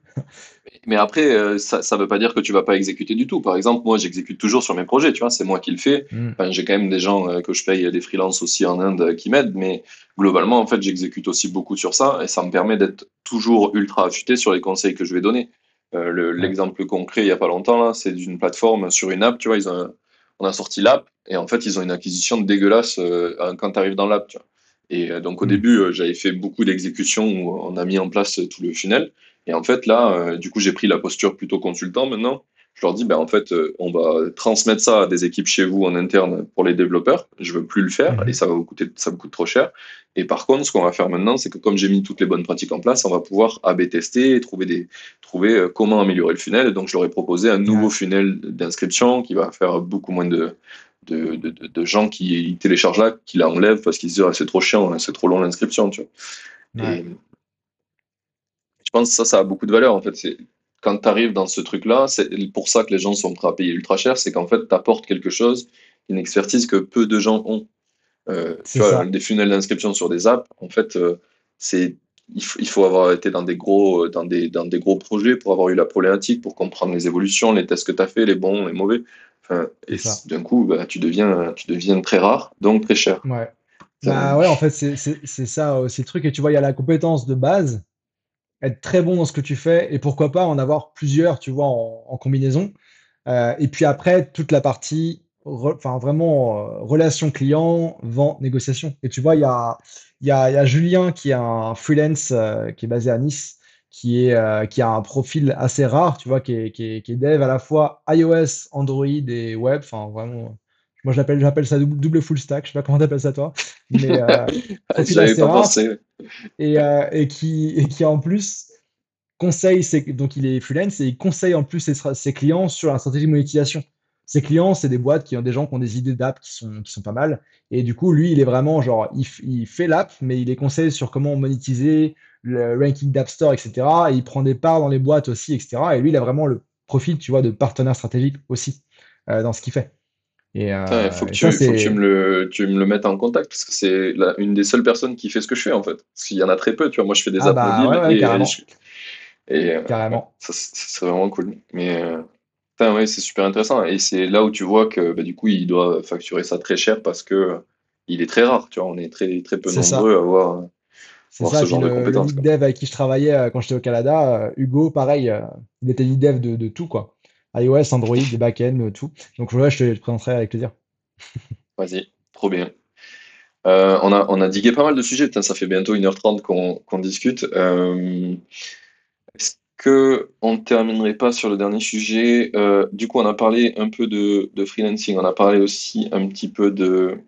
mais après, euh, ça ne veut pas dire que tu vas pas exécuter du tout. Par exemple, moi, j'exécute toujours sur mes projets, tu vois, c'est moi qui le fais. Mm. Enfin, j'ai quand même des gens euh, que je paye, des freelances aussi en Inde euh, qui m'aident, mais globalement, en fait, j'exécute aussi beaucoup sur ça et ça me permet d'être toujours ultra affûté sur les conseils que je vais donner. Euh, le- L'exemple concret, il y a pas longtemps, là, c'est d'une plateforme sur une app, tu vois, ils ont, on a sorti l'app et en fait, ils ont une acquisition dégueulasse euh, quand tu arrives dans l'app, tu vois. Et euh, donc, au Mm. début, euh, j'avais fait beaucoup d'exécutions où on a mis en place euh, tout le funnel. Et en fait, là, du coup, j'ai pris la posture plutôt consultant maintenant. Je leur dis, ben, en fait, on va transmettre ça à des équipes chez vous en interne pour les développeurs. Je veux plus le faire Mhm. et ça va vous coûter, ça me coûte trop cher. Et par contre, ce qu'on va faire maintenant, c'est que comme j'ai mis toutes les bonnes pratiques en place, on va pouvoir A/B tester et trouver des, trouver comment améliorer le funnel. Et donc, je leur ai proposé un nouveau funnel d'inscription qui va faire beaucoup moins de, de, de, de- gens qui téléchargent là, qui la enlèvent parce qu'ils se disent, Ah, c'est trop chiant, hein, c'est trop long l'inscription, tu vois. Ouais. Et je pense que ça, ça a beaucoup de valeur en fait. C'est quand tu arrives dans ce truc-là, c'est pour ça que les gens sont prêts à payer ultra cher, c'est qu'en fait, tu apportes quelque chose, une expertise que peu de gens ont. Euh, tu vois, des funnels d'inscription sur des apps, en fait, euh, c'est il faut, il faut avoir été dans des gros dans des dans des gros projets pour avoir eu la problématique, pour comprendre les évolutions, les tests que tu as fait, les bons, les mauvais. Enfin, et d'un coup, bah, tu deviens tu deviens très rare, donc très cher. Ouais. Bah ouais, en fait, c'est ça aussi le truc. Et tu vois, il y a la compétence de base, être très bon dans ce que tu fais, et pourquoi pas en avoir plusieurs, tu vois, en, en combinaison. Euh, et puis après, toute la partie, enfin vraiment, euh, relation client, vente, négociation. Et tu vois, il y a, il y a, il y a Julien qui est un freelance euh, qui est basé à Nice, qui est, euh, qui a un profil assez rare, tu vois, qui est, qui est, qui est dev à la fois iOS, Android et web. Enfin, vraiment, moi j'appelle, j'appelle ça double, double full stack. Je sais pas comment t'appelles ça toi, mais euh, [laughs] profil J'avais assez pas rare pensé. et, euh, et qui, et qui en plus conseille, ses, donc il est freelance et il conseille en plus ses, ses clients sur la stratégie de monétisation. Ses clients, c'est des boîtes qui ont des gens qui ont des idées d'app qui sont, qui sont pas mal. Et du coup, lui, il est vraiment genre, il, il fait l'app, mais il les conseille sur comment monétiser, le ranking d'App Store, etc. Et il prend des parts dans les boîtes aussi, etc. Et lui, il a vraiment le profil, tu vois, de partenaire stratégique aussi euh, dans ce qu'il fait. Et, euh, il faut que, tu, ça, faut que tu c'est. me le, tu me le mettes en contact parce que c'est une des seules personnes qui fait ce que je fais en fait. Parce qu'il y en a très peu, tu vois. Moi, je fais des Ah apps bah mobiles ouais, ouais, et, carrément. et euh, Carrément. ça, c'est vraiment cool. Mais euh, ouais, c'est super intéressant. Et c'est là où tu vois que bah, du coup, il doit facturer ça très cher parce que il est très rare, tu vois. On est très, très peu ça. nombreux à avoir, C'est ça, ce genre de le, le compétences. lead dev avec qui je travaillais euh, quand j'étais au Canada, euh, Hugo, pareil, euh, il était lead dev de, de tout, quoi. iOS, Android, des backends, euh, tout. Donc ouais, je te, je te présenterai avec plaisir. [laughs] Vas-y, trop bien. Euh, on a, on a digué pas mal de sujets. Putain, ça fait bientôt 1h30 qu'on qu'on discute. Euh, Est-ce que on ne terminerait pas sur le dernier sujet? Euh, du coup, on a parlé un peu de, de freelancing, on a parlé aussi un petit peu de,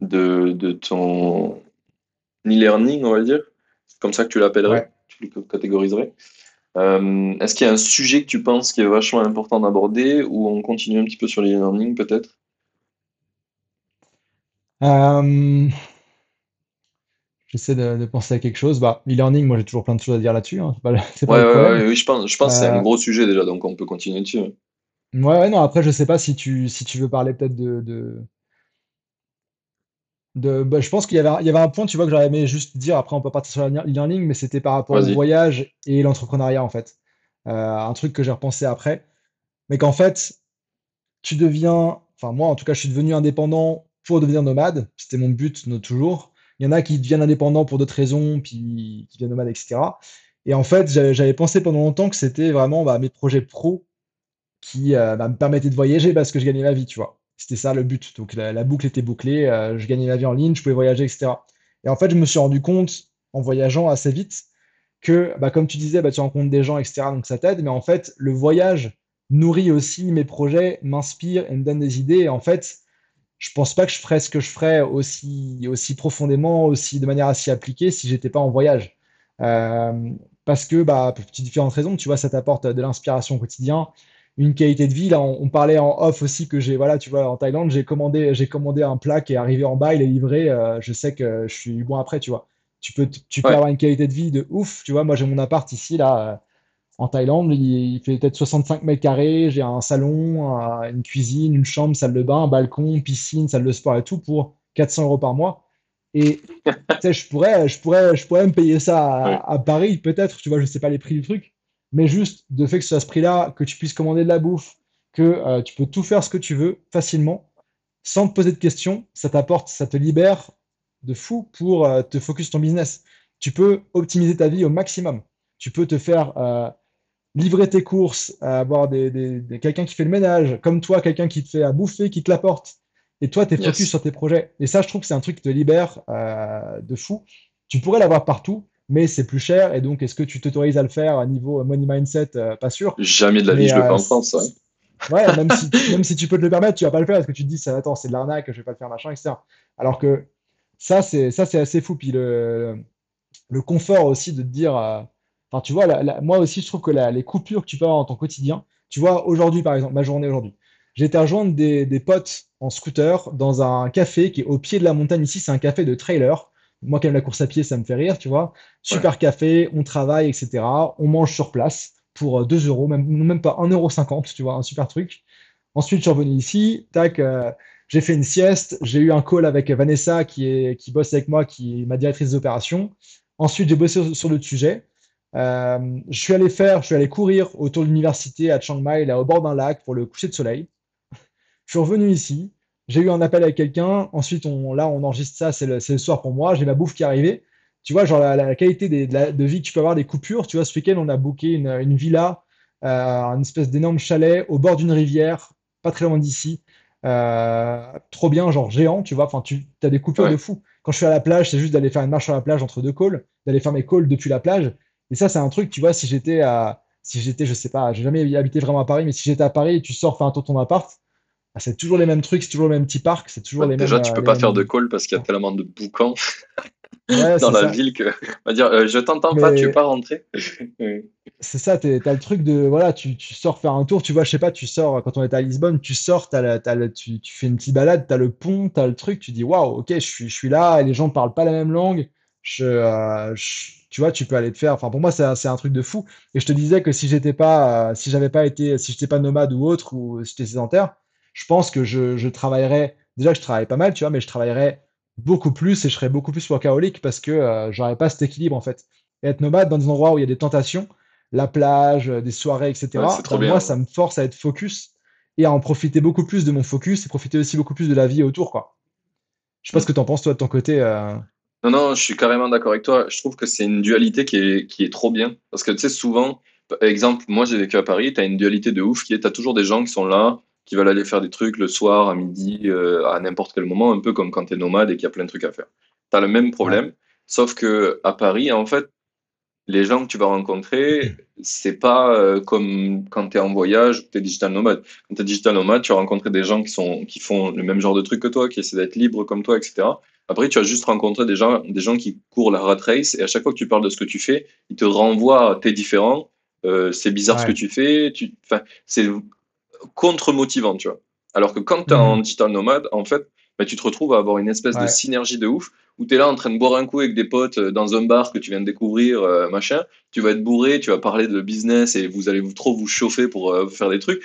de, de ton e-learning, on va dire. C'est comme ça que tu l'appellerais, Ouais. tu le catégoriserais. Euh, est-ce qu'il y a un sujet que tu penses qui est vachement important d'aborder ou on continue un petit peu sur l'e-learning peut-être? Euh, j'essaie de, de penser à quelque chose. Bah, e-learning, moi j'ai toujours plein de choses à dire là-dessus, hein, Ouais, ouais, oui, je pense, je pense que c'est un Euh, gros sujet déjà, donc on peut continuer dessus. ouais, ouais, non, après je sais pas si tu, si tu veux parler peut-être de, de, de bah, je pense qu'il y avait, un- il y avait un point, tu vois, que j'aurais aimé juste dire, après on peut partir sur l'e-learning, mais c'était par rapport au voyage et l'entrepreneuriat en fait. Euh, un truc que j'ai repensé après, mais qu'en fait, tu deviens, enfin moi en tout cas, je suis devenu indépendant pour devenir nomade. C'était mon but de toujours. Il y en a qui deviennent indépendants pour d'autres raisons, puis qui deviennent nomades, etc. Et en fait, j'avais j'avais pensé pendant longtemps que c'était vraiment bah, mes projets pro qui euh, bah, me permettaient de voyager parce que je gagnais ma vie, tu vois. C'était ça le but. Donc la, la boucle était bouclée, euh, je gagnais ma vie en ligne, je pouvais voyager, etc. Et en fait, je me suis rendu compte en voyageant assez vite que, bah, comme tu disais, bah, tu rencontres des gens, etc. Donc ça t'aide, mais en fait, le voyage nourrit aussi mes projets, m'inspire et me donne des idées. Et en fait, je pense pas que je ferais ce que je ferais aussi, aussi profondément, aussi de manière assez appliquée si j'étais pas en voyage. Euh, parce que, bah, pour différentes raisons, tu vois, ça t'apporte de l'inspiration au quotidien, une qualité de vie. Là, on, on parlait en off aussi que j'ai, voilà, tu vois, en Thaïlande, j'ai commandé, j'ai commandé un plat qui est arrivé en bas, il est livré. euh, je sais que je suis bon après, tu vois. Tu peux, tu peux Ouais. avoir une qualité de vie de ouf, tu vois. Moi, j'ai mon appart ici, là, euh, en Thaïlande, il, il fait peut-être 65 mètres carrés. J'ai un salon, un- une cuisine, une chambre, salle de bain, un balcon, piscine, salle de sport et tout pour 400 euros par mois. Et [laughs] tu sais, je pourrais, je pourrais, je pourrais me payer ça Ouais. à, à Paris, peut-être, tu vois, je sais pas les prix du truc. Mais juste de fait que ce soit à ce prix-là, que tu puisses commander de la bouffe, que euh, tu peux tout faire ce que tu veux facilement, sans te poser de questions, ça t'apporte, ça te libère de fou pour euh, te focus ton business. Tu peux optimiser ta vie au maximum. Tu peux te faire euh, livrer tes courses, avoir des, quelqu'un qui fait le ménage, comme toi, quelqu'un qui te fait à bouffer, qui te l'apporte. Et toi, tu es focus sur tes projets. Et ça, je trouve que c'est un truc qui te libère de fou. Tu pourrais l'avoir partout, mais c'est plus cher. Et donc, est-ce que tu t'autorises à le faire à niveau money mindset Pas sûr. Jamais de la vie, je le fais en France. Ouais, même si, [laughs] même si tu peux te le permettre, tu vas pas le faire parce que tu te dis, ça, attends, c'est de l'arnaque, je vais pas le faire, machin, etc. Alors que ça, c'est ça, c'est assez fou. Puis le, le confort aussi de te dire, euh, enfin, tu vois, moi aussi, je trouve que les coupures que tu peux avoir dans ton quotidien, tu vois, aujourd'hui, par exemple, ma journée aujourd'hui, j'ai été rejoindre des, des potes en scooter dans un café qui est au pied de la montagne ici. C'est un café de trailer. Moi, quand même, la course à pied, ça me fait rire, tu vois. Super café, on travaille, etc. On mange sur place pour 2 euh, euros, même, même pas 1,50 euro, tu vois, un super truc. Ensuite, je suis revenu ici, tac, euh, j'ai fait une sieste, j'ai eu un call avec Vanessa qui, est, qui bosse avec moi, qui est ma directrice d'opération. Ensuite, j'ai bossé sur, le sujet. Euh, je suis allé faire, je suis allé courir autour de l'université à Chiang Mai, là au bord d'un lac pour le coucher de soleil. Je suis revenu ici, j'ai eu un appel avec quelqu'un. Ensuite, on, là, on enregistre ça, c'est le, le, soir pour moi. J'ai ma bouffe qui est arrivée tu vois, genre la, qualité de, vie que tu peux avoir, des coupures. Tu vois, ce week-end, on a booké une, villa, euh, une espèce d'énorme chalet au bord d'une rivière, pas très loin d'ici. Euh, trop bien, genre géant, tu vois. Enfin, tu as des coupures de fou. Quand je suis à la plage, c'est juste d'aller faire une marche sur la plage entre deux calls, d'aller faire mes calls depuis la plage. Et ça, c'est un truc, tu vois, si j'étais à, si j'étais, je sais pas, j'ai jamais habité vraiment à Paris, mais si j'étais à Paris et tu sors faire un tour de ton appart, c'est toujours les mêmes trucs, c'est toujours le même petit parc, c'est toujours les déjà, mêmes. Déjà, tu peux pas faire de call parce qu'il y a tellement de boucans. [laughs] dans la ville que on va dire euh, je t'entends pas, tu veux pas rentrer. [laughs] c'est ça, tu as le truc de voilà, tu, tu, sors faire un tour, tu vois, je sais pas, tu sors quand on était à Lisbonne, tu sors, as tu, tu, fais une petite balade, tu as le pont, tu as le truc, tu dis waouh, ok, je suis, je suis là, et les gens parlent pas la même langue, euh, je, tu vois, tu peux aller te faire. Enfin, pour moi, c'est un truc de fou. Et je te disais que si j'étais pas, euh, si j'avais pas été, si j'étais pas nomade ou autre, ou si j'étais sédentaire, je pense que je, je travaillerais. Déjà, je travaille pas mal, tu vois, mais je travaillerais beaucoup plus et je serais beaucoup plus workaholic parce que euh, j'aurais pas cet équilibre en fait. être nomade dans des endroits où il y a des tentations, la plage, euh, des soirées, etc. Ouais, moi, ça me force à être focus et à en profiter beaucoup plus de mon focus et profiter aussi beaucoup plus de la vie autour. Quoi. Je sais pas ce que tu en penses toi de ton côté. Euh... Non, non, je suis carrément d'accord avec toi. Je trouve que c'est une dualité qui est, qui est trop bien. Parce que tu sais, souvent, par exemple, moi j'ai vécu à Paris, tu as une dualité de ouf qui est, tu as toujours des gens qui sont là, qui veulent aller faire des trucs le soir, à midi, euh, à n'importe quel moment, un peu comme quand tu es nomade et qu'il y a plein de trucs à faire. Tu as le même problème, sauf que à Paris, en fait, les gens que tu vas rencontrer, [clears throat] c'est pas euh, comme quand tu es en voyage ou tu es digital nomade. Quand tu es digital nomade, tu vas rencontrer des gens qui, sont, qui font le même genre de trucs que toi, qui essaient d'être libres comme toi, etc. Après, tu vas juste rencontrer des gens, des gens qui courent la rat race et à chaque fois que tu parles de ce que tu fais, ils te renvoient t'es différent, euh, c'est bizarre ce que tu fais. Tu, c'est contre-motivant, tu vois. Alors que quand tu es en mhm. digital nomade, en fait, bah, tu te retrouves à avoir une espèce de synergie de ouf où tu es là en train de boire un coup avec des potes euh, dans un bar que tu viens de découvrir, euh, machin. Tu vas être bourré, tu vas parler de business et vous allez vous, trop vous chauffer pour euh, faire des trucs.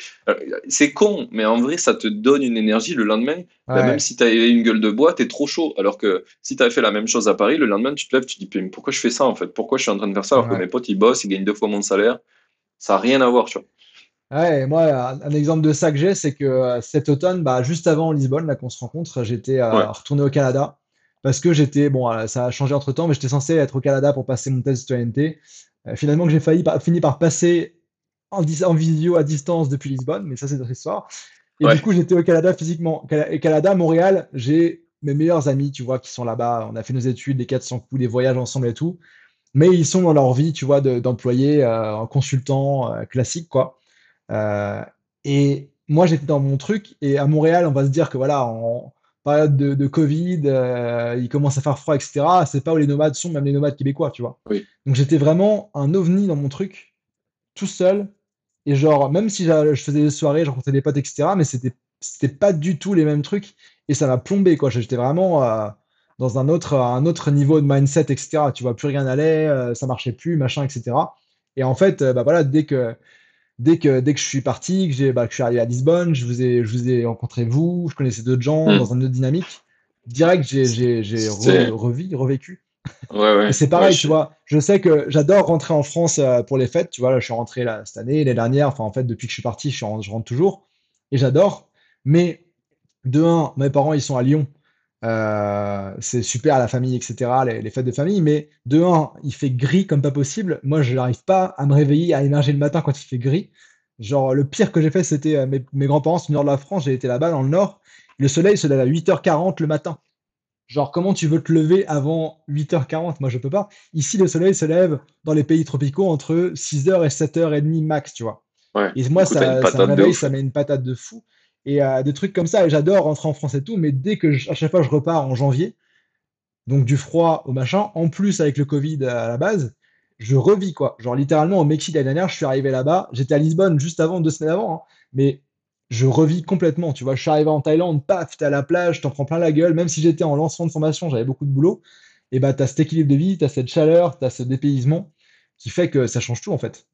C'est con, mais en vrai, ça te donne une énergie le lendemain. Bah, même si tu as une gueule de bois, tu es trop chaud. Alors que si tu avais fait la même chose à Paris, le lendemain, tu te lèves, tu te dis pourquoi je fais ça en fait? Pourquoi je suis en train de faire ça alors que mes potes ils bossent, ils gagnent deux fois mon salaire? Ça n'a rien à voir, tu vois. Ouais, moi, un, exemple de ça que j'ai, c'est que euh, cet automne, bah, juste avant Lisbonne, là qu'on se rencontre, j'étais euh, retourné au Canada parce que j'étais, bon, euh, ça a changé entre temps, mais j'étais censé être au Canada pour passer mon test de citoyenneté. finalement, que j'ai failli fini par passer en, en, visio à distance depuis Lisbonne, mais ça, c'est notre histoire. Et du coup, j'étais au Canada physiquement. Et Canada, Montréal, j'ai mes meilleurs amis, tu vois, qui sont là-bas. On a fait nos études, les 400 coups, des voyages ensemble et tout. Mais ils sont dans leur vie, tu vois, d'employés, en consultant classique, quoi. Euh, et moi, j'étais dans mon truc. Et à Montréal, on va se dire que voilà, en période de, Covid, euh, il commence à faire froid, etc. C'est pas où les nomades sont, même les nomades québécois, tu vois. Donc j'étais vraiment un ovni dans mon truc, tout seul. Et genre, même si je faisais des soirées, je rencontrais des potes, etc., mais c'était c'était pas du tout les mêmes trucs. Et ça m'a plombé, quoi. J'étais vraiment euh, dans un autre, un autre niveau de mindset, etc. Tu vois, plus rien allait, ça marchait plus, machin, etc. Et en fait, bah voilà, dès que dès que, dès que je suis parti, que, bah, que je suis arrivé à Lisbonne, je vous ai, je vous ai rencontré vous, je connaissais d'autres gens hmm. dans une autre dynamique. Direct, j'ai, j'ai, j'ai revécu. Ouais, ouais. c'est pareil, Ouais, tu vois. Je sais que j'adore rentrer en France euh, pour les fêtes. Tu vois, là, je suis rentré là, cette année, l'année dernière. Enfin, en fait, depuis que je suis parti, je, suis en- je rentre toujours. Et j'adore. Mais de un, mes parents, ils sont à Lyon. Euh, c'est super, la famille, etc., les, les fêtes de famille. Mais de un, il fait gris comme pas possible. Moi, je n'arrive pas à me réveiller, à émerger le matin quand il fait gris. Genre, le pire que j'ai fait, c'était euh, mes, mes grands-parents, c'est du nord de la France. J'ai été là-bas, dans le nord. Le soleil se lève à 8h40 le matin. Genre, comment tu veux te lever avant 8h40? Moi, je peux pas. Ici, le soleil se lève dans les pays tropicaux entre 6h et 7h30 max, tu vois. ouais. Et moi, coup, ça, ça réveille, ça met une patate de fou. Et euh, des trucs comme ça, et j'adore rentrer en France et tout, mais dès que je- à chaque fois je repars en janvier, donc du froid au machin, en plus avec le Covid à la base, je revis quoi. Genre littéralement au Mexique l'année dernière, je suis arrivé là-bas, j'étais à Lisbonne juste avant, deux semaines avant, hein, mais je revis complètement. Tu vois, je suis arrivé en Thaïlande, paf, t'es à la plage, t'en prends plein la gueule, même si j'étais en lancement de formation, j'avais beaucoup de boulot, et bah t'as cet équilibre de vie, t'as cette chaleur, t'as ce dépaysement qui fait que ça change tout en fait.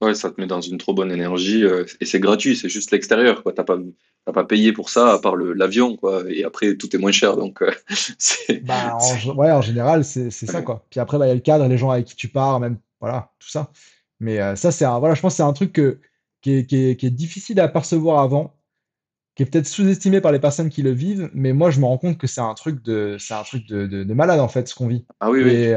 Ouais, ça te met dans une trop bonne énergie euh, et c'est gratuit, c'est juste l'extérieur, quoi. T'as pas, pas payé pour ça à part l'avion, quoi. Et après, tout est moins cher, donc euh, [laughs] Bah, en, ouais, en général, c'est ça, quoi. Puis après, bah, il y a le cadre, les gens avec qui tu pars, même, voilà, tout ça. Mais euh, ça, c'est voilà, je pense que c'est un truc que, qui est, qui est- qui est difficile à percevoir avant, qui est peut-être sous-estimé par les personnes qui le vivent, mais moi, je me rends compte que c'est un truc de, un truc de, de, de malade, en fait, ce qu'on vit. Ah oui, oui. Et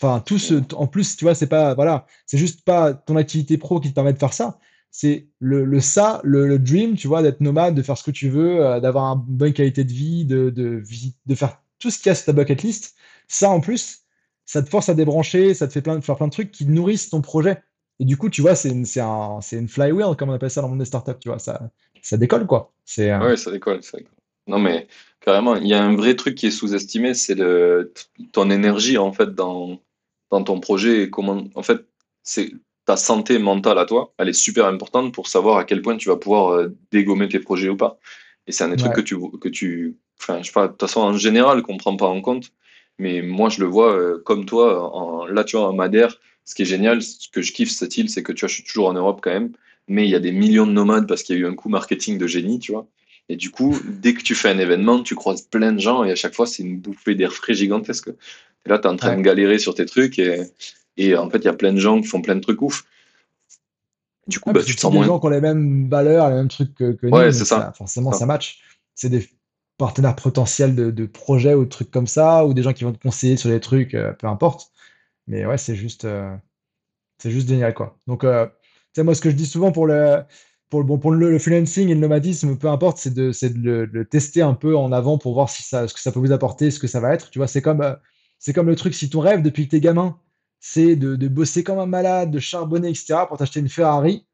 enfin, tout ce, en plus, tu vois, c'est pas, voilà, c'est juste pas ton activité pro qui te permet de faire ça. C'est le, le ça, le, le dream, tu vois, d'être nomade, de faire ce que tu veux, euh, d'avoir une bonne qualité de vie, de, de, de faire tout ce qu'il y a sur ta bucket list. Ça, en plus, ça te force à débrancher, ça te fait plein, de- faire plein de trucs qui nourrissent ton projet. Et du coup, tu vois, c'est une, c'est un, c'est une flywheel, comme on appelle ça dans le monde des startups, tu vois, ça, ça décolle, quoi. C'est, euh, Ouais, ça décolle, ça décolle. Non, mais carrément, il y a un vrai truc qui est sous-estimé, c'est ton énergie, en fait, dans, dans ton projet et comment, en fait, c'est ta santé mentale à toi, elle est super importante pour savoir à quel point tu vas pouvoir euh, dégommer tes projets ou pas. Et c'est un des trucs que tu, que tu, enfin, je sais pas, de toute façon, en général, qu'on prend pas en compte. Mais moi, je le vois euh, comme toi, en, là, tu vois, en Madère, ce qui est génial, ce que je kiffe cette île, c'est que tu vois, je suis toujours en Europe quand même, mais il y a des millions de nomades parce qu'il y a eu un coup marketing de génie, tu vois. Et du coup, dès que tu fais un événement, tu croises plein de gens et à chaque fois, c'est une bouffée d'air frais gigantesque. Et là, tu es en train de galérer sur tes trucs et, et en fait, il y a plein de gens qui font plein de trucs ouf. Du coup, Ouais, bah, tu te sens des moins. gens qui ont les mêmes valeurs, les mêmes trucs que, que Ouais, nous, ça. ça, forcément, ça. ça match. C'est des partenaires potentiels de, de projets ou de trucs comme ça, ou des gens qui vont te conseiller sur des trucs, euh, peu importe. Mais ouais, c'est juste, euh, c'est juste génial, quoi. Donc, euh, tu sais, moi, ce que je dis souvent pour le, pour le, bon, pour le, le freelancing et le nomadisme, peu importe, c'est de, c'est de le, de le tester un peu en avant pour voir si ça, ce que ça peut vous apporter, ce que ça va être. Tu vois, c'est comme, euh, c'est comme le truc, si ton rêve depuis que t'es gamin, c'est de, de bosser comme un malade, de charbonner, etc., pour t'acheter une Ferrari,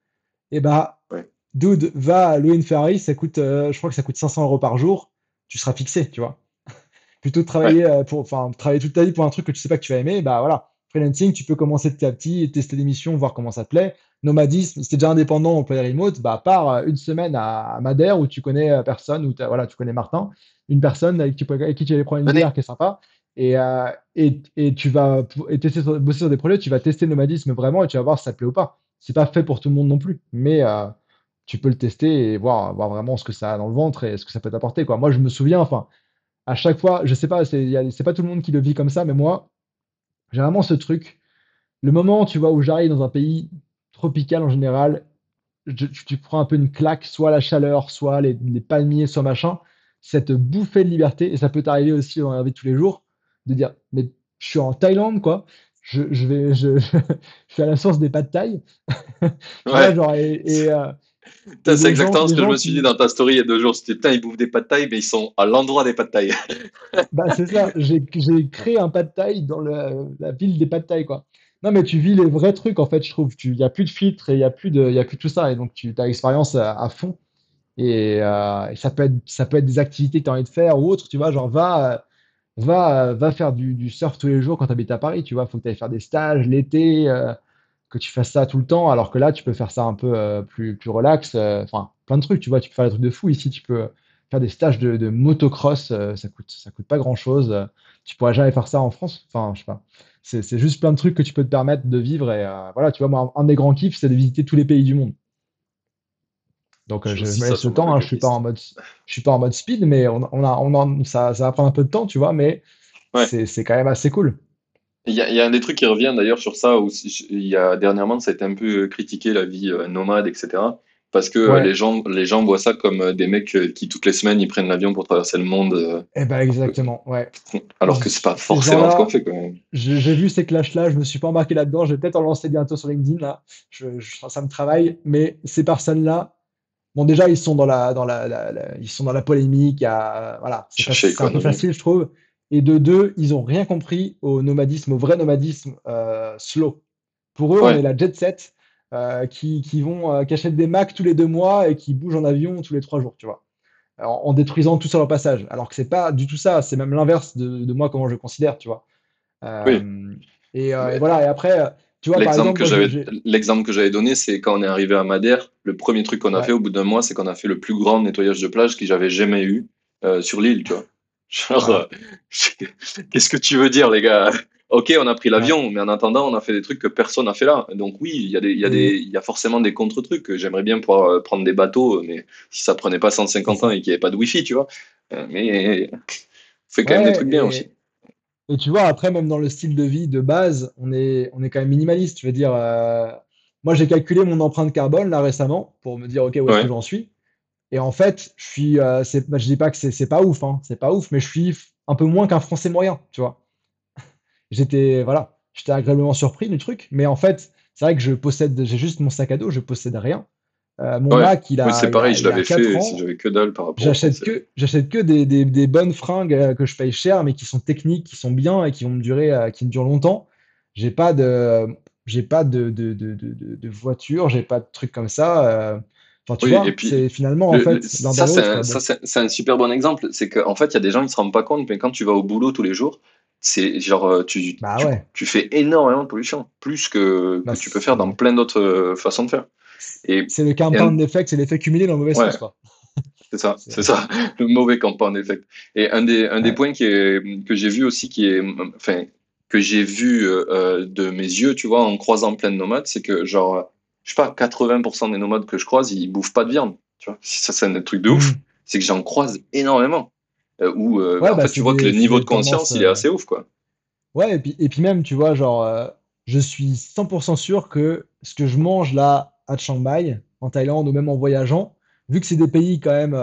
et bah, Ouais. dude, va louer une Ferrari, ça coûte, euh, je crois que ça coûte 500 euros par jour, tu seras fixé, tu vois. [laughs] Plutôt que de travailler euh, pour, enfin, travailler toute ta vie pour un truc que tu sais pas que tu vas aimer, bah voilà. Freelancing, tu peux commencer petit à petit, tester des missions, voir comment ça te plaît. Nomadisme, si t'es déjà indépendant, employé remote, bah pars euh, une semaine à, à Madère où tu connais personne, où voilà, tu connais Martin, une personne avec qui, avec qui tu prendre une Venez. bière qui est sympa. Et, euh, et, et tu vas et tester sur- bosser sur des projets, tu vas tester le nomadisme vraiment et tu vas voir si ça plaît ou pas. C'est pas fait pour tout le monde non plus, mais euh, tu peux le tester et voir, voir vraiment ce que ça a dans le ventre et ce que ça peut t'apporter, quoi. Moi, je me souviens, enfin, à chaque fois, je sais pas, c'est c'est pas tout le monde qui le vit comme ça, mais moi, j'ai vraiment ce truc. Le moment, tu vois, où j'arrive dans un pays tropical en général, tu prends un peu une claque, soit la chaleur, soit les, les palmiers, soit machin, cette bouffée de liberté, et ça peut t'arriver aussi dans la vie de tous les jours, de dire, mais je suis en Thaïlande, quoi. Je, je vais, je, [laughs] je suis à la source des thaï, [laughs] tu vois, Ouais. genre, et, euh, c'est gens, exactement ce que je me suis dit dans ta story il y a deux jours. C'était putain, ils bouffent des pâtes taille, mais ils sont à l'endroit des pâtes taille. [laughs] Bah, c'est ça, j'ai créé un pad thai dans le- la ville des pad thai, quoi. Non, mais tu vis les vrais trucs, en fait, je trouve. Il n'y a plus de filtres et il n'y a, plus de- y a plus tout ça. Et donc, tu as l'expérience à, à fond. Et, euh, et ça peut être, ça peut être des activités que tu as envie de faire ou autre, tu vois, genre va, euh, va, va faire du, surf tous les jours quand tu habites à Paris, tu vois. Faut que tu ailles faire des stages l'été, euh, que tu fasses ça tout le temps, alors que là, tu peux faire ça un peu euh, plus, plus relax. euh, Enfin, plein de trucs, tu vois. Tu peux faire des trucs de fou. Ici, tu peux faire des stages de, motocross, ça coûte, coûte pas grand-chose. euh, tu pourrais jamais faire ça en France. Enfin, je sais pas. C'est juste plein de trucs que tu peux te permettre de vivre. Et voilà, tu vois, moi, un des grands kiffs, c'est de visiter tous les pays du monde. Donc, euh, je, je me laisse le temps. hein, je suis pas en mode, je suis pas en mode speed, mais on, on a, on a, ça, ça va prendre un peu de temps, tu vois. Mais c'est quand même assez cool. Il y, a, il y, a un des trucs qui revient d'ailleurs sur ça, où il y a dernièrement, ça a été un peu critiqué, la vie nomade, etc. Parce que euh, les, gens, les gens voient ça comme euh, des mecs euh, qui, toutes les semaines, ils prennent l'avion pour traverser le monde. Eh ben, exactement, ouais. Alors que c'est pas forcément ce qu'on fait, quand même. J'ai vu ces clashs-là, je me suis pas embarqué là-dedans, je vais peut-être en lancer bientôt sur LinkedIn, là. Je, ça me travaille, mais ces personnes-là, bon, déjà, ils sont dans la, dans la, ils sont dans la polémique, à, voilà. C'est un peu facile, je trouve. Et de deux, ils ont rien compris au nomadisme, au vrai nomadisme slow. Pour eux, on est la jet set euh, qui, vont, euh, achètent des Macs tous les deux mois et qui bougent en avion tous les trois jours, tu vois, en, détruisant tout sur leur passage. Alors que c'est pas du tout ça, c'est même l'inverse de, moi comment je considère, tu vois. Euh, et, voilà, et après, tu vois, l'exemple que j'avais, l'exemple que j'avais donné, c'est quand on est arrivé à Madère, le premier truc qu'on a fait au bout d'un mois, c'est qu'on a fait le plus grand nettoyage de plage que j'avais jamais eu sur l'île, tu vois. [laughs] Genre, [laughs] qu'est-ce que tu veux dire, les gars? Ok, on a pris l'avion, mais en attendant, on a fait des trucs que personne n'a fait là. Donc oui, il y, a des, y, a des, y a forcément des contre-trucs. J'aimerais bien pouvoir euh, prendre des bateaux, mais si ça prenait pas 150 ans et qu'il n'y avait pas de Wi-Fi, tu vois. Euh, mais on fait quand même des trucs bien aussi. Et tu vois, après, même dans le style de vie de base, on est, on est quand même minimaliste. Je veux dire, euh, moi, j'ai calculé mon empreinte carbone là récemment pour me dire, OK, où est-ce que j'en suis Et en fait, je suis, bah, je dis pas que c'est pas ouf, hein, c'est pas ouf, mais je suis un peu moins qu'un Français moyen, tu vois [laughs] j'étais voilà, j'étais agréablement surpris du truc. Mais en fait, c'est vrai que je possède, j'ai juste mon sac à dos, je possède rien. Euh, mon Mac, il a. Oui, c'est pareil, je l'avais fait, j'avais que dalle par rapport J'achète que, j'achète que des, des, des, bonnes fringues euh, que je paye cher, mais qui sont techniques, qui sont bien et qui vont me durer, euh, qui me durent longtemps. J'ai pas de, j'ai pas de, de, de, de, de voiture, j'ai pas de trucs comme ça. Enfin, tu vois, c'est finalement, en fait, ça, c'est un, un, super bon exemple. C'est qu'en fait, il y a des gens qui ne se rendent pas compte, mais quand tu vas au boulot tous les jours, c'est genre tu, bah tu, fais énormément de pollution, plus que, bah, tu peux faire dans plein d'autres façons de faire. C'est le compound effect, c'est l'effet cumulé dans le mauvais sens. [laughs] C'est ça, [laughs] c'est ça, [laughs] le mauvais compound effect. Et un des, un des points qui est, que j'ai vu aussi, qui est, enfin, que j'ai vu euh, de mes yeux, tu vois, en croisant plein de nomades, c'est que genre, je sais pas, 80% des nomades que je croise, ils bouffent pas de viande. Tu vois, ça c'est un truc de ouf. Mm. C'est que j'en croise énormément. Euh, où euh, en bah, fait, tu vois que le niveau de conscience, il est euh, assez ouf, quoi. Ouais, et puis, et puis même, tu vois, genre, je suis 100% sûr que ce que je mange là à Chiang Mai, en Thaïlande ou même en voyageant, vu que c'est des pays quand même,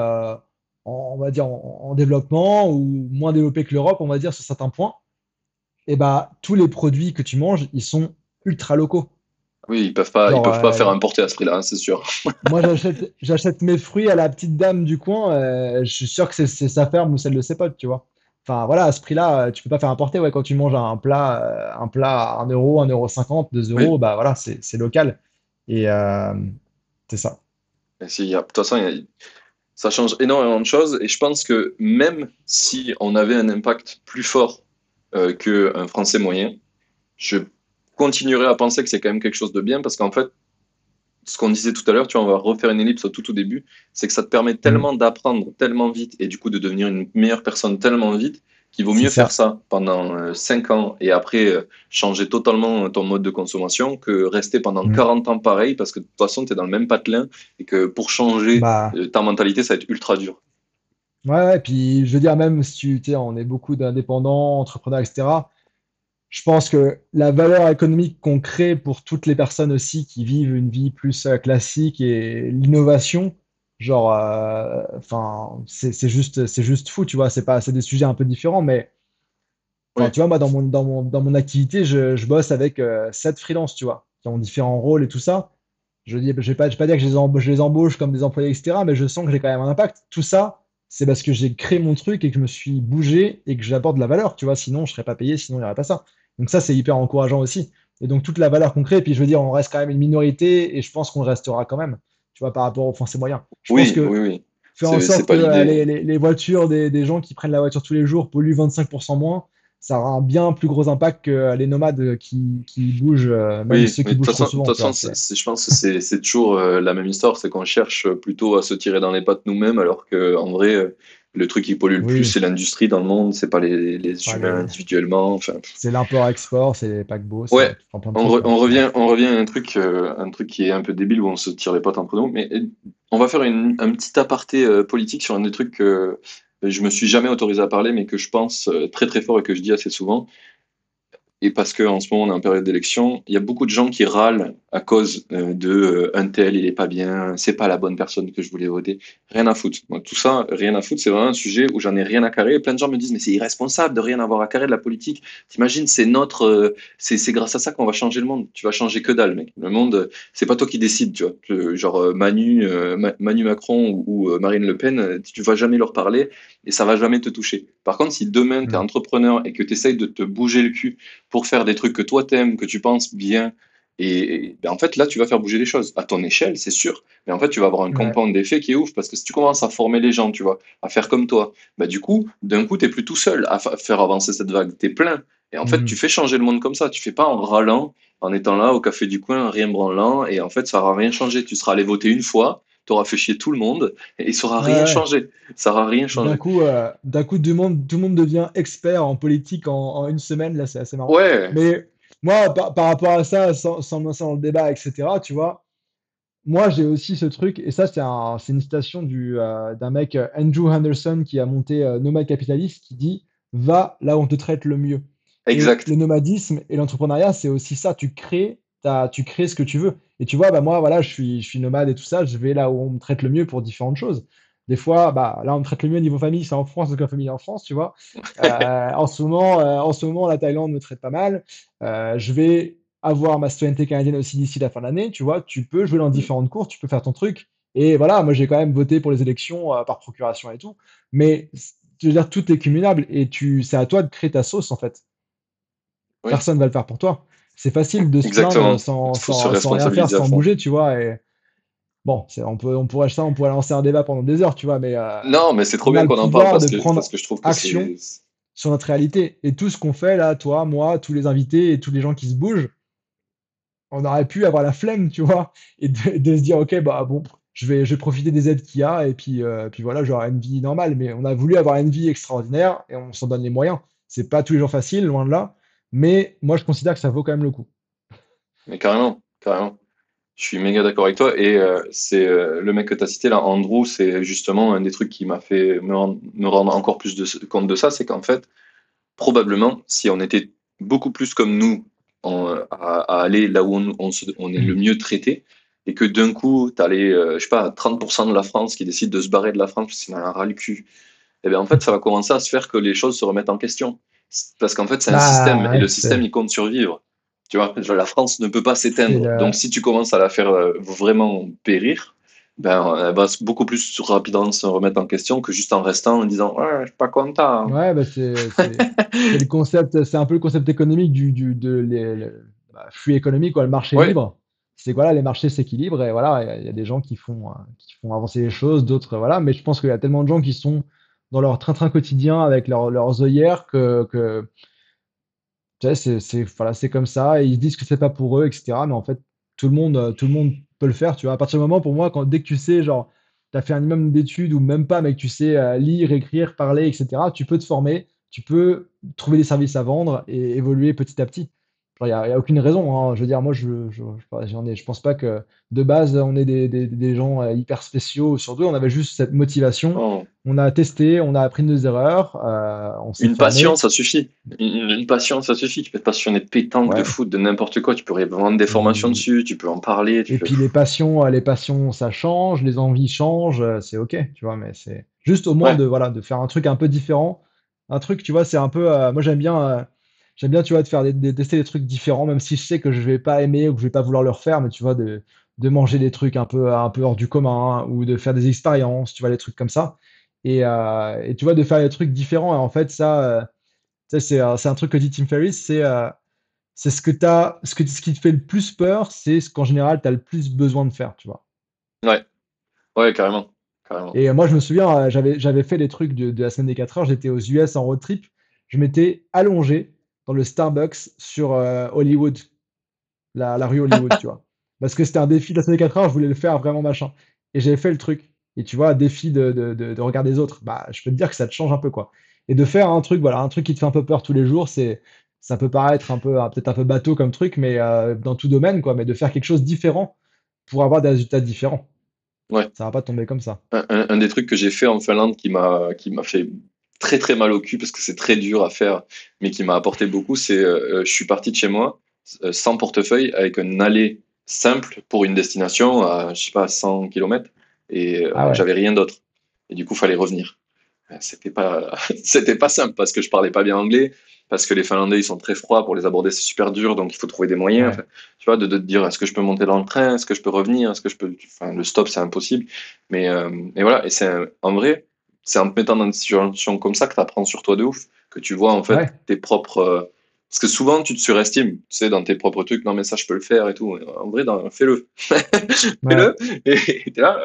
on va dire, en, développement ou moins développés que l'Europe, on va dire, sur certains points, et bah, tous les produits que tu manges, ils sont ultra locaux. Oui, ils peuvent pas, ils peuvent pas faire importer à ce prix-là, hein, c'est sûr. [laughs] moi, j'achète mes fruits à la petite dame du coin. Euh, je suis sûr que c'est sa ferme ou celle de ses potes, tu vois. Enfin, voilà, à ce prix-là, euh, tu peux pas faire importer. Ouais, quand tu manges un plat, euh, un plat à 1 euro, 1 euro 50, 2 euros, bah voilà, c'est local. Et c'est ça. de toute façon, ça change énormément de choses. Et je pense que même si on avait un impact plus fort qu'un Français moyen, je continuerai à penser que c'est quand même quelque chose de bien parce qu'en fait, ce qu'on disait tout à l'heure, tu vois, on va refaire une ellipse au tout au début, c'est que ça te permet tellement d'apprendre tellement vite et du coup de devenir une meilleure personne tellement vite qu'il vaut mieux faire ça pendant 5 euh, ans et après euh, changer totalement ton mode de consommation que rester pendant 40 mm. ans pareil parce que de toute façon, tu es dans le même patelin et que pour changer bah. euh, ta mentalité, ça va être ultra dur. Ouais, et puis je veux dire, même si tu on est beaucoup d'indépendants, entrepreneurs, etc je pense que la valeur économique qu'on crée pour toutes les personnes aussi qui vivent une vie plus euh, classique et l'innovation, genre, euh, enfin, c'est juste, c'est juste fou, tu vois. C'est pas, c'est des sujets un peu différents, mais tu vois, moi, dans mon, dans mon, dans mon activité, je, je bosse avec euh, sept freelances, tu vois, qui ont différents rôles et tout ça. Je dis, je vais pas, je vais pas dire que je les, embauche, je les embauche comme des employés, etc., mais je sens que j'ai quand même un impact. Tout ça, c'est parce que j'ai créé mon truc et que je me suis bougé et que j'apporte de la valeur, tu vois. Sinon, je serais pas payé, sinon il n'y aurait pas ça. Donc ça, c'est hyper encourageant aussi. Et donc toute la valeur qu'on crée, puis je veux dire, on reste quand même une minorité et je pense qu'on restera quand même, tu vois, par rapport aux Français moyens. Je oui, pense que oui, oui. Faire en sorte que les, les, voitures des, gens qui prennent la voiture tous les jours polluent 25% moins, ça aura un bien plus gros impact que les nomades qui, qui bougent, euh, même ceux qui bougent trop souvent. De toute façon, je pense que c'est toujours euh, la même histoire, c'est qu'on cherche plutôt à se tirer dans les pattes nous-mêmes, alors qu'en vrai, euh, le truc qui pollue le plus, c'est l'industrie dans le monde, c'est pas les, humains individuellement. Enfin, c'est l'import-export, c'est les paquebots. Ouais, on, on, revient, on revient à un truc, euh, un truc qui est un peu débile où on se tire les potes entre nous, mais on va faire une, un petit aparté euh, politique sur un des trucs que je me suis jamais autorisé à parler, mais que je pense euh, très très fort et que je dis assez souvent, et parce qu'en ce moment on est en période d'élection, il y a beaucoup de gens qui râlent à cause euh, de euh, un tel, il est pas bien, c'est pas la bonne personne que je voulais voter. Rien à foutre. Moi, tout ça, rien à foutre, c'est vraiment un sujet où j'en ai rien à carrer. Et plein de gens me disent, mais c'est irresponsable de rien avoir à carrer de la politique. T'imagines, c'est notre, euh, c'est, grâce à ça qu'on va changer le monde. Tu vas changer que dalle, mec. Le monde, c'est pas toi qui décides, tu vois. Genre Manu, Manu Macron ou, Marine Le Pen, tu vas jamais leur parler et ça va jamais te toucher. Par contre, si demain tu es mmh. entrepreneur et que tu essayes de te bouger le cul pour faire des trucs que toi t'aimes, que tu penses bien, et, ben en fait, là, tu vas faire bouger les choses à ton échelle, c'est sûr. Mais en fait, tu vas avoir un compound d'effet qui est ouf parce que si tu commences à former les gens, tu vois, à faire comme toi, ben, du coup, d'un coup, tu n'es plus tout seul à faire avancer cette vague. Tu es plein. Et en fait, mmh. tu fais changer le monde comme ça. Tu fais pas en râlant, en étant là au café du coin, rien branlant. Et en fait, ça n'aura rien changé. Tu seras allé voter une fois, tu auras fait chier tout le monde et il sera rien changé. Ça aura rien changé. D'un coup, euh, d'un coup tout, le monde, tout le monde devient expert en politique en, une semaine. Là, c'est assez marrant. Ouais. Mais moi, par, rapport à ça, sans, sans me lancer dans le débat, etc., tu vois, moi, j'ai aussi ce truc, et ça, c'est un, une citation euh, d'un mec, euh, Andrew Henderson, qui a monté euh, Nomad Capitalist, qui dit Va là où on te traite le mieux. Exact. le nomadisme et l'entrepreneuriat, c'est aussi ça. Tu crées, tu crées ce que tu veux. Et tu vois, bah, moi, voilà, je suis, je suis nomade et tout ça, je vais là où on me traite le mieux pour différentes choses. Des fois, bah, là, on me traite le mieux niveau famille, c'est en France, donc la famille en France, tu vois. [laughs] Euh, en, ce moment, euh, en ce moment, la Thaïlande me traite pas mal. Euh, je vais avoir ma citoyenneté canadienne aussi d'ici la fin de l'année, tu vois. Tu peux jouer dans différentes cours, tu peux faire ton truc. Et voilà, moi, j'ai quand même voté pour les élections par procuration et tout. Mais, je veux dire, tout est cumulable et tu, c'est à toi de créer ta sauce, en fait. Personne ne va le faire pour toi. C'est facile de se plaindre sans, sans, rien faire, sans bouger, tu vois. Et, Bon, on, peut, on, pourrait, ça, on pourrait lancer un débat pendant des heures, tu vois, mais. Euh, non, mais c'est trop bien qu'on en parle parce que, parce que, je trouve que action sur notre réalité. Et tout ce qu'on fait là, toi, moi, tous les invités et tous les gens qui se bougent, on aurait pu avoir la flemme, tu vois, et de, se dire, ok, bah bon, je vais, je vais profiter des aides qu'il y a, et puis, euh, puis voilà, j'aurai une vie normale. Mais on a voulu avoir une vie extraordinaire et on s'en donne les moyens. C'est pas tous les jours facile, loin de là, mais moi, je considère que ça vaut quand même le coup. Mais carrément, carrément. Je suis méga d'accord avec toi. Et euh, c'est euh, le mec que tu as cité là, Andrew, c'est justement un des trucs qui m'a fait me rendre, encore plus compte de ça. C'est qu'en fait, probablement, si on était beaucoup plus comme nous à, aller là où on, est le mieux traité, et que d'un coup, tu as les, euh, je sais pas, 30% de la France qui décide de se barrer de la France parce qu'il en a ras le cul, eh bien en fait, ça va commencer à se faire que les choses se remettent en question. Parce qu'en fait, c'est un bah, système, et le système, il compte survivre. Tu vois, la France ne peut pas s'éteindre. Donc, si tu commences à la faire euh, vraiment périr, ben, elle va beaucoup plus rapidement se remettre en question que juste en restant en disant ouais, je suis pas content. Ouais, bah c'est le concept, c'est un peu le concept économique du, du de les, bah, flux économique, quoi, le marché libre. C'est voilà, les marchés s'équilibrent et voilà, il y, a des gens qui font, euh, qui font avancer les choses, d'autres voilà. Mais je pense qu'il y a tellement de gens qui sont dans leur train-train quotidien avec leurs œillères que, c'est comme ça. Et ils disent que c'est pas pour eux, etc. Mais en fait, tout le monde, euh, tout le monde peut le faire. Tu à partir du moment, pour moi, quand dès que tu sais, genre, tu as fait un minimum d'études ou même pas, mais que tu sais euh, lire, écrire, parler, etc., tu peux te former, tu peux trouver des services à vendre et évoluer petit à petit. Il n'y a, aucune raison. Hein. Je veux dire, moi, je je, je, je pense pas que de base, on est des, des, des gens euh, hyper spéciaux. Surtout, on avait juste cette motivation. Oh. On a testé, on a appris nos erreurs. Euh, une passion, ça suffit. Une, passion, ça suffit. Tu peux être passionné de pétanque, de foot, de n'importe quoi. Tu pourrais vendre des formations mmh. dessus, tu peux en parler. et puis les passions, euh, les passions, ça change, les envies changent. C'est ok, tu vois. Mais c'est juste au moins de voilà de faire un truc un peu différent. Un truc, tu vois, c'est un peu. moi, j'aime bien j'aime bien, tu vois, de faire des, tester des trucs différents, même si je sais que je vais pas aimer ou que je vais pas vouloir le refaire, mais tu vois, de, de manger des trucs un peu, un peu hors du commun ou de faire des expériences, tu vois, des trucs comme ça. Et, euh, et tu vois, de faire des trucs différents. Et en fait, ça, euh, c'est euh, c'est un truc que dit Tim Ferriss, c'est c'est ce que as, ce, que, ce qui te fait le plus peur, c'est ce qu'en général, tu as le plus besoin de faire, tu vois. Ouais, ouais, carrément. carrément. Et moi, je me souviens, j'avais fait des trucs de, de la semaine des 4 heures, j'étais aux US en road trip, je m'étais allongé dans le Starbucks sur euh, Hollywood, la, rue Hollywood, tu vois. [laughs] Parce que c'était un défi de la semaine 4 heures, je voulais le faire vraiment machin. Et j'avais fait le truc. Et tu vois, défi de, de, de, regarder les autres, bah, je peux te dire que ça te change un peu, quoi. Et de faire un truc, voilà, un truc qui te fait un peu peur tous les jours, c'est, ça peut paraître un peu, peut-être un peu bateau comme truc, mais euh, dans tout domaine, quoi. Mais de faire quelque chose différent pour avoir des résultats différents. Ouais. Ça va pas tomber comme ça. Un, un- un des trucs que j'ai fait en Finlande qui m'a qui m'a fait très très mal au cul parce que c'est très dur à faire, mais qui m'a apporté beaucoup, c'est euh, je suis parti de chez moi euh, sans portefeuille avec un aller simple pour une destination à je sais pas 100 km et euh, Ah ouais. j'avais rien d'autre. Et du coup, fallait revenir. Euh, C'était pas [laughs] c'était pas simple parce que je parlais pas bien anglais, parce que les Finlandais ils sont très froids pour les aborder, c'est super dur, donc il faut trouver des moyens. Ouais. Enfin, tu vois, de, de te dire est-ce que je peux monter dans le train, est-ce que je peux revenir, est-ce que je peux. Enfin, le stop c'est impossible. Mais, euh, mais voilà, et c'est en vrai, c'est en te mettant dans une situation comme ça que tu apprends sur toi de ouf, que tu vois en fait Ouais. tes propres. euh, Parce que souvent tu te surestimes, tu sais, dans tes propres trucs, non mais ça je peux le faire et tout. En vrai, fais-le. [laughs] Fais-le. Et t'es là.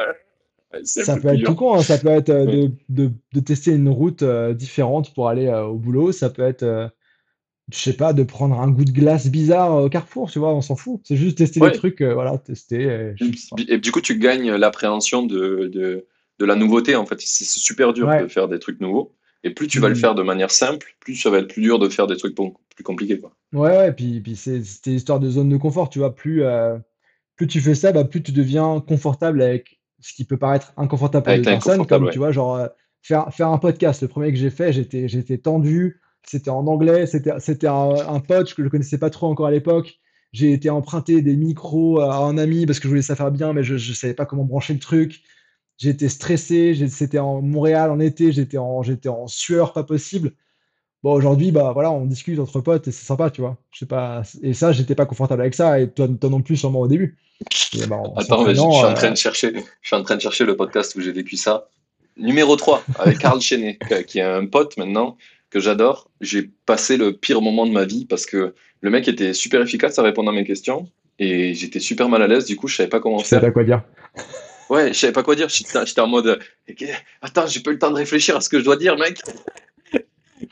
ouais, un Ça peu peut être dur. tout con, hein. Ça peut être euh, Ouais. de, de, de tester une route euh, différente pour aller euh, au boulot. Ça peut être, je sais pas, de prendre un goût de glace bizarre au Carrefour, tu vois, on s'en fout. C'est juste tester Ouais. des trucs, voilà, tester. et. Et du coup, tu gagnes l'appréhension de, de, de la nouveauté, en fait. C'est super dur Ouais. de faire des trucs nouveaux. Et plus tu vas le Mm. faire de manière simple, plus ça va être plus dur de faire des trucs bon- plus compliqués. Quoi. Ouais, ouais, puis, puis c'est c'était histoire de zone de confort, tu vois. Plus, euh, plus tu fais ça, bah, plus tu deviens confortable avec ce qui peut paraître inconfortable pour d'autres personnes, comme ouais. tu vois, genre euh, faire, faire un podcast. Le premier que j'ai fait, j'étais, tendu, c'était en anglais, c'était, un, un pote que je connaissais pas trop encore à l'époque. J'ai été emprunter des micros à un ami parce que je voulais ça faire bien, mais je, je savais pas comment brancher le truc. J'étais stressé, c'était en Montréal en été, j'étais en, j'étais en sueur pas possible. Bon, aujourd'hui, bah voilà, on discute entre potes et c'est sympa, tu vois. Je sais pas. Et ça, j'étais pas confortable avec ça, et toi, toi non plus, sûrement au début. Et bah, en Attends, mais je, je suis en euh, train de chercher, je suis en train de chercher le podcast où j'ai vécu ça. Numéro 3, avec Karl Chenet, [laughs] qui- est un pote maintenant que j'adore. J'ai passé le pire moment de ma vie parce que le mec était super efficace à répondre à mes questions et j'étais super mal à l'aise. Du coup, je savais pas comment sais faire. pas quoi dire. Ouais, je savais pas quoi dire. J'étais en mode, euh, attends, j'ai pas eu le temps de réfléchir à ce que je dois dire, mec.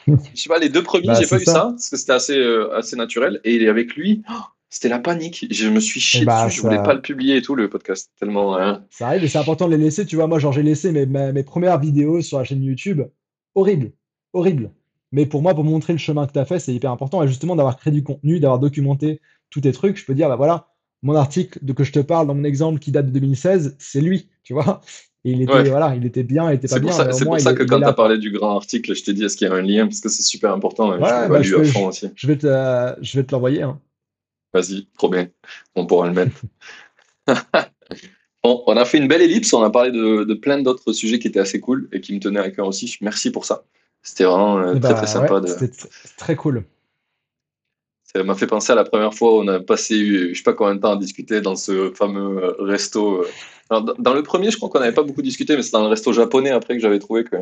Je sais pas, les deux premiers, Bah, j'ai pas eu ça. parce que c'était assez, euh, assez naturel. Et avec lui, oh, c'était la panique. Je me suis chié bah, dessus, je voulais pas le publier et tout, le podcast. Tellement. hein. Ça arrive et c'est important de les laisser, tu vois. Moi, genre, j'ai laissé mes, ma- mes premières vidéos sur la chaîne YouTube. Horrible, horrible. Mais pour moi, pour montrer le chemin que tu as fait, c'est hyper important. Et justement, d'avoir créé du contenu, d'avoir documenté tous tes trucs, je peux dire, bah voilà, mon article de que je te parle dans mon exemple qui date de 2016, c'est lui, tu vois. Et il était, Ouais. voilà, il était bien, il était pas C'est pour bien. ça, c'est moins, pour ça que quand tu as parlé du grand article, je t'ai dit est-ce qu'il y a un lien, parce que c'est super important. je bah, je à peux- fond aussi. Je vais te, je vais te l'envoyer. hein. Vas-y, trop bien. On pourra le mettre. [laughs] Bon, on a fait une belle ellipse, on a parlé de, de plein d'autres sujets qui étaient assez cool et qui me tenaient à cœur aussi. Merci pour ça. C'était vraiment euh, Et très bah, très sympa. ouais, de... c'était très cool. Ça m'a fait penser à la première fois où on a passé, euh, je sais pas combien de temps à discuter dans ce fameux euh, resto. euh. Alors, dans- le premier, je crois qu'on n'avait pas beaucoup discuté, mais c'est dans le resto japonais après que j'avais trouvé que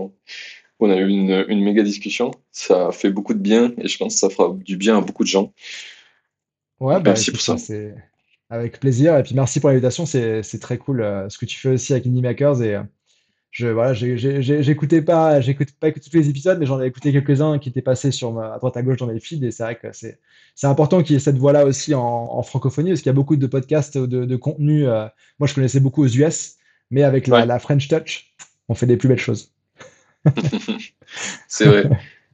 on a eu une, une méga discussion. Ça a fait beaucoup de bien et je pense que ça fera du bien à beaucoup de gens. Ouais, bah, merci pour ça. avec plaisir. Et puis merci pour l'invitation, c'est très cool euh, ce que tu fais aussi avec Indie Makers. Et je voilà, j'écoutais pas, j'écoute pas tous les épisodes, mais j'en ai écouté quelques-uns qui étaient passés sur ma, à droite à gauche dans mes feeds. Et c'est vrai que c'est c'est important qu'il y ait cette voix-là aussi en, en francophonie, parce qu'il y a beaucoup de podcasts de, de contenu. euh, moi, je connaissais beaucoup aux US, mais avec la, Ouais. la French Touch, on fait des plus belles choses. [laughs] C'est vrai.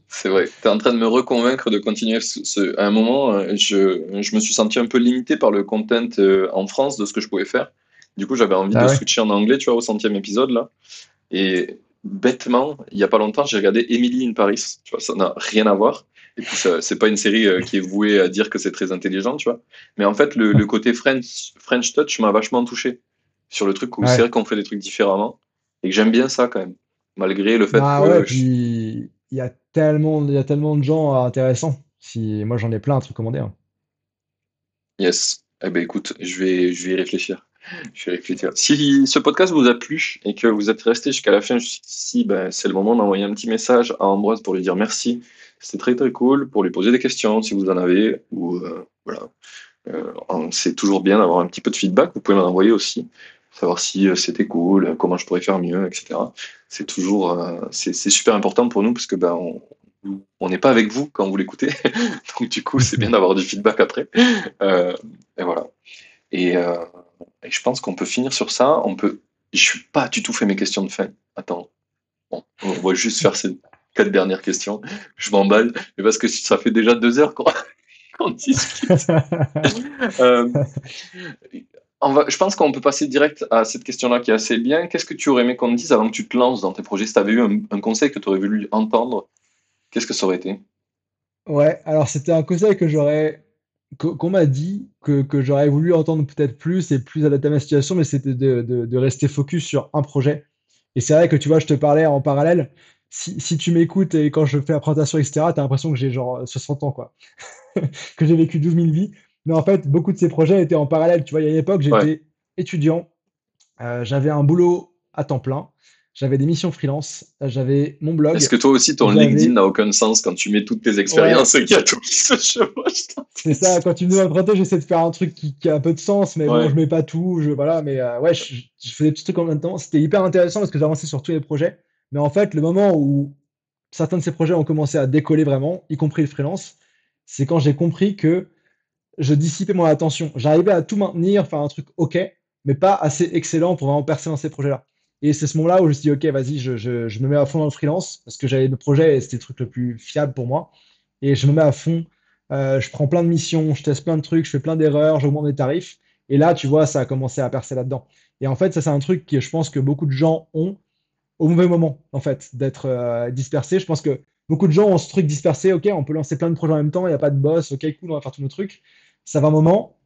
C'est vrai. Tu es en train de me reconvaincre de continuer. Ce, ce- À un moment, euh, je, je me suis senti un peu limité par le content euh, en France de ce que je pouvais faire. Du coup, j'avais envie Ah de ouais. switcher en anglais, tu vois, au centième épisode, là. Et bêtement, il y a pas longtemps, j'ai regardé Emily in Paris. Tu vois, ça n'a rien à voir. Et puis, c'est pas une série euh, qui est vouée à dire que c'est très intelligent, tu vois. Mais en fait, le, le côté French, French Touch m'a vachement touché sur le truc où Ouais. c'est vrai qu'on fait des trucs différemment et que j'aime bien ça quand même. Malgré le fait Ah que ouais, je- puis il y a tellement, il y a tellement de gens intéressants. Si moi j'en ai plein à te recommander. hein. Yes. Eh ben écoute, je vais, je vais y réfléchir. Je réfléchir. Si ce podcast vous a plu et que vous êtes resté jusqu'à la fin ben, c'est le moment d'envoyer un petit message à Ambroise pour lui dire merci. C'était très très cool, pour lui poser des questions si vous en avez. Ou euh, voilà. Euh, c'est toujours bien d'avoir un petit peu de feedback. Vous pouvez m'en envoyer aussi, savoir si euh, c'était cool, euh, comment je pourrais faire mieux, etc. C'est toujours, euh, c'est super important pour nous parce que ben on n'est pas avec vous quand vous l'écoutez, [laughs] donc du coup c'est bien d'avoir du feedback après. Euh, et voilà. Euh, et je pense qu'on peut finir sur ça. On peut. Je suis pas du tout fait mes questions de fin. Attends. Bon, on va juste faire ces quatre dernières questions. Je m'emballe, mais parce que ça fait déjà deux heures qu'on [laughs] discute. [laughs] Euh, on va, je pense qu'on peut passer direct à cette question-là qui est assez bien. Qu'est-ce que tu aurais aimé qu'on te dise avant que tu te lances dans tes projets? Si tu avais eu un, conseil que tu aurais voulu entendre, qu'est-ce que ça aurait été? Ouais, alors c'était un conseil que j'aurais qu'on m'a dit que, que j'aurais voulu entendre peut-être plus et plus adapté à ma situation, mais c'était de, de, rester focus sur un projet. Et c'est vrai que tu vois, je te parlais en parallèle. Si, si tu m'écoutes et quand je fais la présentation, etc., tu as l'impression que j'ai genre 60 ans, quoi. [laughs] que j'ai vécu 12 000 vies. Mais en fait, beaucoup de ces projets étaient en parallèle. Tu vois, il y a une époque, j'étais étudiant, euh, j'avais un boulot à temps plein, j'avais des missions freelance, j'avais mon blog. Est-ce que toi aussi, ton LinkedIn n'a aucun sens quand tu mets toutes tes expériences et qu'il y a tout qui se chevauche C'est ça, quand tu me demandes j'essaie de faire un truc qui, a un peu de sens, mais bon, je mets pas tout. Je, voilà, mais euh, ouais, je, faisais des petits trucs en même temps. C'était hyper intéressant parce que j'avançais sur tous les projets. Mais en fait, le moment où certains de ces projets ont commencé à décoller vraiment, y compris le freelance, c'est quand j'ai compris que je dissipais mon attention. J'arrivais à tout maintenir, faire un truc OK, mais pas assez excellent pour vraiment percer dans ces projets-là. Et c'est ce moment-là où je me suis dit, OK, vas-y, je, me mets à fond dans le freelance parce que j'avais le projet et c'était le truc le plus fiable pour moi. Et je me mets à fond. Euh, je prends plein de missions, je teste plein de trucs, je fais plein d'erreurs, j'augmente mes tarifs. Et là, tu vois, ça a commencé à percer là-dedans. Et en fait, ça, c'est un truc que je pense que beaucoup de gens ont au mauvais moment, en fait, d'être euh, dispersés. Je pense que beaucoup de gens ont ce truc dispersé. OK, on peut lancer plein de projets en même temps, il n'y a pas de boss. OK, cool, on va faire tous nos trucs. Ça va un moment.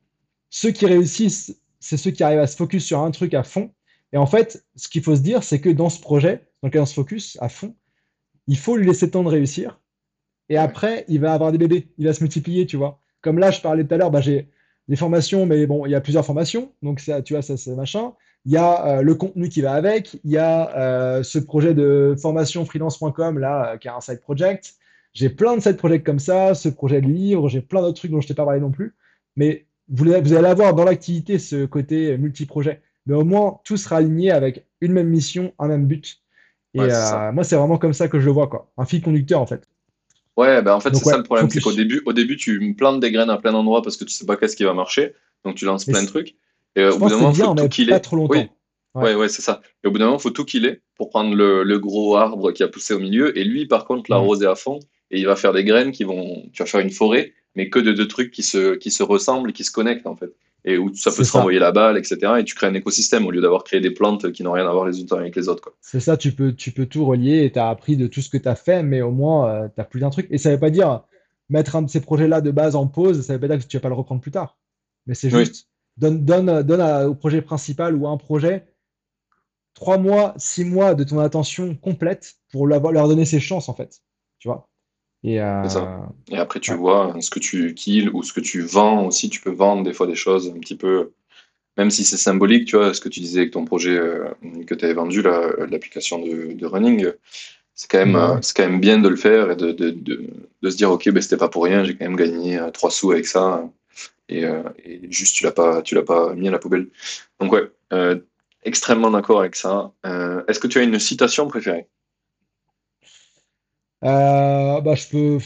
Ceux qui réussissent, c'est ceux qui arrivent à se focus sur un truc à fond et en fait, ce qu'il faut se dire, c'est que dans ce projet, dans lequel on se focus à fond, il faut lui laisser le temps de réussir. Et après, il va avoir des bébés, il va se multiplier, tu vois. Comme là, je parlais tout à l'heure, bah, j'ai des formations, mais bon, il y a plusieurs formations, donc ça, tu vois, ça c'est machin. Il y a euh, le contenu qui va avec, il y a euh, ce projet de formation freelance.com là, euh, qui est un side project. J'ai plein de side projects comme ça, ce projet de livre, j'ai plein d'autres trucs dont je t'ai pas parlé non plus. Mais vous, vous allez avoir dans l'activité ce côté multi-projet mais au moins tout sera aligné avec une même mission, un même but. Et euh, moi, c'est vraiment comme ça que je le vois, quoi. Un fil conducteur, en fait. Ouais, ben en fait, c'est ça le problème, c'est qu'au début, au début, tu me plantes des graines à plein d'endroits parce que tu sais pas qu'est-ce qui va marcher, donc tu lances plein de trucs. Et au bout d'un moment, il faut tout qu'il est. Trop longtemps. Oui. Ouais, ouais, c'est ça. Et au bout d'un moment, il faut tout qu'il est pour prendre le, le, gros arbre qui a poussé au milieu. Et lui, par contre, l'arroser à fond. Et il va faire des graines qui vont. Tu vas faire une forêt, mais que de deux trucs qui se, qui se ressemblent et qui se connectent, en fait et où ça peut se renvoyer la balle, etc. Et tu crées un écosystème au lieu d'avoir créé des plantes qui n'ont rien à voir les unes avec les autres. C'est ça, tu peux, tu peux tout relier et tu as appris de tout ce que tu as fait, mais au moins, euh, tu as plus d'un truc. Et ça ne veut pas dire mettre un de ces projets-là de base en pause, ça ne veut pas dire que tu ne vas pas le reprendre plus tard. Mais c'est juste, donne, donne, donne au projet principal ou un projet trois mois, six mois de ton attention complète pour leur donner ses chances, en fait. Tu vois? Et, euh, et après, tu vois ce que tu kills ou ce que tu vends aussi. Tu peux vendre des fois des choses un petit peu, même si c'est symbolique, tu vois, ce que tu disais avec ton projet euh, que tu avais vendu, l'application de, de, running, c'est quand, même, euh, c'est quand même bien de le faire et de, de, de se dire, OK, ben, c'était pas pour rien, j'ai quand même gagné trois sous avec ça. Et, et juste, tu l'as pas, tu l'as pas mis à la poubelle. Donc, ouais, extrêmement d'accord avec ça. Est-ce que tu as une citation préférée? Euh, bah, je peux.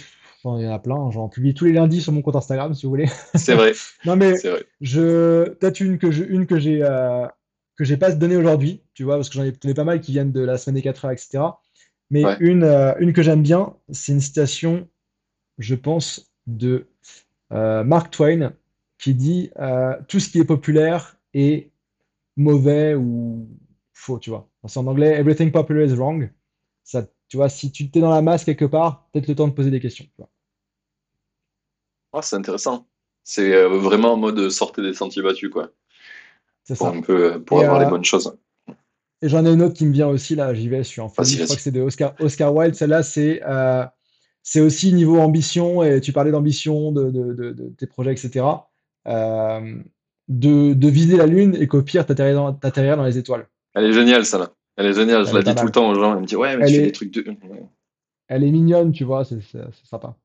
il y en a plein. J'en publie tous les lundis sur mon compte Instagram, si vous voulez. C'est vrai. [laughs] non, mais je. Peut-être une que je... une que j'ai euh, que j'ai pas donné aujourd'hui, tu vois, parce que j'en ai pas mal qui viennent de la semaine des 4 heures, etc. Mais une, euh, une que j'aime bien, c'est une citation, je pense, de Mark Twain, qui dit tout ce qui est populaire est mauvais ou faux, tu vois. C'est en anglais, everything popular is wrong. Ça tu vois, si tu t'es dans la masse quelque part, peut-être le temps de poser des questions. Ah, c'est intéressant. C'est euh, vraiment en mode sortir des sentiers battus, quoi. C'est ça. pour avoir les euh, bonnes choses. Et j'en ai une autre qui me vient aussi, là, j'y vais, je suis en Je crois que c'est de Oscar, Oscar Wilde. Celle-là, c'est euh, c'est aussi niveau ambition, et tu parlais d'ambition, de, de, tes projets, etc. de, viser la Lune et qu'au pire, t'atterrir dans, dans les étoiles. Elle est géniale, ça, là. Elle est géniale, je la dis tout le temps aux gens. Elle me dit Ouais, mais tu fais des trucs de. Elle est mignonne, tu vois, c'est sympa.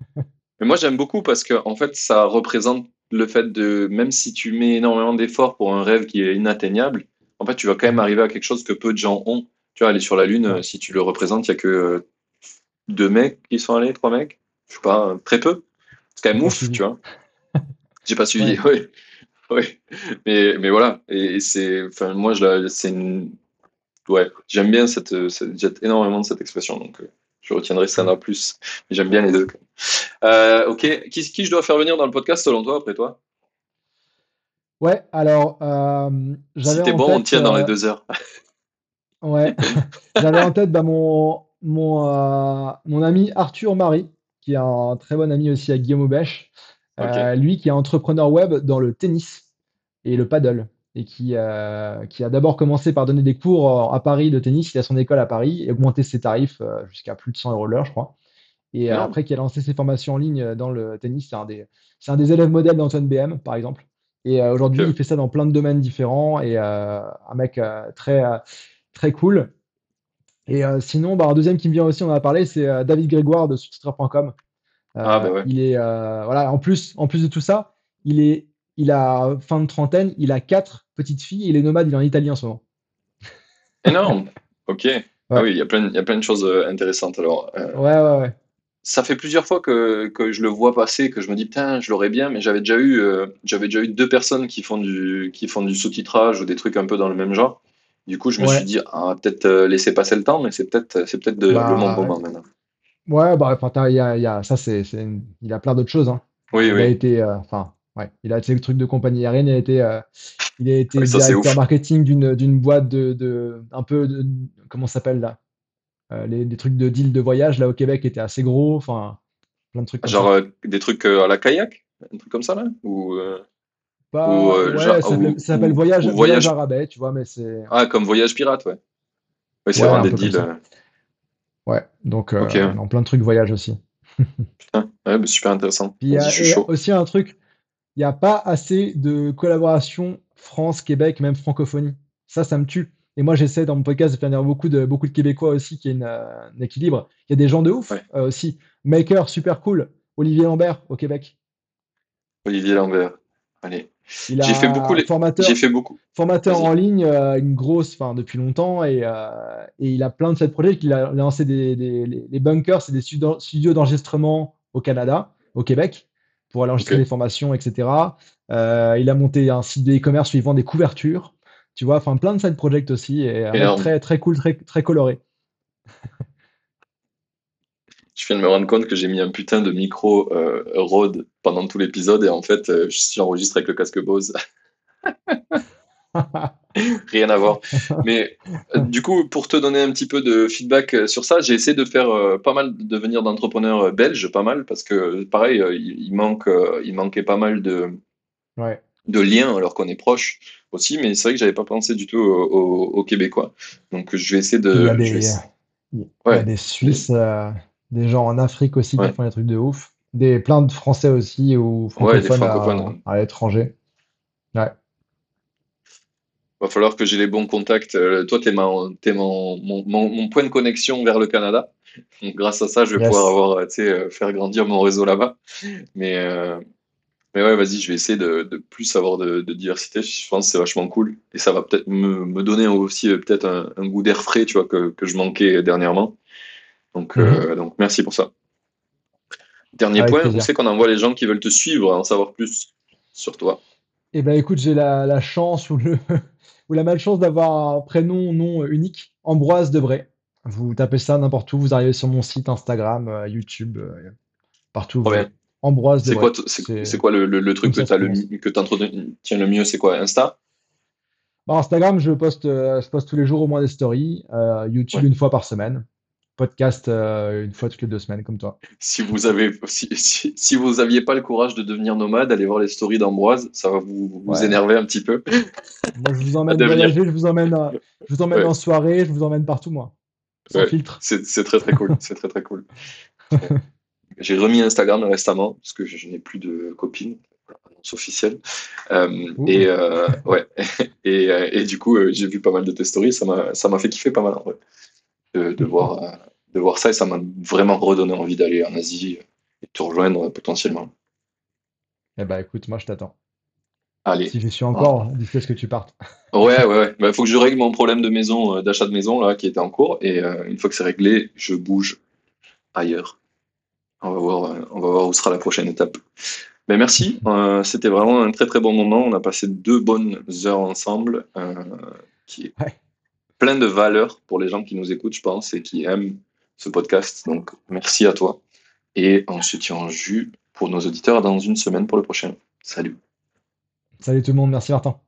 [laughs] mais moi, j'aime beaucoup parce que, en fait, ça représente le fait de. Même si tu mets énormément d'efforts pour un rêve qui est inatteignable, en fait, tu vas quand même arriver à quelque chose que peu de gens ont. Tu vois, aller sur la Lune, si tu le représentes, il n'y a que euh, deux mecs qui sont allés, trois mecs? Je sais pas, très peu. C'est quand même ouf, tu vois. [laughs] J'ai pas suivi, [laughs] oui. Oui, mais, mais voilà, et, c'est, enfin, moi, c'est une, ouais, j'aime bien cette, cette énormément de cette expression, donc euh, je retiendrai ça là plus. Mais j'aime bien les deux. Euh, ok, qui, qui je dois faire venir dans le podcast selon toi, après toi? Ouais, alors, euh, Si t'es bon, on tient dans les euh, deux heures. Ouais, [laughs] j'avais en tête bah, mon, mon, euh, mon ami Arthur Marie, qui est un très bon ami aussi à Guillaume Aubèche. lui qui est entrepreneur web dans le tennis et le paddle et qui, qui a d'abord commencé par donner des cours à Paris de tennis. Il a son école à Paris et augmenté ses tarifs jusqu'à plus de 100 euros l'heure, je crois. Et après, qui a lancé ses formations en ligne dans le tennis, c'est un des, c'est un des élèves modèles d'Antoine BM, par exemple. Et euh, aujourd'hui, il fait ça dans plein de domaines différents et euh, un mec euh, très, très cool. Et sinon, bah, un deuxième qui me vient aussi, on en a parlé, c'est David Grégoire de subtitre.com. ah, bah ouais. Il est, voilà, en plus, en plus de tout ça, il est, il a fin de trentaine, il a quatre petites filles, il est nomade, il est en Italie en ce moment. Énorme. Ok. Ah oui, il y a plein, il y a plein de choses intéressantes alors. Ouais, ouais, ouais ça fait plusieurs fois que, que, je le vois passer, que je me dis putain, je l'aurais bien, mais j'avais déjà eu, euh, j'avais déjà eu deux personnes qui font du, qui font du sous-titrage ou des trucs un peu dans le même genre. Du coup, je me suis dit, ah, peut-être euh, laisser passer le temps, mais c'est peut-être, c'est peut-être bah, le bon moment maintenant. Ouais, bah, y a, y a, ça, c'est, il a plein d'autres choses. Hein. Oui, il oui. a été, euh, enfin, ouais, il a été le truc de compagnie aérienne, il a été, il a été directeur marketing d'une, boîte de, de, un peu, de, comment s'appelle là euh, les, des trucs de deal de voyage là au Québec étaient assez gros. Enfin, plein de trucs. Genre euh, des trucs euh, à la kayak, un truc comme ça là ou, bah, ouais, ça s'appelle voyage, voyage, à rabais, tu vois, mais c'est. Ah, comme voyage pirate, ouais. Ouais, c'est vraiment des deals. Ouais, donc en plein de trucs voyage aussi. [laughs] Putain, ouais, bah, super intéressant. il y a aussi un truc, il n'y a pas assez de collaboration France-Québec, même francophonie. Ça, ça me tue. Et moi, j'essaie dans mon podcast de faire beaucoup de, beaucoup de Québécois aussi, qui a euh, un équilibre. Il y a des gens de ouf euh, aussi. Maker, super cool. Olivier Lambert au Québec. Olivier Lambert. Allez. J'ai fait beaucoup. Les... Formateur, J'ai fait beaucoup. Formateur en ligne, euh, une grosse, enfin depuis longtemps, et, et, il a plein de ces projets. Il a lancé des, des les bunkers, c'est des studios d'enregistrement au Canada, au Québec, pour aller enregistrer des formations, etc. il a monté un site de e-commerce vend des couvertures. Tu vois, enfin plein de side projects aussi et, très très cool, très très coloré. [laughs] je viens de me rendre compte que j'ai mis un putain de micro euh, Rode pendant tout l'épisode et en fait, euh, je suis enregistré avec le casque Bose. [laughs] Rien à voir. Mais euh, du coup, pour te donner un petit peu de feedback sur ça, j'ai essayé de faire pas mal, de devenir d'entrepreneurs belges, pas mal, parce que pareil, il, manque, il manquait pas mal de, de liens alors qu'on est proche aussi, mais c'est vrai que j'avais pas pensé du tout aux, Québécois. Donc je vais essayer de. Il y a des, il y a des Suisses, euh, des gens en Afrique aussi qui font des trucs de ouf. Des, plein de Français aussi ou francophones, à, l'étranger. Ouais. Va falloir que j'ai les bons contacts. Euh, toi, tu es, mon, mon, mon, point de connexion vers le Canada. Donc, grâce à ça, je vais pouvoir avoir, euh, faire grandir mon réseau là-bas. Mais, mais ouais, vas-y, je vais essayer de, de plus avoir de, de, diversité. Je pense que c'est vachement cool. Et ça va peut-être me, me, donner aussi euh, peut-être un, un, goût d'air frais, tu vois, que, que, je manquais dernièrement. Donc, euh, mhm. donc merci pour ça. Dernier point, on sait qu'on envoie les gens qui veulent te suivre, en savoir plus sur toi. Eh ben écoute, j'ai la, la, chance ou, le, [laughs] ou la malchance d'avoir un prénom non unique, Ambroise Debray. Vous tapez ça n'importe où, vous arrivez sur mon site Instagram, euh, YouTube, partout. Vous Ambroise C'est quoi, c'est, quoi le, le, truc que tu le, entretiens le mieux C'est quoi Insta? Bah, Instagram, je poste, euh, je poste tous les jours au moins des stories. Euh, YouTube une fois par semaine. Podcast euh, une fois toutes les deux semaines, comme toi. Si vous avez, si, si, vous aviez pas le courage de devenir nomade, allez voir les stories d'Ambroise, ça va vous, vous énerver un petit peu. Moi, je vous emmène voyager, je vous emmène, je vous emmène en soirée, je vous emmène partout, moi. Sans filtre. C'est, très très cool. c'est très très cool. [laughs] J'ai remis Instagram récemment parce que je, n'ai plus de annonce officielle. Euh, et euh, ouais, [laughs] et, euh, et, du coup, j'ai vu pas mal de tes stories. Ça m'a, ça m'a fait kiffer pas mal en vrai de, de voir, de voir ça et ça m'a vraiment redonné envie d'aller en Asie et te rejoindre potentiellement. Eh ben, écoute, moi je t'attends. Allez. Si je suis encore, ah. ce que tu partes. Ouais, ouais, ouais. Il bah, faut que je règle mon problème de maison, d'achat de maison là, qui était en cours. Et une fois que c'est réglé, je bouge ailleurs. On va voir, euh, on va voir où sera la prochaine étape. Mais merci, [laughs] euh, c'était vraiment un très très bon moment. On a passé deux bonnes heures ensemble, euh, qui est plein de valeur pour les gens qui nous écoutent, je pense, et qui aiment ce podcast. Donc merci à toi. Et on se tient en jus pour nos auditeurs dans une semaine pour le prochain. Salut. Salut tout le monde, merci Martin.